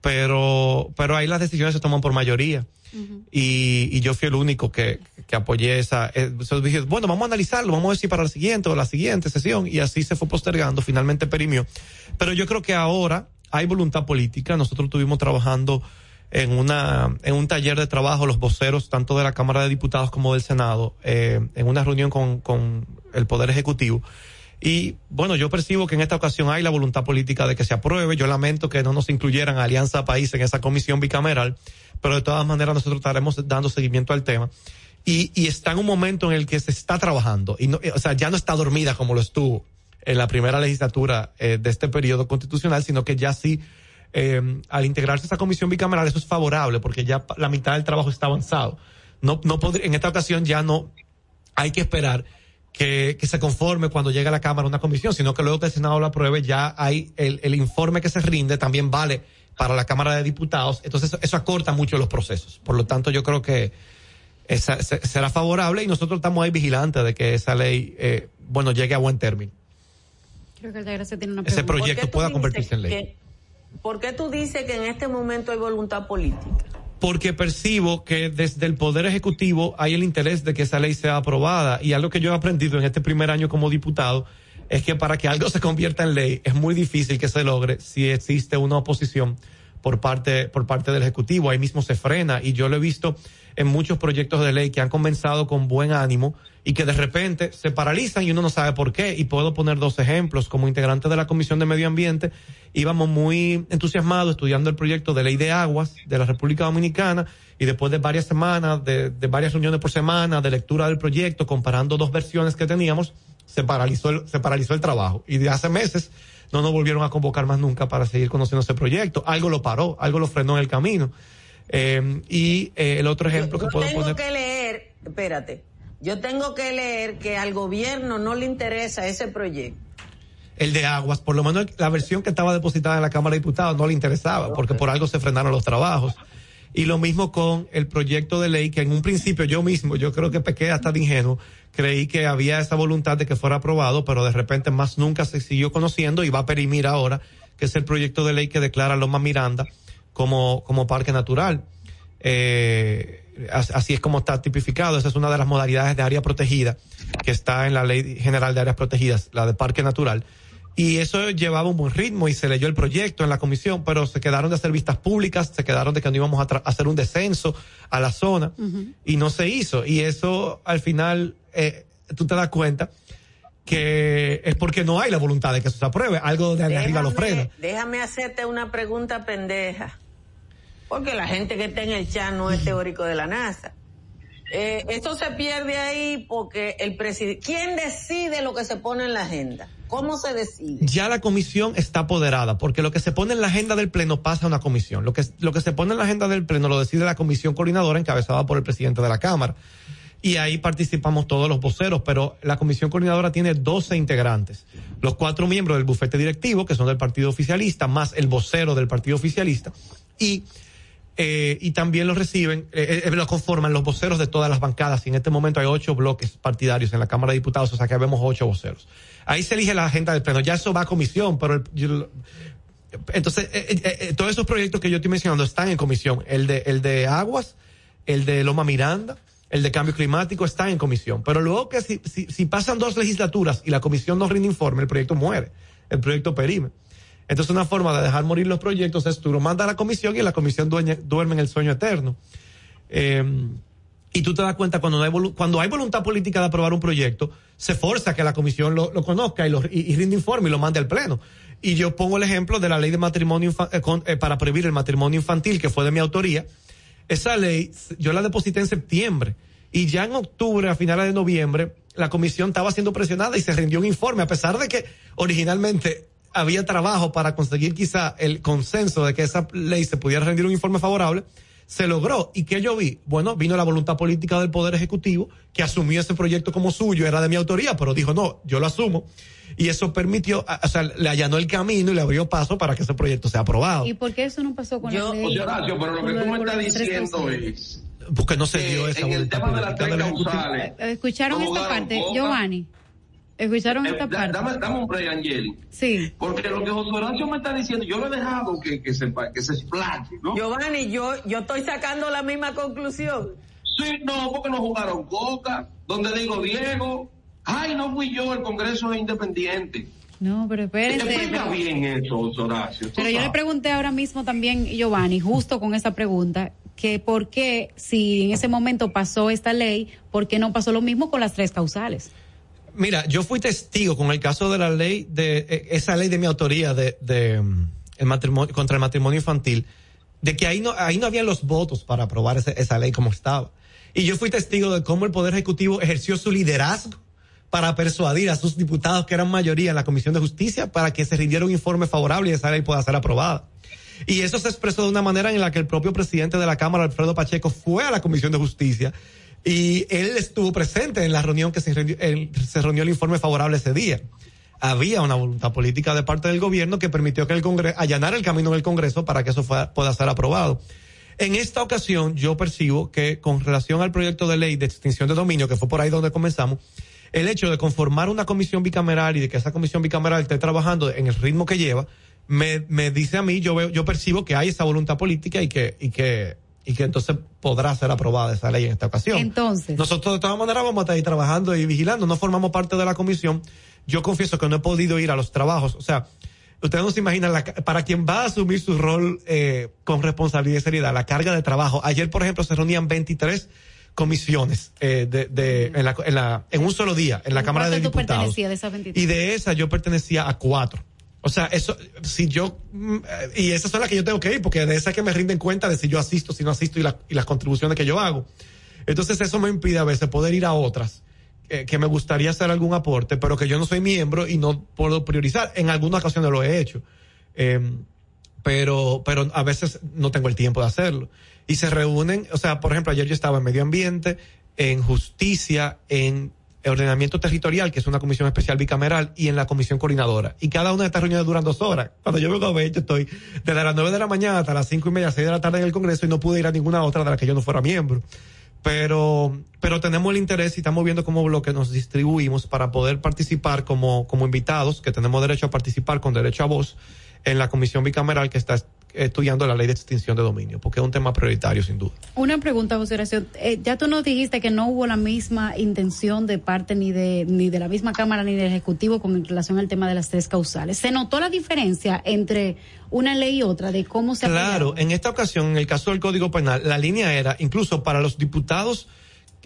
Pero, pero ahí las decisiones se toman por mayoría. Uh -huh. y, y, yo fui el único que, que apoyé esa. Eh, dije, bueno, vamos a analizarlo, vamos a ver si para la siguiente o la siguiente sesión. Y así se fue postergando, finalmente perimió. Pero yo creo que ahora hay voluntad política. Nosotros estuvimos trabajando en una en un taller de trabajo los voceros tanto de la Cámara de Diputados como del Senado eh, en una reunión con, con el Poder Ejecutivo. Y bueno yo percibo que en esta ocasión hay la voluntad política de que se apruebe. Yo lamento que no nos incluyeran Alianza País en esa comisión bicameral pero de todas maneras nosotros estaremos dando seguimiento al tema. Y, y está en un momento en el que se está trabajando. Y no, o sea ya no está dormida como lo estuvo en la primera legislatura eh, de este periodo constitucional sino que ya sí eh, al integrarse esa comisión bicameral eso es favorable porque ya la mitad del trabajo está avanzado. No, no podría, en esta ocasión ya no hay que esperar que, que se conforme cuando llegue a la Cámara una comisión, sino que luego que el Senado lo apruebe ya hay el, el informe que se rinde también vale para la Cámara de Diputados. Entonces eso, eso acorta mucho los procesos. Por lo tanto yo creo que esa, será favorable y nosotros estamos ahí vigilantes de que esa ley, eh, bueno, llegue a buen término. Creo que tiene una Ese proyecto pueda convertirse en ley. Que ¿Por qué tú dices que en este momento hay voluntad política? Porque percibo que desde el Poder Ejecutivo hay el interés de que esa ley sea aprobada y algo que yo he aprendido en este primer año como diputado es que para que algo se convierta en ley es muy difícil que se logre si existe una oposición por parte, por parte del Ejecutivo. Ahí mismo se frena y yo lo he visto en muchos proyectos de ley que han comenzado con buen ánimo y que de repente se paralizan y uno no sabe por qué. Y puedo poner dos ejemplos. Como integrante de la Comisión de Medio Ambiente, íbamos muy entusiasmados estudiando el proyecto de ley de aguas de la República Dominicana y después de varias semanas, de, de varias reuniones por semana, de lectura del proyecto, comparando dos versiones que teníamos, se paralizó el, se paralizó el trabajo. Y de hace meses no nos volvieron a convocar más nunca para seguir conociendo ese proyecto. Algo lo paró, algo lo frenó en el camino. Eh, y eh, el otro ejemplo yo, que puedo tengo poner. que leer, espérate, yo tengo que leer que al gobierno no le interesa ese proyecto. El de aguas, por lo menos la versión que estaba depositada en la Cámara de Diputados no le interesaba, okay. porque por algo se frenaron los trabajos. Y lo mismo con el proyecto de ley que en un principio yo mismo, yo creo que pequé hasta de ingenuo, creí que había esa voluntad de que fuera aprobado, pero de repente más nunca se siguió conociendo y va a perimir ahora, que es el proyecto de ley que declara Loma Miranda como, como parque natural. Eh, así es como está tipificado. Esa es una de las modalidades de área protegida que está en la Ley General de Áreas Protegidas, la de parque natural. Y eso llevaba un buen ritmo y se leyó el proyecto en la comisión, pero se quedaron de hacer vistas públicas, se quedaron de que no íbamos a, hacer un descenso a la zona uh -huh. y no se hizo. Y eso al final, eh, tú te das cuenta que es porque no hay la voluntad de que eso se apruebe, algo de déjame, arriba lo frena. Déjame hacerte una pregunta pendeja, porque la gente que está en el chat no es teórico de la NASA. Eh, esto se pierde ahí porque el presidente, ¿quién decide lo que se pone en la agenda? ¿Cómo se decide? Ya la comisión está apoderada, porque lo que se pone en la agenda del pleno pasa a una comisión. Lo que, lo que se pone en la agenda del pleno lo decide la comisión coordinadora encabezada por el presidente de la Cámara. Y ahí participamos todos los voceros, pero la comisión coordinadora tiene 12 integrantes. Los cuatro miembros del bufete directivo, que son del partido oficialista, más el vocero del partido oficialista. Y eh, y también lo reciben, eh, eh, lo conforman los voceros de todas las bancadas. Y en este momento hay ocho bloques partidarios en la Cámara de Diputados, o sea que vemos ocho voceros. Ahí se elige la agenda del pleno, ya eso va a comisión, pero el, entonces todos esos proyectos que yo estoy mencionando están en comisión, el de, el de aguas, el de Loma Miranda, el de cambio climático está en comisión, pero luego que si, si, si pasan dos legislaturas y la comisión no rinde informe, el proyecto muere, el proyecto perime. Entonces una forma de dejar morir los proyectos es tú lo mandas a la comisión y la comisión duerme en el sueño eterno. Eh, y tú te das cuenta cuando hay, voluntad política de aprobar un proyecto, se forza que la comisión lo, conozca y, lo, y, rinde informe y lo mande al pleno. Y yo pongo el ejemplo de la ley de matrimonio eh, eh, para prohibir el matrimonio infantil, que fue de mi autoría. Esa ley yo la deposité en septiembre y ya en octubre, a finales de noviembre, la comisión estaba siendo presionada y se rindió un informe, a pesar de que originalmente había trabajo para conseguir quizá el consenso de que esa ley se pudiera rendir un informe favorable se logró. ¿Y qué yo vi? Bueno, vino la voluntad política del Poder Ejecutivo, que asumió ese proyecto como suyo, era de mi autoría, pero dijo, no, yo lo asumo. Y eso permitió, o sea, le allanó el camino y le abrió paso para que ese proyecto sea aprobado. ¿Y por qué eso no pasó con yo, la ley? Horacio, pero lo que tú me estás diciendo es... Porque no se dio esa en el tema de las tres causales... ¿Escucharon esta parte, Giovanni? ¿Escucharon esta eh, parte? Dame, dame un break, Angeli. Sí. Porque lo que José Horacio me está diciendo, yo lo he dejado que, que se, que se explaye, ¿no? Giovanni, yo, yo estoy sacando la misma conclusión. Sí, no, porque no jugaron coca, donde digo Diego, ay, no fui yo, el Congreso es independiente. No, pero espérense. Explica bien eso, José Horacio. Pero yo le pregunté ahora mismo también, Giovanni, justo con esa pregunta, que por qué, si en ese momento pasó esta ley, ¿por qué no pasó lo mismo con las tres causales? Mira, yo fui testigo con el caso de la ley de eh, esa ley de mi autoría de, de um, el matrimonio contra el matrimonio infantil, de que ahí no ahí no habían los votos para aprobar ese, esa ley como estaba. Y yo fui testigo de cómo el poder ejecutivo ejerció su liderazgo para persuadir a sus diputados que eran mayoría en la Comisión de Justicia para que se rindiera un informe favorable y esa ley pueda ser aprobada. Y eso se expresó de una manera en la que el propio presidente de la Cámara, Alfredo Pacheco, fue a la Comisión de Justicia y él estuvo presente en la reunión que se reunió, se reunió el informe favorable ese día. Había una voluntad política de parte del gobierno que permitió que el Congreso, allanar el camino en el Congreso para que eso pueda ser aprobado. En esta ocasión yo percibo que con relación al proyecto de ley de extinción de dominio, que fue por ahí donde comenzamos, el hecho de conformar una comisión bicameral y de que esa comisión bicameral esté trabajando en el ritmo que lleva, me, me dice a mí, yo veo, yo percibo que hay esa voluntad política y que, y que y que entonces podrá ser aprobada esa ley en esta ocasión. Entonces. Nosotros de todas maneras vamos a estar ahí trabajando y vigilando, no formamos parte de la comisión. Yo confieso que no he podido ir a los trabajos, o sea, ustedes no se imaginan, la, para quien va a asumir su rol eh, con responsabilidad y seriedad, la carga de trabajo. Ayer, por ejemplo, se reunían 23 comisiones eh, de, de, en, la, en, la, en un solo día en la Cámara de Diputados. De esas 23? Y de esa yo pertenecía a cuatro. O sea, eso, si yo, y esas son las que yo tengo que ir, porque de esas que me rinden cuenta de si yo asisto, si no asisto y, la, y las contribuciones que yo hago. Entonces eso me impide a veces poder ir a otras eh, que me gustaría hacer algún aporte, pero que yo no soy miembro y no puedo priorizar. En algunas ocasiones lo he hecho. Eh, pero, pero a veces no tengo el tiempo de hacerlo. Y se reúnen, o sea, por ejemplo, ayer yo estaba en medio ambiente, en justicia, en ordenamiento territorial, que es una comisión especial bicameral, y en la comisión coordinadora. Y cada una de estas reuniones duran dos horas. Cuando yo vengo a ver, yo estoy desde las nueve de la mañana hasta las cinco y media, seis de la tarde en el Congreso y no pude ir a ninguna otra de la que yo no fuera miembro. Pero, pero tenemos el interés y estamos viendo cómo bloque nos distribuimos para poder participar como, como invitados, que tenemos derecho a participar con derecho a voz en la comisión bicameral que está estudiando la ley de extinción de dominio, porque es un tema prioritario sin duda. Una pregunta, José Horacio. Eh, ya tú nos dijiste que no hubo la misma intención de parte ni de ni de la misma Cámara ni del Ejecutivo con relación al tema de las tres causales. ¿Se notó la diferencia entre una ley y otra de cómo se Claro, en esta ocasión, en el caso del Código Penal, la línea era, incluso para los diputados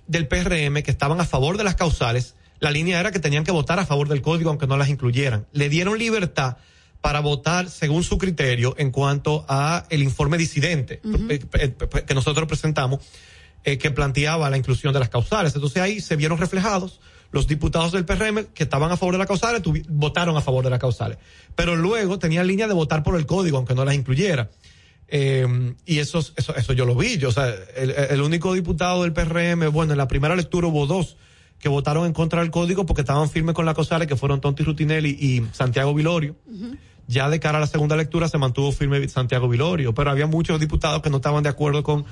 del PRM que estaban a favor de las causales, la línea era que tenían que votar a favor del código aunque no las incluyeran. Le dieron libertad para votar según su criterio en cuanto a el informe disidente uh -huh. eh, eh, que nosotros presentamos eh, que planteaba la inclusión de las causales. Entonces ahí se vieron reflejados los diputados del PRM que estaban a favor de las causales votaron a favor de las causales. Pero luego tenían línea de votar por el código aunque no las incluyera. Eh, y eso, eso, eso yo lo vi. Yo, o sea, el, el único diputado del PRM, bueno, en la primera lectura hubo dos que votaron en contra del código porque estaban firmes con la causales, que fueron Tonti Rutinelli y Santiago Vilorio. Uh -huh. Ya de cara a la segunda lectura se mantuvo firme Santiago Vilorio, pero había muchos diputados que no estaban de acuerdo con,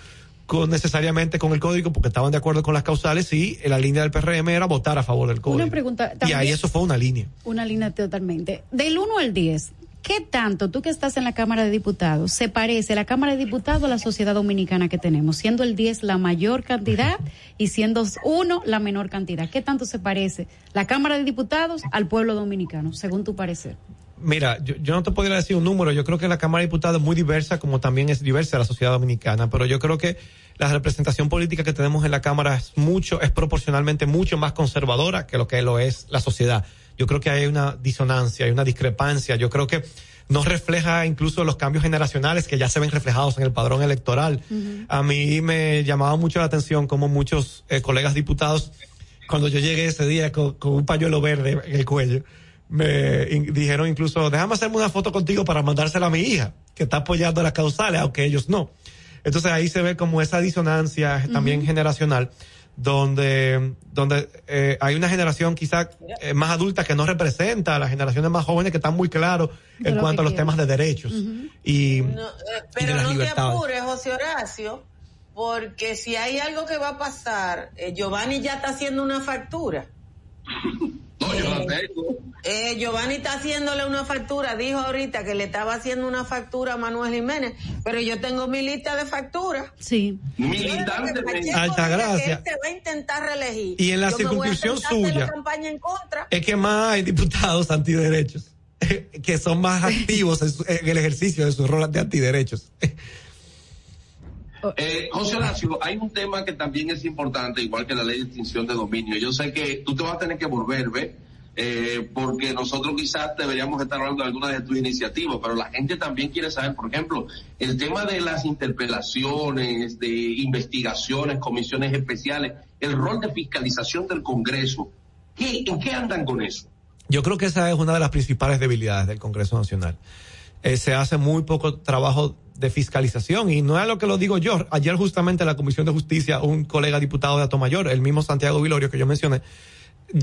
con necesariamente con el código porque estaban de acuerdo con las causales y la línea del PRM era votar a favor del código. Una pregunta. Y ahí eso fue una línea. Una línea totalmente. Del 1 al 10, ¿qué tanto tú que estás en la Cámara de Diputados se parece la Cámara de Diputados a la sociedad dominicana que tenemos? Siendo el 10 la mayor cantidad y siendo 1 la menor cantidad. ¿Qué tanto se parece la Cámara de Diputados al pueblo dominicano, según tu parecer? Mira, yo, yo, no te podría decir un número. Yo creo que la Cámara de Diputados es muy diversa, como también es diversa la sociedad dominicana. Pero yo creo que la representación política que tenemos en la Cámara es mucho, es proporcionalmente mucho más conservadora que lo que lo es la sociedad. Yo creo que hay una disonancia, hay una discrepancia. Yo creo que no refleja incluso los cambios generacionales que ya se ven reflejados en el padrón electoral. Uh -huh. A mí me llamaba mucho la atención como muchos eh, colegas diputados, cuando yo llegué ese día con, con un pañuelo verde en el cuello, me in, dijeron incluso, déjame hacerme una foto contigo para mandársela a mi hija, que está apoyando las causales, aunque ellos no. Entonces ahí se ve como esa disonancia también uh -huh. generacional, donde, donde eh, hay una generación quizá eh, más adulta que no representa a las generaciones más jóvenes que están muy claros en lo cuanto a los temas de derechos uh -huh. y, no, eh, pero y de las no libertades. te apures, José Horacio, porque si hay algo que va a pasar, eh, Giovanni ya está haciendo una factura. [laughs] No, yo la tengo. Eh, Giovanni está haciéndole una factura, dijo ahorita que le estaba haciendo una factura a Manuel Jiménez, pero yo tengo mi lista de facturas. Sí. Militante. Altagracia. Este va a intentar reelegir. Y en la yo circunscripción suya. campaña en contra. Es que más hay diputados antiderechos [laughs] que son más activos en, su, en, el ejercicio de su rol de antiderechos. Eh, José Horacio, hay un tema que también es importante, igual que la ley de extinción de dominio. Yo sé que tú te vas a tener que volver, ¿ves? Eh, porque nosotros quizás deberíamos estar hablando de algunas de tus iniciativas, pero la gente también quiere saber, por ejemplo, el tema de las interpelaciones, de investigaciones, comisiones especiales, el rol de fiscalización del Congreso. ¿Qué, ¿En qué andan con eso? Yo creo que esa es una de las principales debilidades del Congreso Nacional. Eh, se hace muy poco trabajo de fiscalización y no es lo que lo digo yo. Ayer justamente en la Comisión de Justicia, un colega diputado de Atomayor, el mismo Santiago Vilorio que yo mencioné,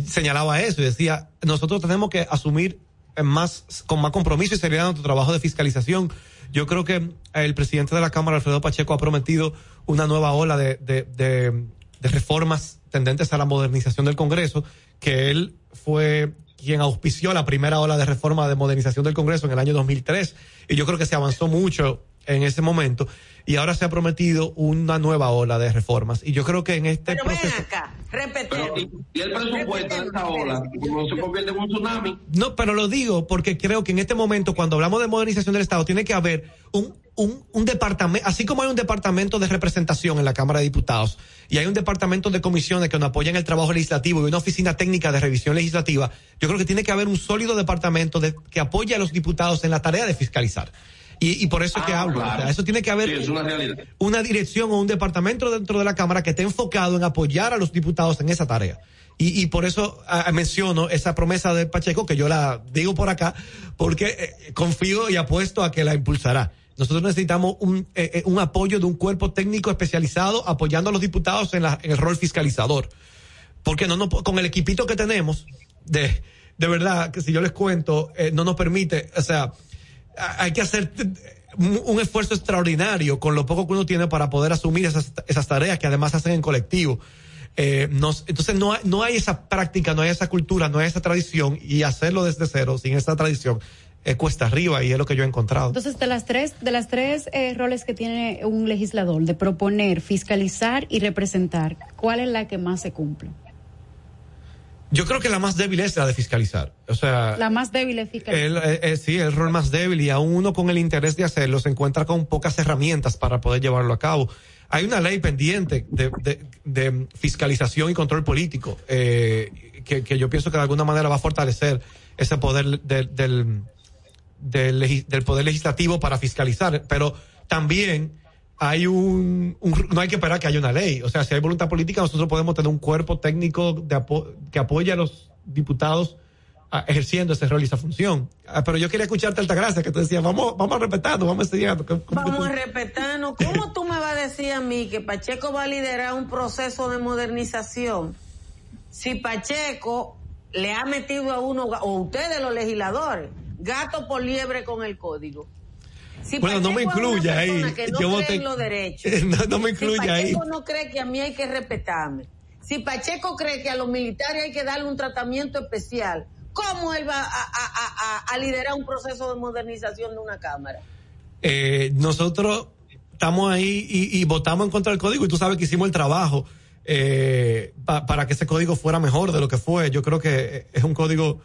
señalaba eso y decía, nosotros tenemos que asumir más, con más compromiso y seriedad nuestro trabajo de fiscalización. Yo creo que el presidente de la Cámara, Alfredo Pacheco, ha prometido una nueva ola de, de, de, de reformas tendentes a la modernización del Congreso, que él fue quien auspició la primera ola de reforma de modernización del Congreso en el año 2003 y yo creo que se avanzó mucho en ese momento y ahora se ha prometido una nueva ola de reformas. Y yo creo que en este pero proceso ven acá repetemos y, y, el presupuesto de esta ola no se convierte en un tsunami. No pero lo digo porque creo que en este momento cuando hablamos de modernización del Estado tiene que haber un un, un departamento, así como hay un departamento de representación en la Cámara de Diputados y hay un departamento de comisiones que nos apoyan el trabajo legislativo y una oficina técnica de revisión legislativa, yo creo que tiene que haber un sólido departamento de, que apoye a los diputados en la tarea de fiscalizar. Y, y por eso es que Ah, hablo. claro. O sea, eso tiene que haber Sí, una dirección o un departamento dentro de la Cámara que esté enfocado en apoyar a los diputados en esa tarea. Y, y por eso menciono esa promesa de Pacheco, que yo la digo por acá, porque eh, confío y apuesto a que la impulsará. Nosotros necesitamos un, eh, eh, un apoyo de un cuerpo técnico especializado apoyando a los diputados en, la, en el rol fiscalizador. Porque no, no, con el equipito que tenemos, de, de verdad, que si yo les cuento, eh, no nos permite, o sea, hay que hacer un, un esfuerzo extraordinario con lo poco que uno tiene para poder asumir esas, tareas que además hacen en colectivo. Eh, entonces no hay, no hay esa práctica, no hay esa cultura, no hay esa tradición y hacerlo desde cero, sin esa tradición, eh, cuesta arriba y es lo que yo he encontrado. Entonces, de las tres, de las tres eh, roles que tiene un legislador, de proponer, fiscalizar y representar, ¿cuál es la que más se cumple? Yo creo que la más débil es la de fiscalizar. O sea, La más débil es fiscalizar. el, eh, eh, sí, el rol más débil y aún uno con el interés de hacerlo se encuentra con pocas herramientas para poder llevarlo a cabo. Hay una ley pendiente de, de, de fiscalización y control político eh, que, que yo pienso que de alguna manera va a fortalecer ese poder de- del, del, del poder legislativo para fiscalizar, pero también hay un, un- no hay que esperar que haya una ley. O sea, si hay voluntad política, nosotros podemos tener un cuerpo técnico de apo- que apoye a los diputados ah, ejerciendo ese rol y esa función. Ah, pero yo quería escucharte Altagracia, que tú decías, vamos, vamos a respetarnos, vamos a estudiar. ¿Cómo- Vamos tú- a respetarnos. ¿Cómo tú me vas a decir a mí que Pacheco va a liderar un proceso de modernización si Pacheco le ha metido a uno, o ustedes los legisladores, gato por liebre con el código? Si Bueno, no me incluya ahí. no Yo voté- en los derechos. [laughs] No, no me incluya si ahí. Pacheco no cree que a mí hay que respetarme. Si Pacheco cree que a los militares hay que darle un tratamiento especial, ¿cómo él va a, a- a- a- a liderar un proceso de modernización de una Cámara? eh, nosotros estamos ahí y, y votamos en contra del código y tú sabes que hicimos el trabajo eh, pa- para que ese código fuera mejor de lo que fue. Yo creo que eh, es un código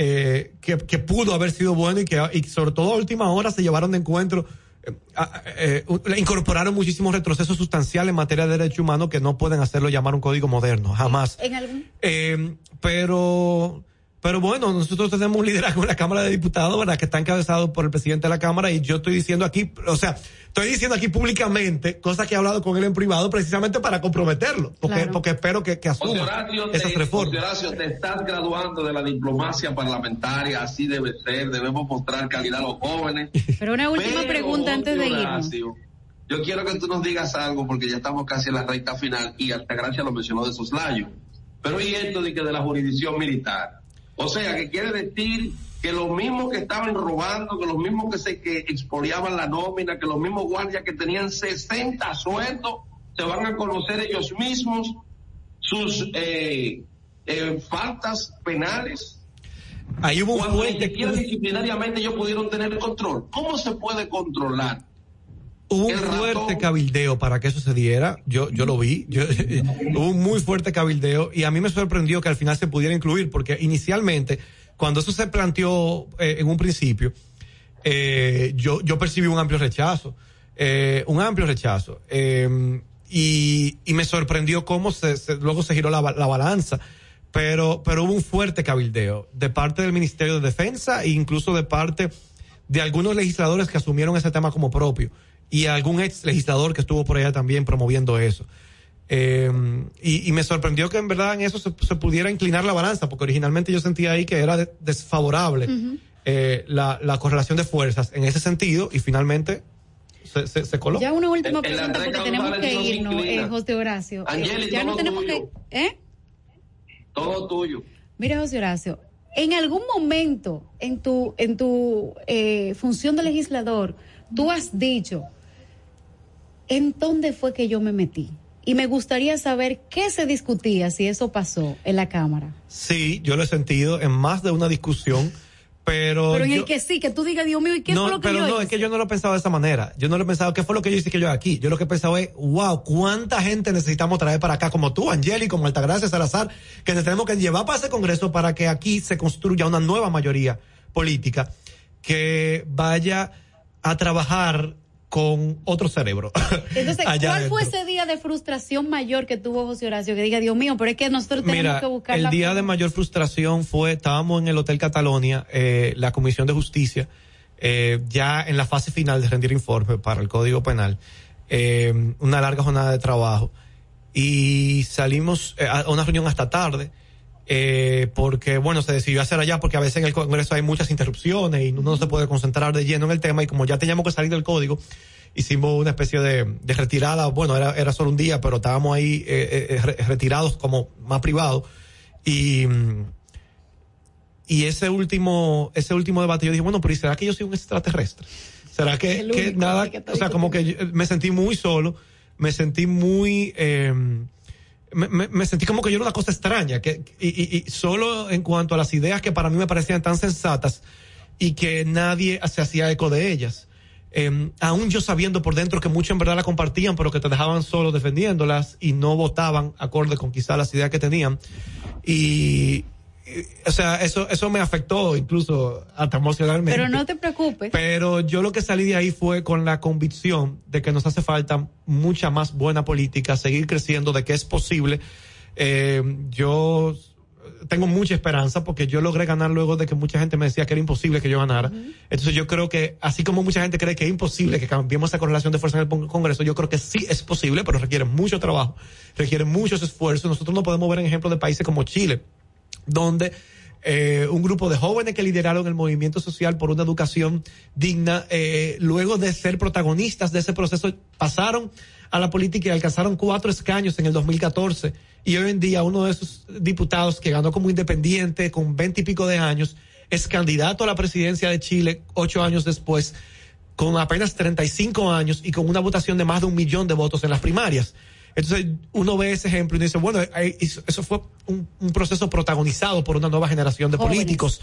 eh, que, que, pudo haber sido bueno y que y sobre todo a última hora se llevaron de encuentro eh, incorporaron muchísimos retrocesos sustanciales en materia de derechos humanos que no pueden hacerlo llamar un código moderno, jamás. ¿En algún? Eh, pero pero bueno, nosotros tenemos un liderazgo en la Cámara de Diputados, ¿verdad? Que está encabezado por el presidente de la Cámara y yo estoy diciendo aquí, o sea, estoy diciendo aquí públicamente cosas que he hablado con él en privado precisamente para comprometerlo, porque, porque espero que, que asuma Horacio, esas te, reformas. Horacio, te estás graduando de la diplomacia parlamentaria, así debe ser, debemos mostrar calidad a los jóvenes. [laughs] Pero una última Pero, pregunta antes de irnos. Horacio, Yo quiero que tú nos digas algo porque ya estamos casi en la recta final y Altagracia lo mencionó de soslayo. Pero y esto de que de la jurisdicción militar. O sea, que quiere decir que los mismos que estaban robando, que los mismos que se que expoliaban la nómina, que los mismos guardias que tenían 60 sueldos, se van a conocer ellos mismos sus eh, eh, faltas penales. Ahí hubo un Cuando fuerte- disciplinariamente ellos pudieron tener control. ¿Cómo se puede controlar? Hubo un fuerte cabildeo para que eso se diera. Yo, yo lo vi. Yo- [laughs] hubo un muy fuerte cabildeo y a mí me sorprendió que al final se pudiera incluir porque inicialmente, cuando eso se planteó eh, en un principio, eh, yo, yo percibí un amplio rechazo. eh, un amplio rechazo. y, y me sorprendió cómo se, se- luego se giró la, la balanza. Pero, pero hubo un fuerte cabildeo de parte del Ministerio de Defensa e incluso de parte de algunos legisladores que asumieron ese tema como propio y algún ex legislador que estuvo por allá también promoviendo eso. Eh, y, y me sorprendió que en verdad en eso se, se pudiera inclinar la balanza, porque originalmente yo sentía ahí que era de- desfavorable eh, la, la correlación de fuerzas en ese sentido y finalmente se, se, se coló. Ya una última pregunta porque Andrés tenemos que irnos, eh, José Horacio. Eh, Angeli, ya no tenemos tuyo. que... ¿Eh? Todo tuyo. Mira, José Horacio, en algún momento en tu, en tu eh, función de legislador, tú has dicho, ¿en dónde fue que yo me metí? Y me gustaría saber qué se discutía si eso pasó en la Cámara. Sí, yo lo he sentido en más de una discusión, pero... Pero en yo- el que sí, que tú digas, Dios mío, ¿y qué no, fue lo que pero yo no, hice? es que yo no lo he pensado de esa manera. Yo no lo he pensado, ¿qué fue lo que yo hice que yo aquí? Yo lo que he pensado es, wow, cuánta gente necesitamos traer para acá, como tú, Angeli, como Altagracia Salazar, que nos tenemos que llevar para ese congreso para que aquí se construya una nueva mayoría política que vaya a trabajar con otro cerebro. [laughs] Entonces, allá ¿cuál fue ese día de frustración mayor que tuvo José Horacio? Que diga, Dios mío, pero es que nosotros tenemos Mira, que buscar el la día forma". de mayor frustración fue, estábamos en el Hotel Catalonia, eh, la Comisión de Justicia, eh, ya en la fase final de rendir informe para el Código Penal, eh, una larga jornada de trabajo, y salimos a una reunión hasta tarde, eh, porque bueno, se decidió hacer allá porque a veces en el Congreso hay muchas interrupciones y uno no se puede concentrar de lleno en el tema y como ya teníamos que salir del código, hicimos una especie de, de retirada, bueno, era, era solo un día, pero estábamos ahí eh, eh, re- retirados como más privados y y ese último ese último debate yo dije, bueno, pero ¿y será que yo soy un extraterrestre? ¿Será que, que nada, que o sea, como que me sentí muy solo, me sentí muy eh, me, sentí como que yo era una cosa extraña, que, y, y- solo en cuanto a las ideas que para mí me parecían tan sensatas y que nadie se hacía eco de ellas. Eh, aún yo sabiendo por dentro que muchos en verdad la compartían, pero que te dejaban solo defendiéndolas y no votaban acorde con quizá las ideas que tenían. Y, o sea, eso, eso me afectó incluso hasta emocionalmente. Pero no te preocupes. Pero yo lo que salí de ahí fue con la convicción de que nos hace falta mucha más buena política, seguir creciendo, de que es posible. Eh, yo tengo mucha esperanza porque yo logré ganar luego de que mucha gente me decía que era imposible que yo ganara. Entonces yo creo que, así como mucha gente cree que es imposible que cambiemos esa correlación de fuerza en el Congreso, yo creo que sí es posible, pero requiere mucho trabajo, requiere muchos esfuerzos. Nosotros no podemos ver en ejemplos de países como Chile, donde eh, un grupo de jóvenes que lideraron el movimiento social por una educación digna, eh, luego de ser protagonistas de ese proceso, pasaron a la política y alcanzaron cuatro escaños en el 2014. Y hoy en día uno de esos diputados que ganó como independiente con veinte y pico de años es candidato a la presidencia de Chile ocho años después con apenas 35 años y con una votación de más de un millón de votos en las primarias. Entonces uno ve ese ejemplo y dice, bueno, eso fue un, un proceso protagonizado por una nueva generación de Jóvenes. políticos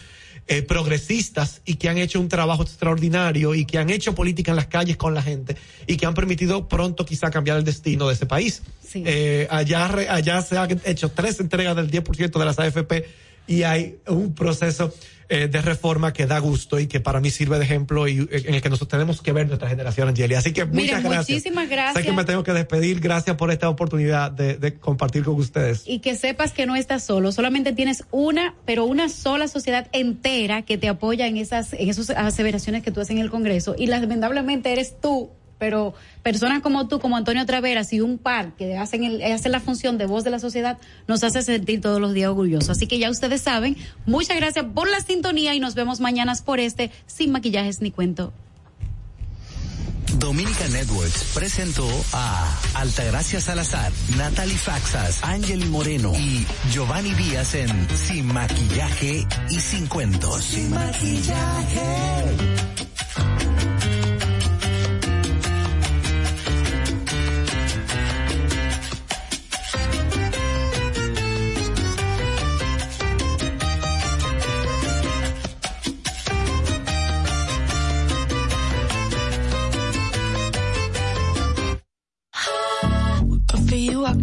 eh, progresistas y que han hecho un trabajo extraordinario y que han hecho política en las calles con la gente y que han permitido pronto quizá cambiar el destino de ese país. Sí. Eh, allá, allá se han hecho tres entregas del 10% de las AFP y hay un proceso eh, de reforma que da gusto y que para mí sirve de ejemplo y en el que nosotros tenemos que ver nuestra generación, Angeli. Así que muchas gracias. Muchísimas gracias. Sé que me tengo que despedir. Gracias por esta oportunidad de, de compartir con ustedes. Y que sepas que no estás solo. Solamente tienes una, pero una sola sociedad entera que te apoya en esas, en esas aseveraciones que tú haces en el Congreso. Y lamentablemente eres tú pero personas como tú, como Antonio Traveras y un par que hacen, el, hacen la función de voz de la sociedad, nos hace sentir todos los días orgullosos. Así que ya ustedes saben, muchas gracias por la sintonía y nos vemos mañana por este Sin Maquillajes ni Cuento. Dominica Networks presentó a Altagracia Salazar, Natalie Faxas, Angeli Moreno y Giovanni Díaz en Sin Maquillaje y Sin Cuentos. Sin Maquillaje.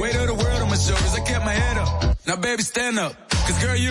Weight of the world on my shoulders, I kept my head up. Now baby, stand up. Cause girl, you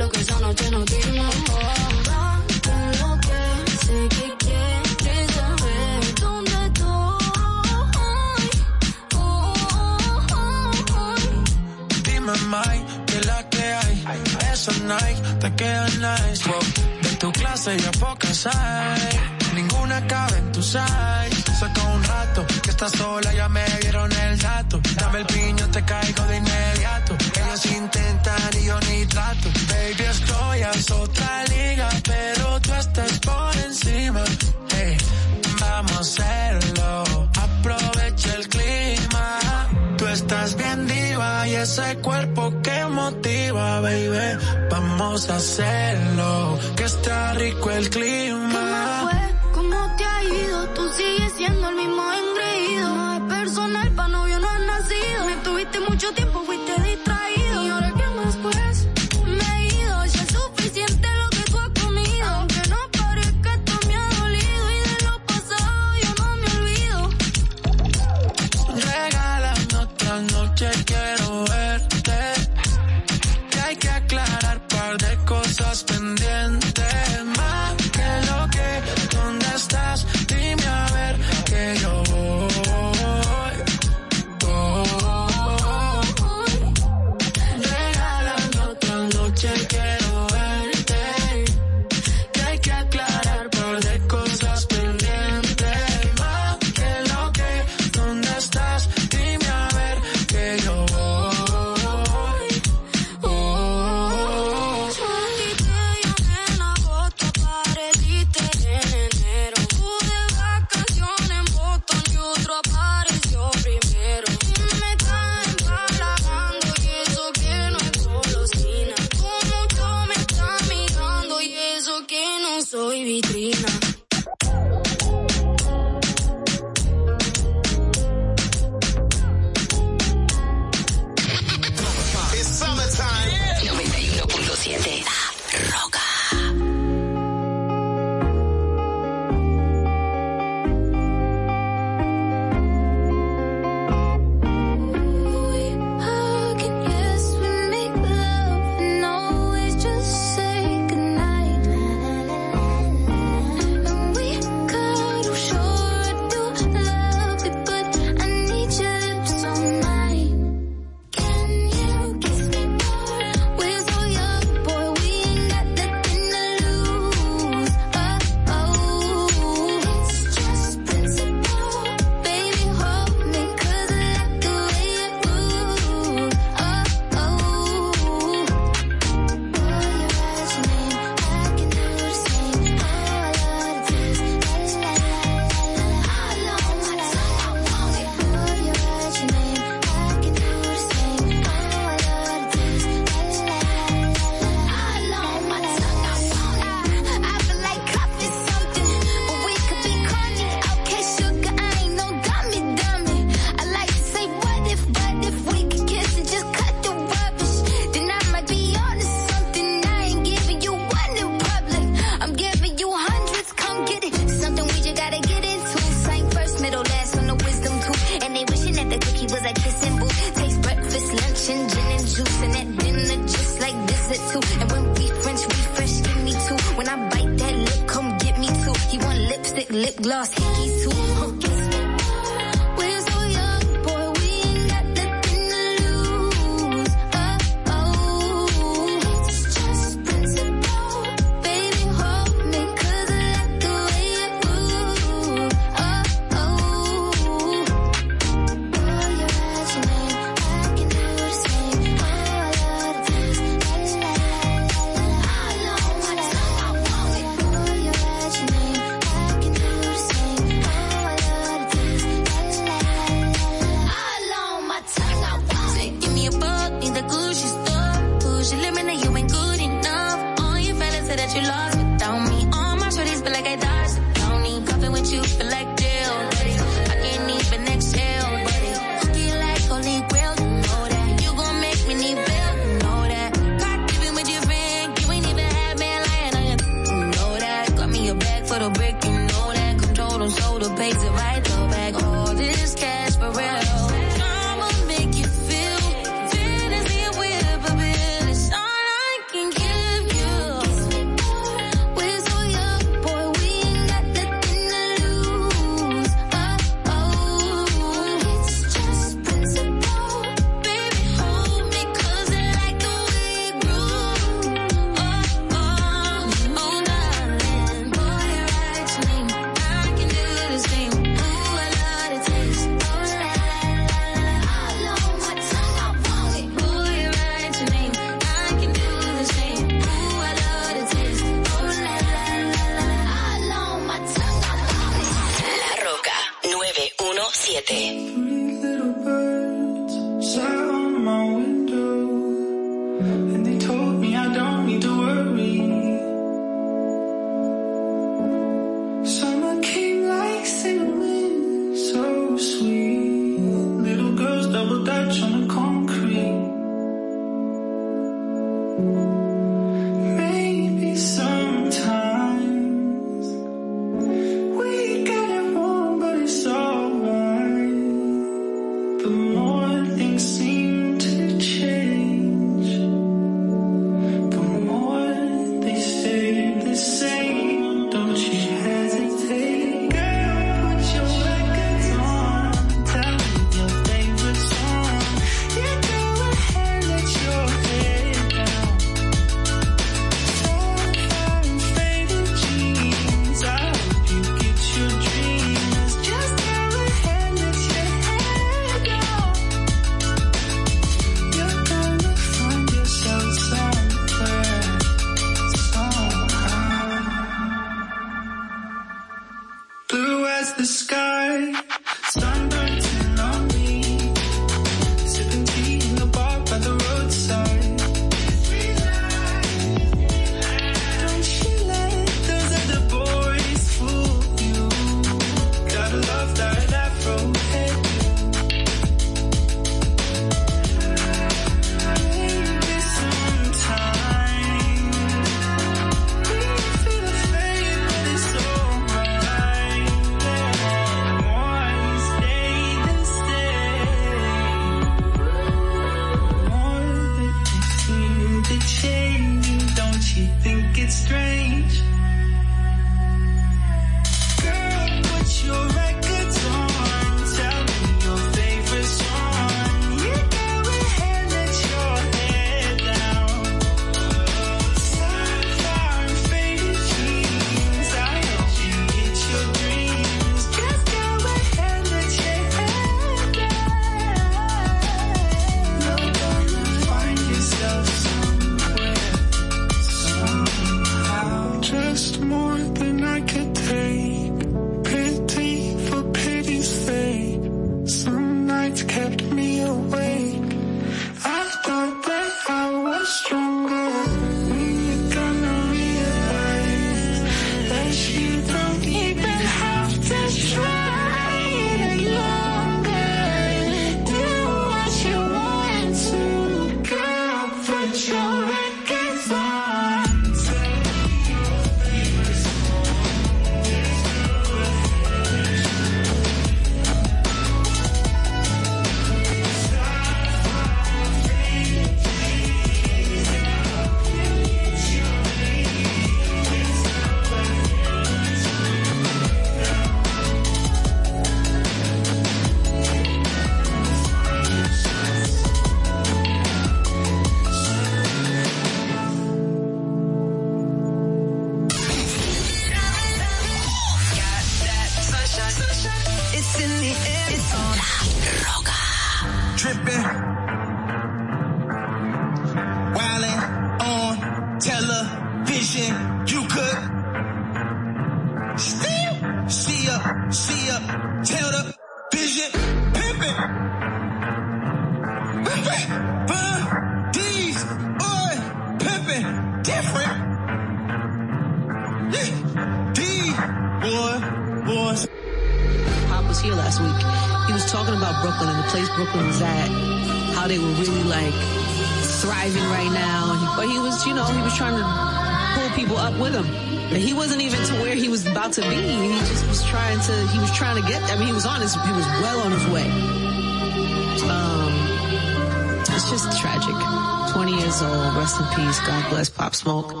Smoke.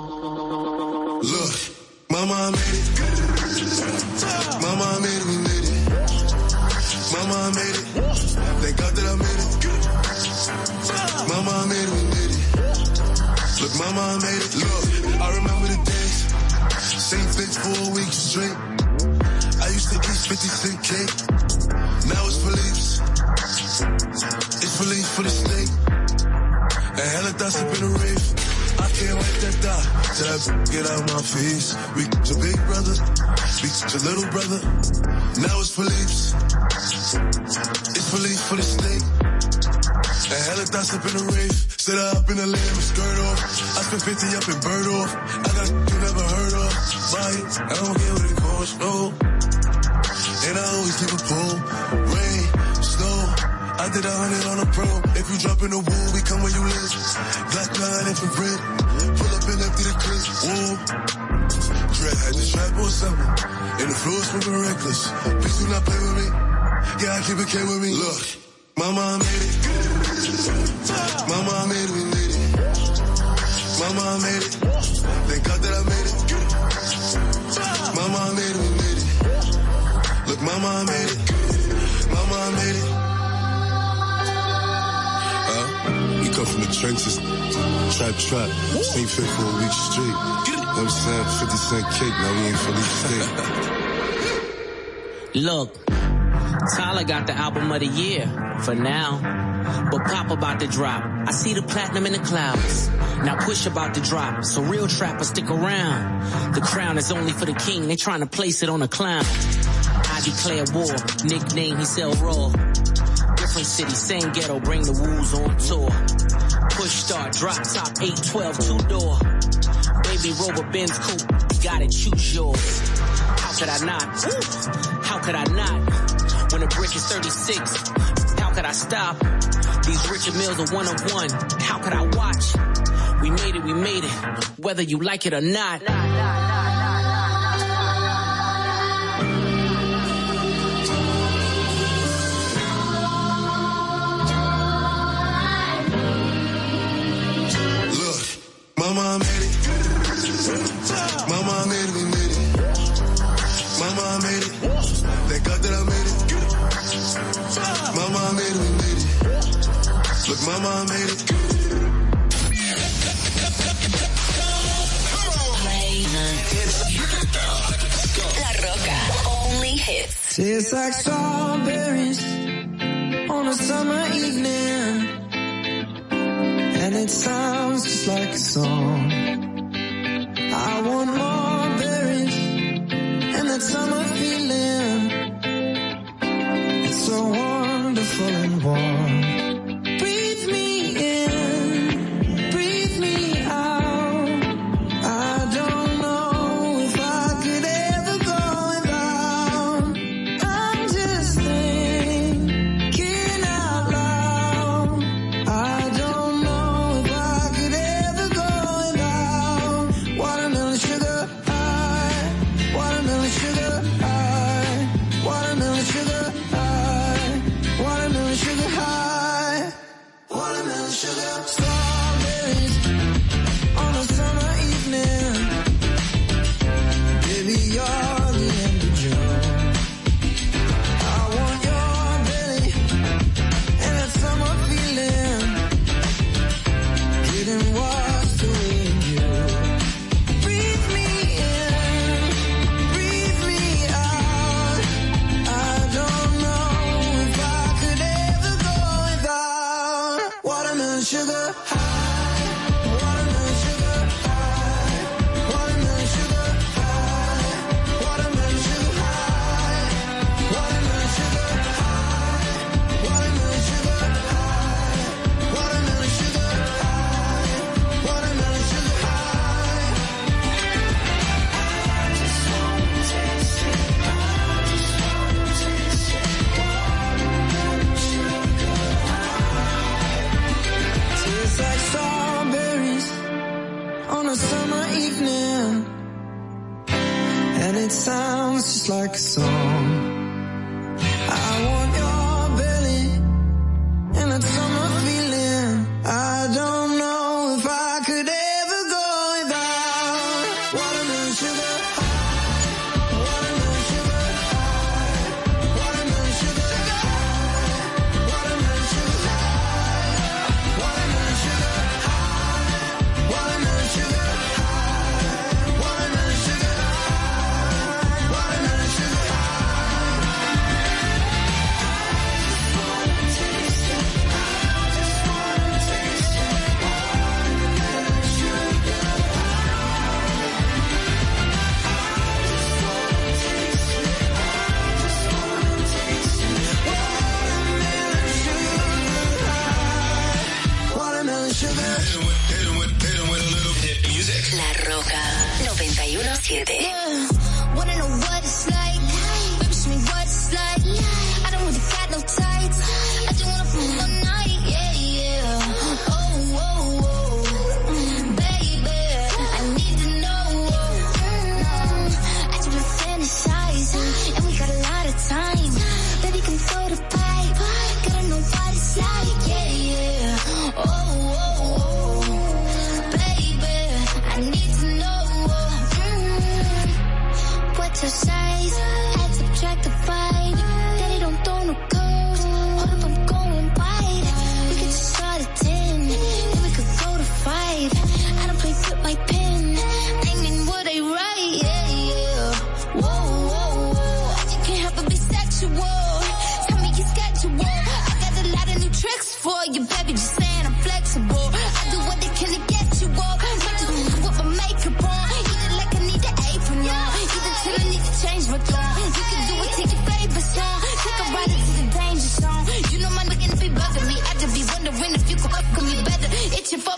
Smoking. Please do not play with me. Yeah, I keep it with me. Look, mama I made it. Mama I made it, we made it. Mama I made it. Thank God that I made it. Mama I made it, we made it. Look, mama I made it. Mama I made it. Uh, we come from the trenches. Trap, trap. Seen fit for a week straight. You know what I'm saying? 50 cent cake, now we ain't fully state. Look, Tyler got the album of the year for now. But Pop about to drop. I see the platinum in the clouds. Now push about to drop. So real trappers stick around. The crown is only for the king. They trying to place it on a clown. I declare war. Nickname he sell raw. Different city, same ghetto. Bring the wolves on tour. Push start, drop top, 812, two door. Baby Rover Benz coupe. Gotta choose yours. Could I not? How could I not? When a brick is 36, how could I stop? These Richard Mills are one of one. How could I watch? We made it, we made it. Whether you like it or not. Mama made it. Mama made it. Mama I made it. Thank God that I made it. Mama I made it, we made it. Look, mama I made it. La Roca. Only hits. Tastes like strawberries on a summer evening. And it sounds just like a song. I want more berries and summer feeling. It's so wonderful and warm.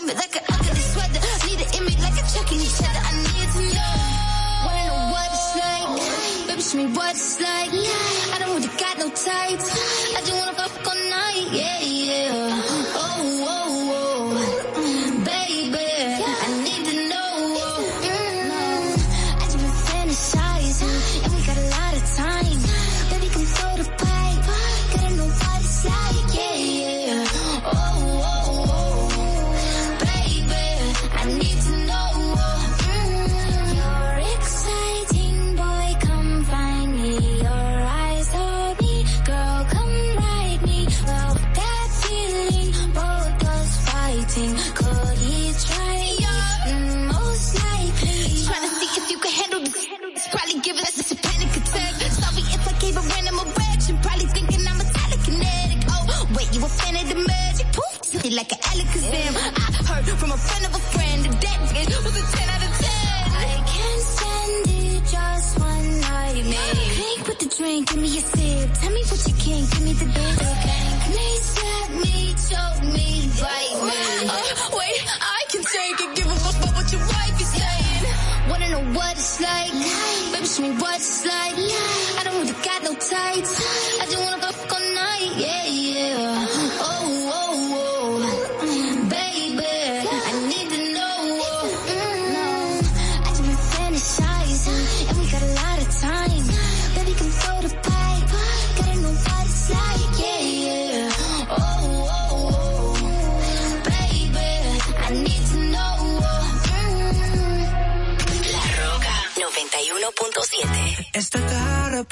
me like an ugly sweater. Need an image like a check in each other. I need to know. Wanna know what it's like? Baby, show me what it's like. I don't really got no type. I just wanna fuck all night. Yeah.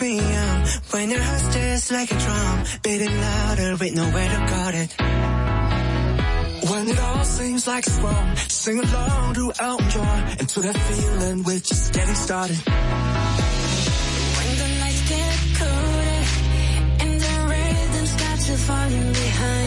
p.m. When it hurts just like a drum, beating louder with nowhere to guard it. When it all seems like it's wrong, sing along to Elton John into that feeling we're just getting started. When the nights get colder and the rhythm's got you falling behind.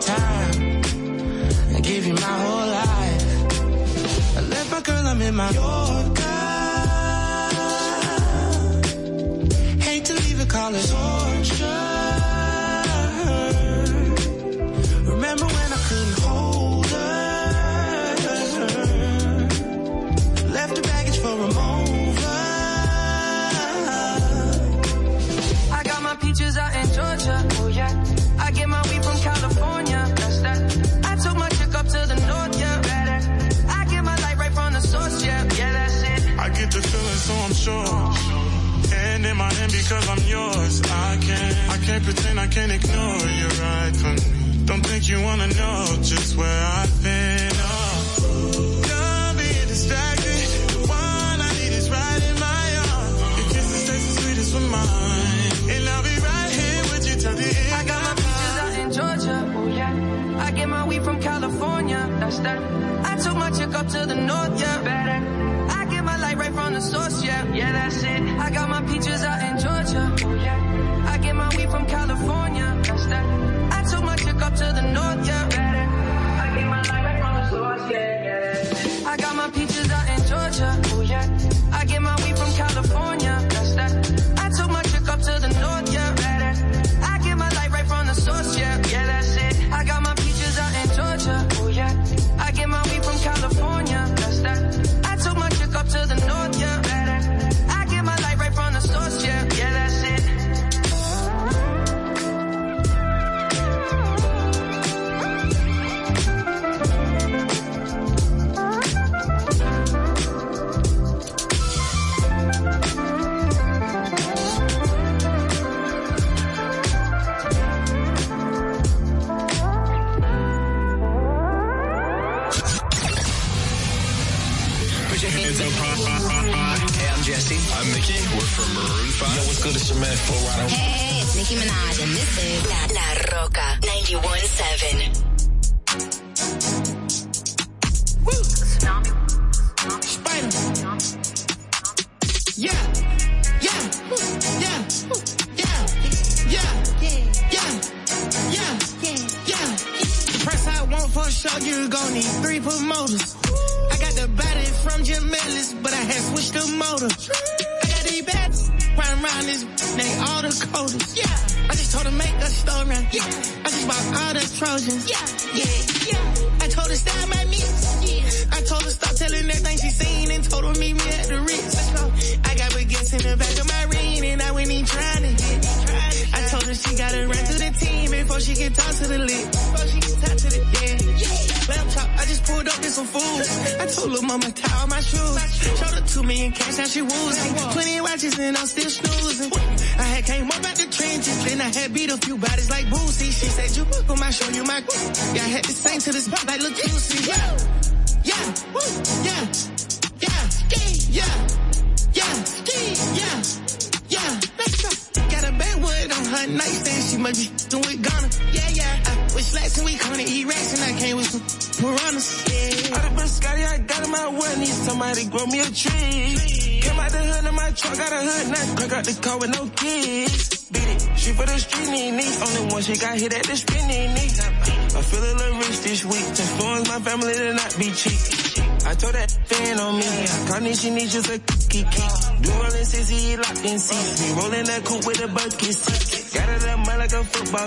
time and give you my whole life. I left my girl, I'm in my Yorker. Hate to leave it, call it because I'm yours. I can't, I can't pretend I can't ignore you right for me. Don't think you wanna know just where I've been.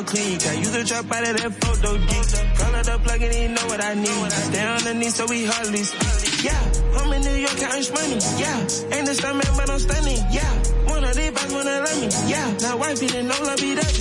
all clean. Can use the trap out of that photo geek. Call it up plug and he know what I need. Stay on the knee so we hardly speak. Yeah, I'm in New York counting money. Yeah, ain't the stuntman but I'm stunning. Yeah, one of these boys wanna let me. Yeah, now wifey didn't know love be.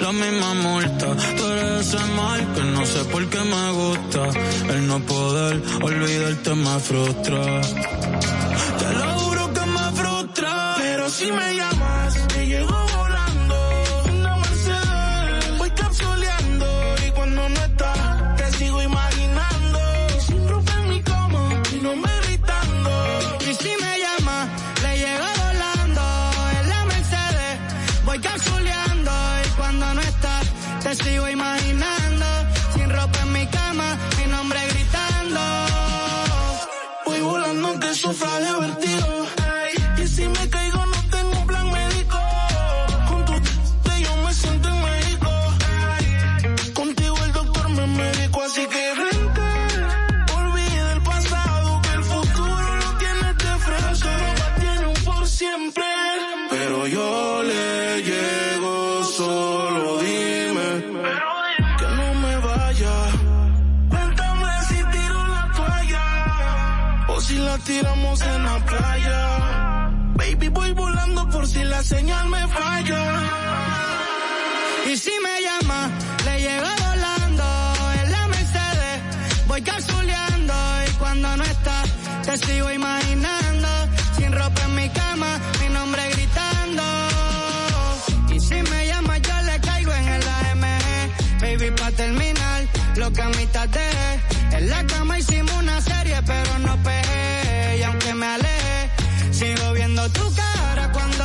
la misma multa. Tú eres ese mal que no sé por qué me gusta. El no poder olvidarte me frustra. Te lo juro que me frustra, pero si me llamas camita. En la cama hicimos una serie, pero no pegué. Y aunque me alejé, sigo viendo tu cara cuando.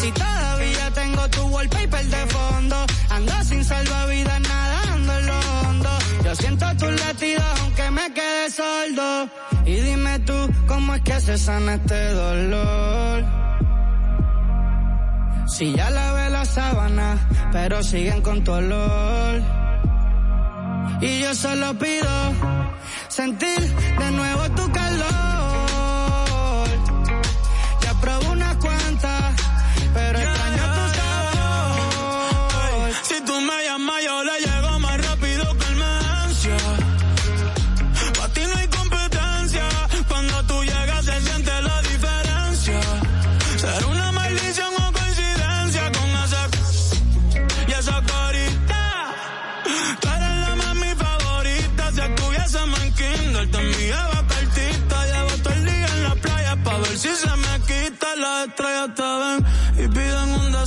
Si todavía tengo tu wallpaper de fondo, ando sin salvavidas nadando en lo hondo. Yo siento tus latidos aunque me quede sordo. Y dime tú, ¿cómo es que se sana este dolor? Si ya la ve la sábana, pero siguen con tu olor. Y yo solo pido sentir de nuevo tu calor.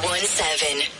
1017.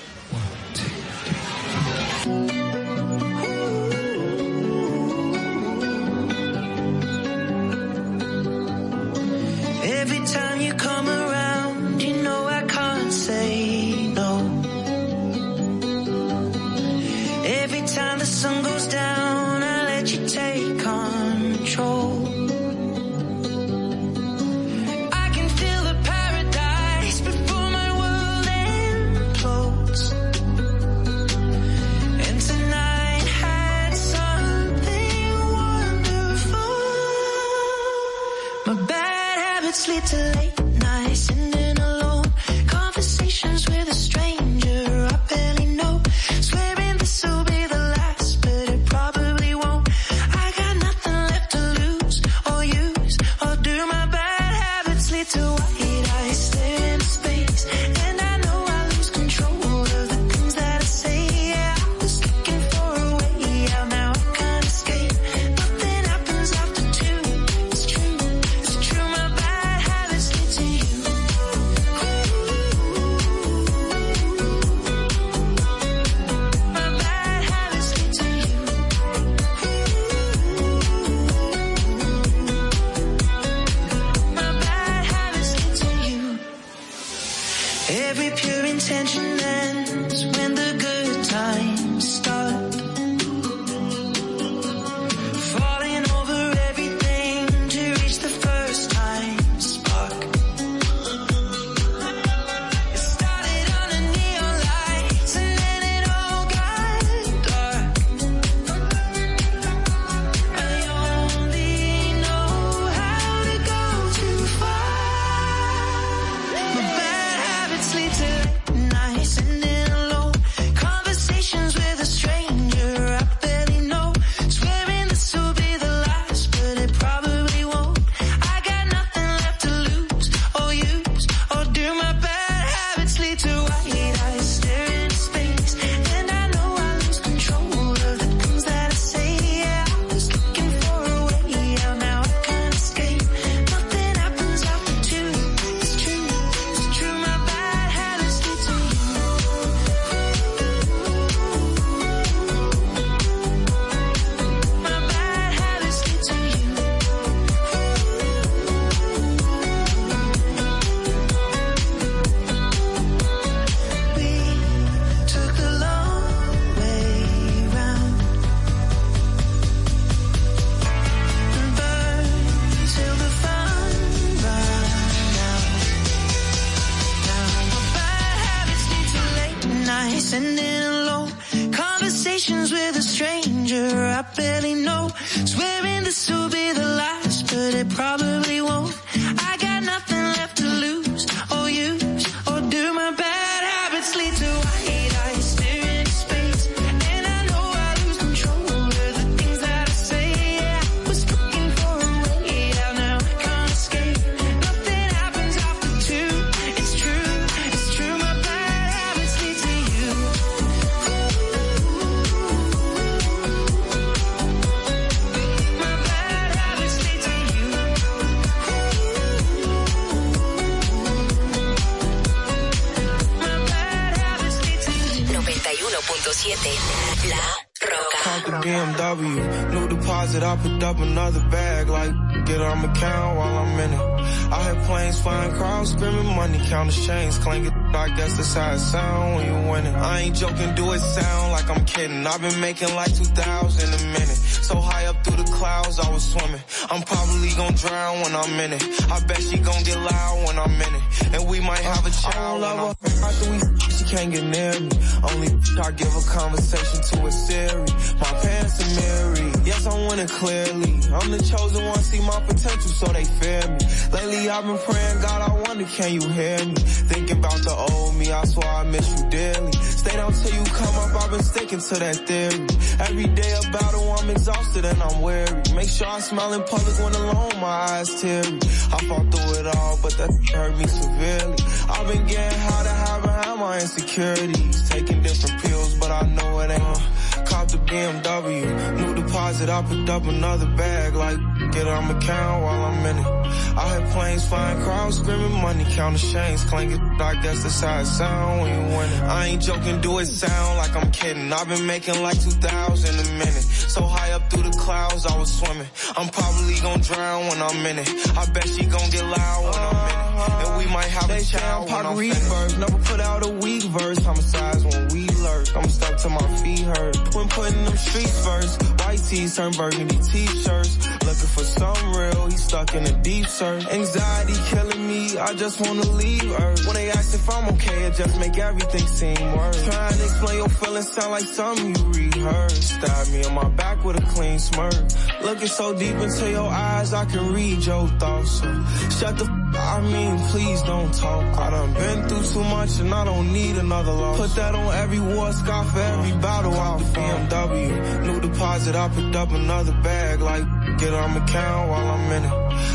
To that theory. Every day a battle, I'm exhausted and I'm weary. Make sure I smile in public when alone, my eyes teary. I fought through it all, but that hurt me severely. I've been getting high to hide behind my insecurities. Taking different pills, but I know it ain't. Cop the BMW, new deposit, I picked up another bag. Like, get on my count while I'm in it. I hear planes flying, crowds screaming, money counting chains clanking. I guess that's how it sound when you win it. I ain't joking, do it sound like I'm kidding. I've been making like 2,000 a minute. So high up through the clouds, I was swimming. I'm probably gonna drown when I'm in it. I bet she gonna get loud when I'm in it. And we might have they a child when I'm reverse. Never put out a weak verse. Homicides when we lurk. I'm stuck to my feet hurt. When putting them streets first. White tees turn burgundy t-shirts. Looking for some real. He stuck in a deep search. Anxiety killing me. I just wanna leave Earth. When they ask if I'm okay, it just make everything seem worse. Trying to explain your feelings sound like something you rehearsed. Stab me on my back with a clean smirk. Looking so deep into your eyes, I can read your thoughts. So shut the f- I mean, please don't talk. I done been through too much and I don't need another loss. Put that on every war scar for every battle out BMW. New deposit, I picked up another bag. Like, get on my count while I'm in it.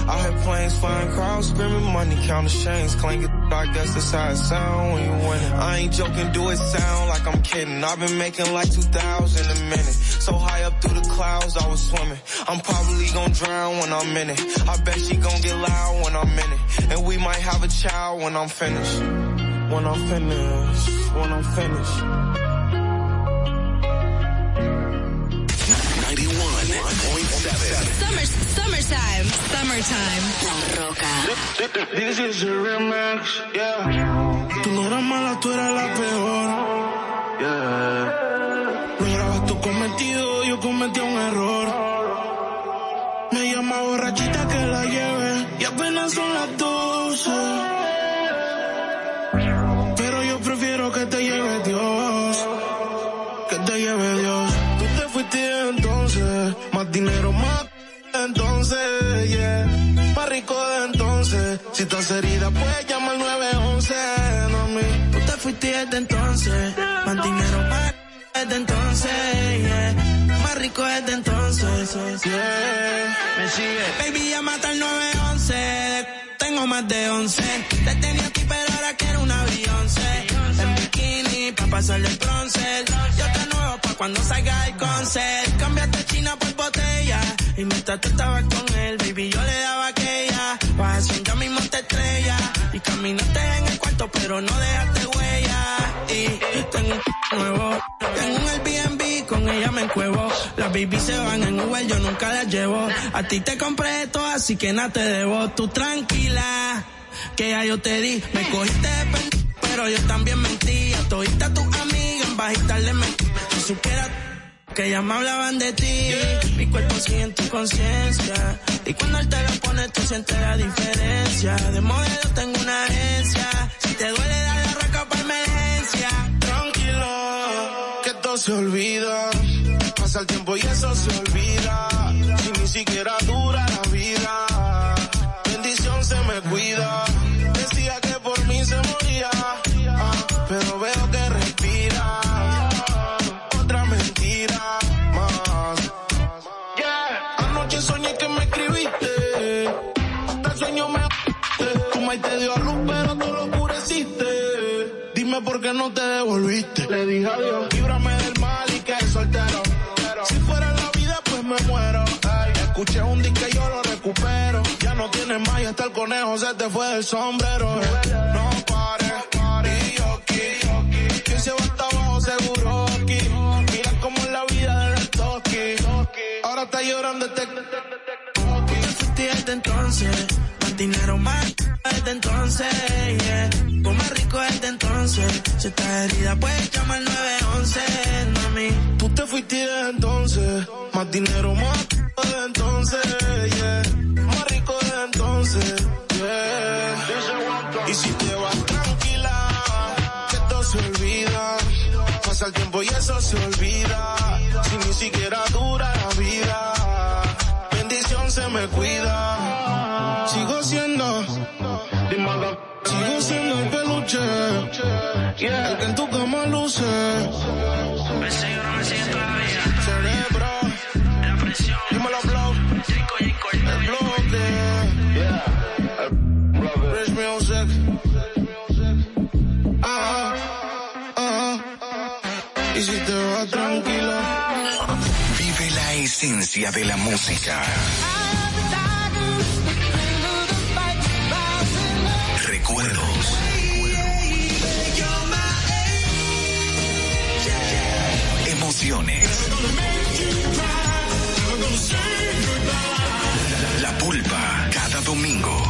I heard planes flying, crowds screaming, money counting chains clanking. I guess that's how it sound when you win it. I ain't joking, do it sound like I'm kidding. I've been making like 2,000 a minute. So high up through the clouds, I was swimming. I'm probably gonna drown when I'm in it. I bet she gonna get loud when I'm in it. And we might have a child when I'm finished. When I'm finished. When I'm finished. Summer, summertime. Summertime. La Roca. This is a remix, yeah. Tú no eras mala, tú eras la peor. Yeah. Lo grabas tu cometido, yo cometí un error. Me llama borrachita que la lleve y apenas son las 12. De entonces. Si estás herida, puedes llamar 911, no me. Tú te fuiste desde entonces, más dinero, más desde entonces, yeah. Más rico desde entonces, yeah. Me sigue. Baby, llama al 911. Tengo más de 11. Te tenía aquí, pero ahora quiero una Beyoncé. En bikini, pa' pasarle el bronce. Yo te nuevo pa' cuando salga el concert. Cambiaste China por botella. Y mientras tú estabas con él, baby, yo le daba aquella. Vas ya mismo te estrella. Y caminaste en el cuarto, pero no dejaste huella. Y tengo un nuevo. Tengo un Airbnb, con ella me encuevo. Las baby se van en Uber, yo nunca las llevo. A ti te compré esto, así que nada te debo. Tú tranquila, que ya yo te di. Me cogiste de pero yo también mentía. Todita tus amigas en bajita le mentí. Si supiera que ya me hablaban de ti. Mi cuerpo siente tu conciencia. Y cuando él te lo pone, tú sientes la diferencia. De modelo tengo una agencia. Si te duele, dale la raca para emergencia. Tranquilo, que todo se olvida. Pasa el tiempo y eso se olvida. Si ni siquiera dura No te devolviste. Le dije adiós. Líbrame del mal y que soltero. Si fuera la vida, pues me muero. Ay, escuché un disco y yo lo recupero. Ya no tienes más y hasta el conejo se te fue del sombrero. No pares, aquí. Quien se va hasta abajo seguro aquí. Mira cómo es la vida del toki. Ahora está llorando este Tú te entonces. Dinero, más desde entonces. Yeah. Tú más rico desde entonces. Si estás herida, puedes llamar 911, mami. Tú te fuiste desde entonces. Más dinero, más desde entonces. Yeah. Más rico desde entonces. Yeah. Y si te vas tranquila, que todo se olvida. Pasa el tiempo y eso se olvida. Si ni siquiera dura la vida. Bendición se me cuida. Sigo siendo el peluche. El que en tu cama luce. Me sigo, no me sigue todavía. Cerebro. La presión. Dímelo, blow. Chico y El bloque. Rich music. Ah, ah, ah. Y si te vas tranquilo. Vive la esencia de la música. Recuerdos. La pulpa, cada domingo,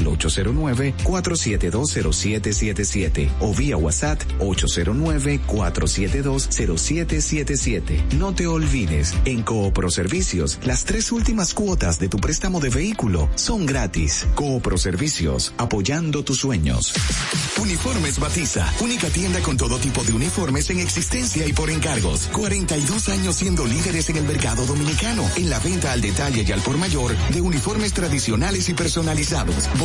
al 809-4720777 o vía WhatsApp 809-4720777. No te olvides, en Coopro Servicios, las tres últimas cuotas de tu préstamo de vehículo son gratis. Coopro Servicios, apoyando tus sueños. Uniformes Batiza, única tienda con todo tipo de uniformes en existencia y por encargos. 42 años siendo líderes en el mercado dominicano, en la venta al detalle y al por mayor de uniformes tradicionales y personalizados,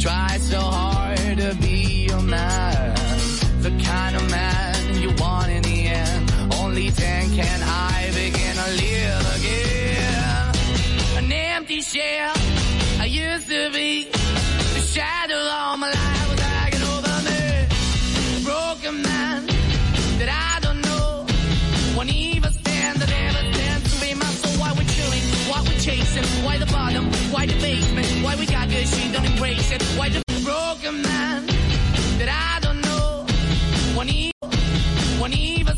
Try so hard to be a man. The kind of man you want in the end. Only then can I begin to live again. An empty shell I used to be. The shadow all my life was hanging over me. A broken man that I don't know. Won't even stand, that ever stands to be my soul. Why we're chilling, why we're chasing, why the bottom, why the feeling crazy. Why the broken man that I don't know? One evil, one evil.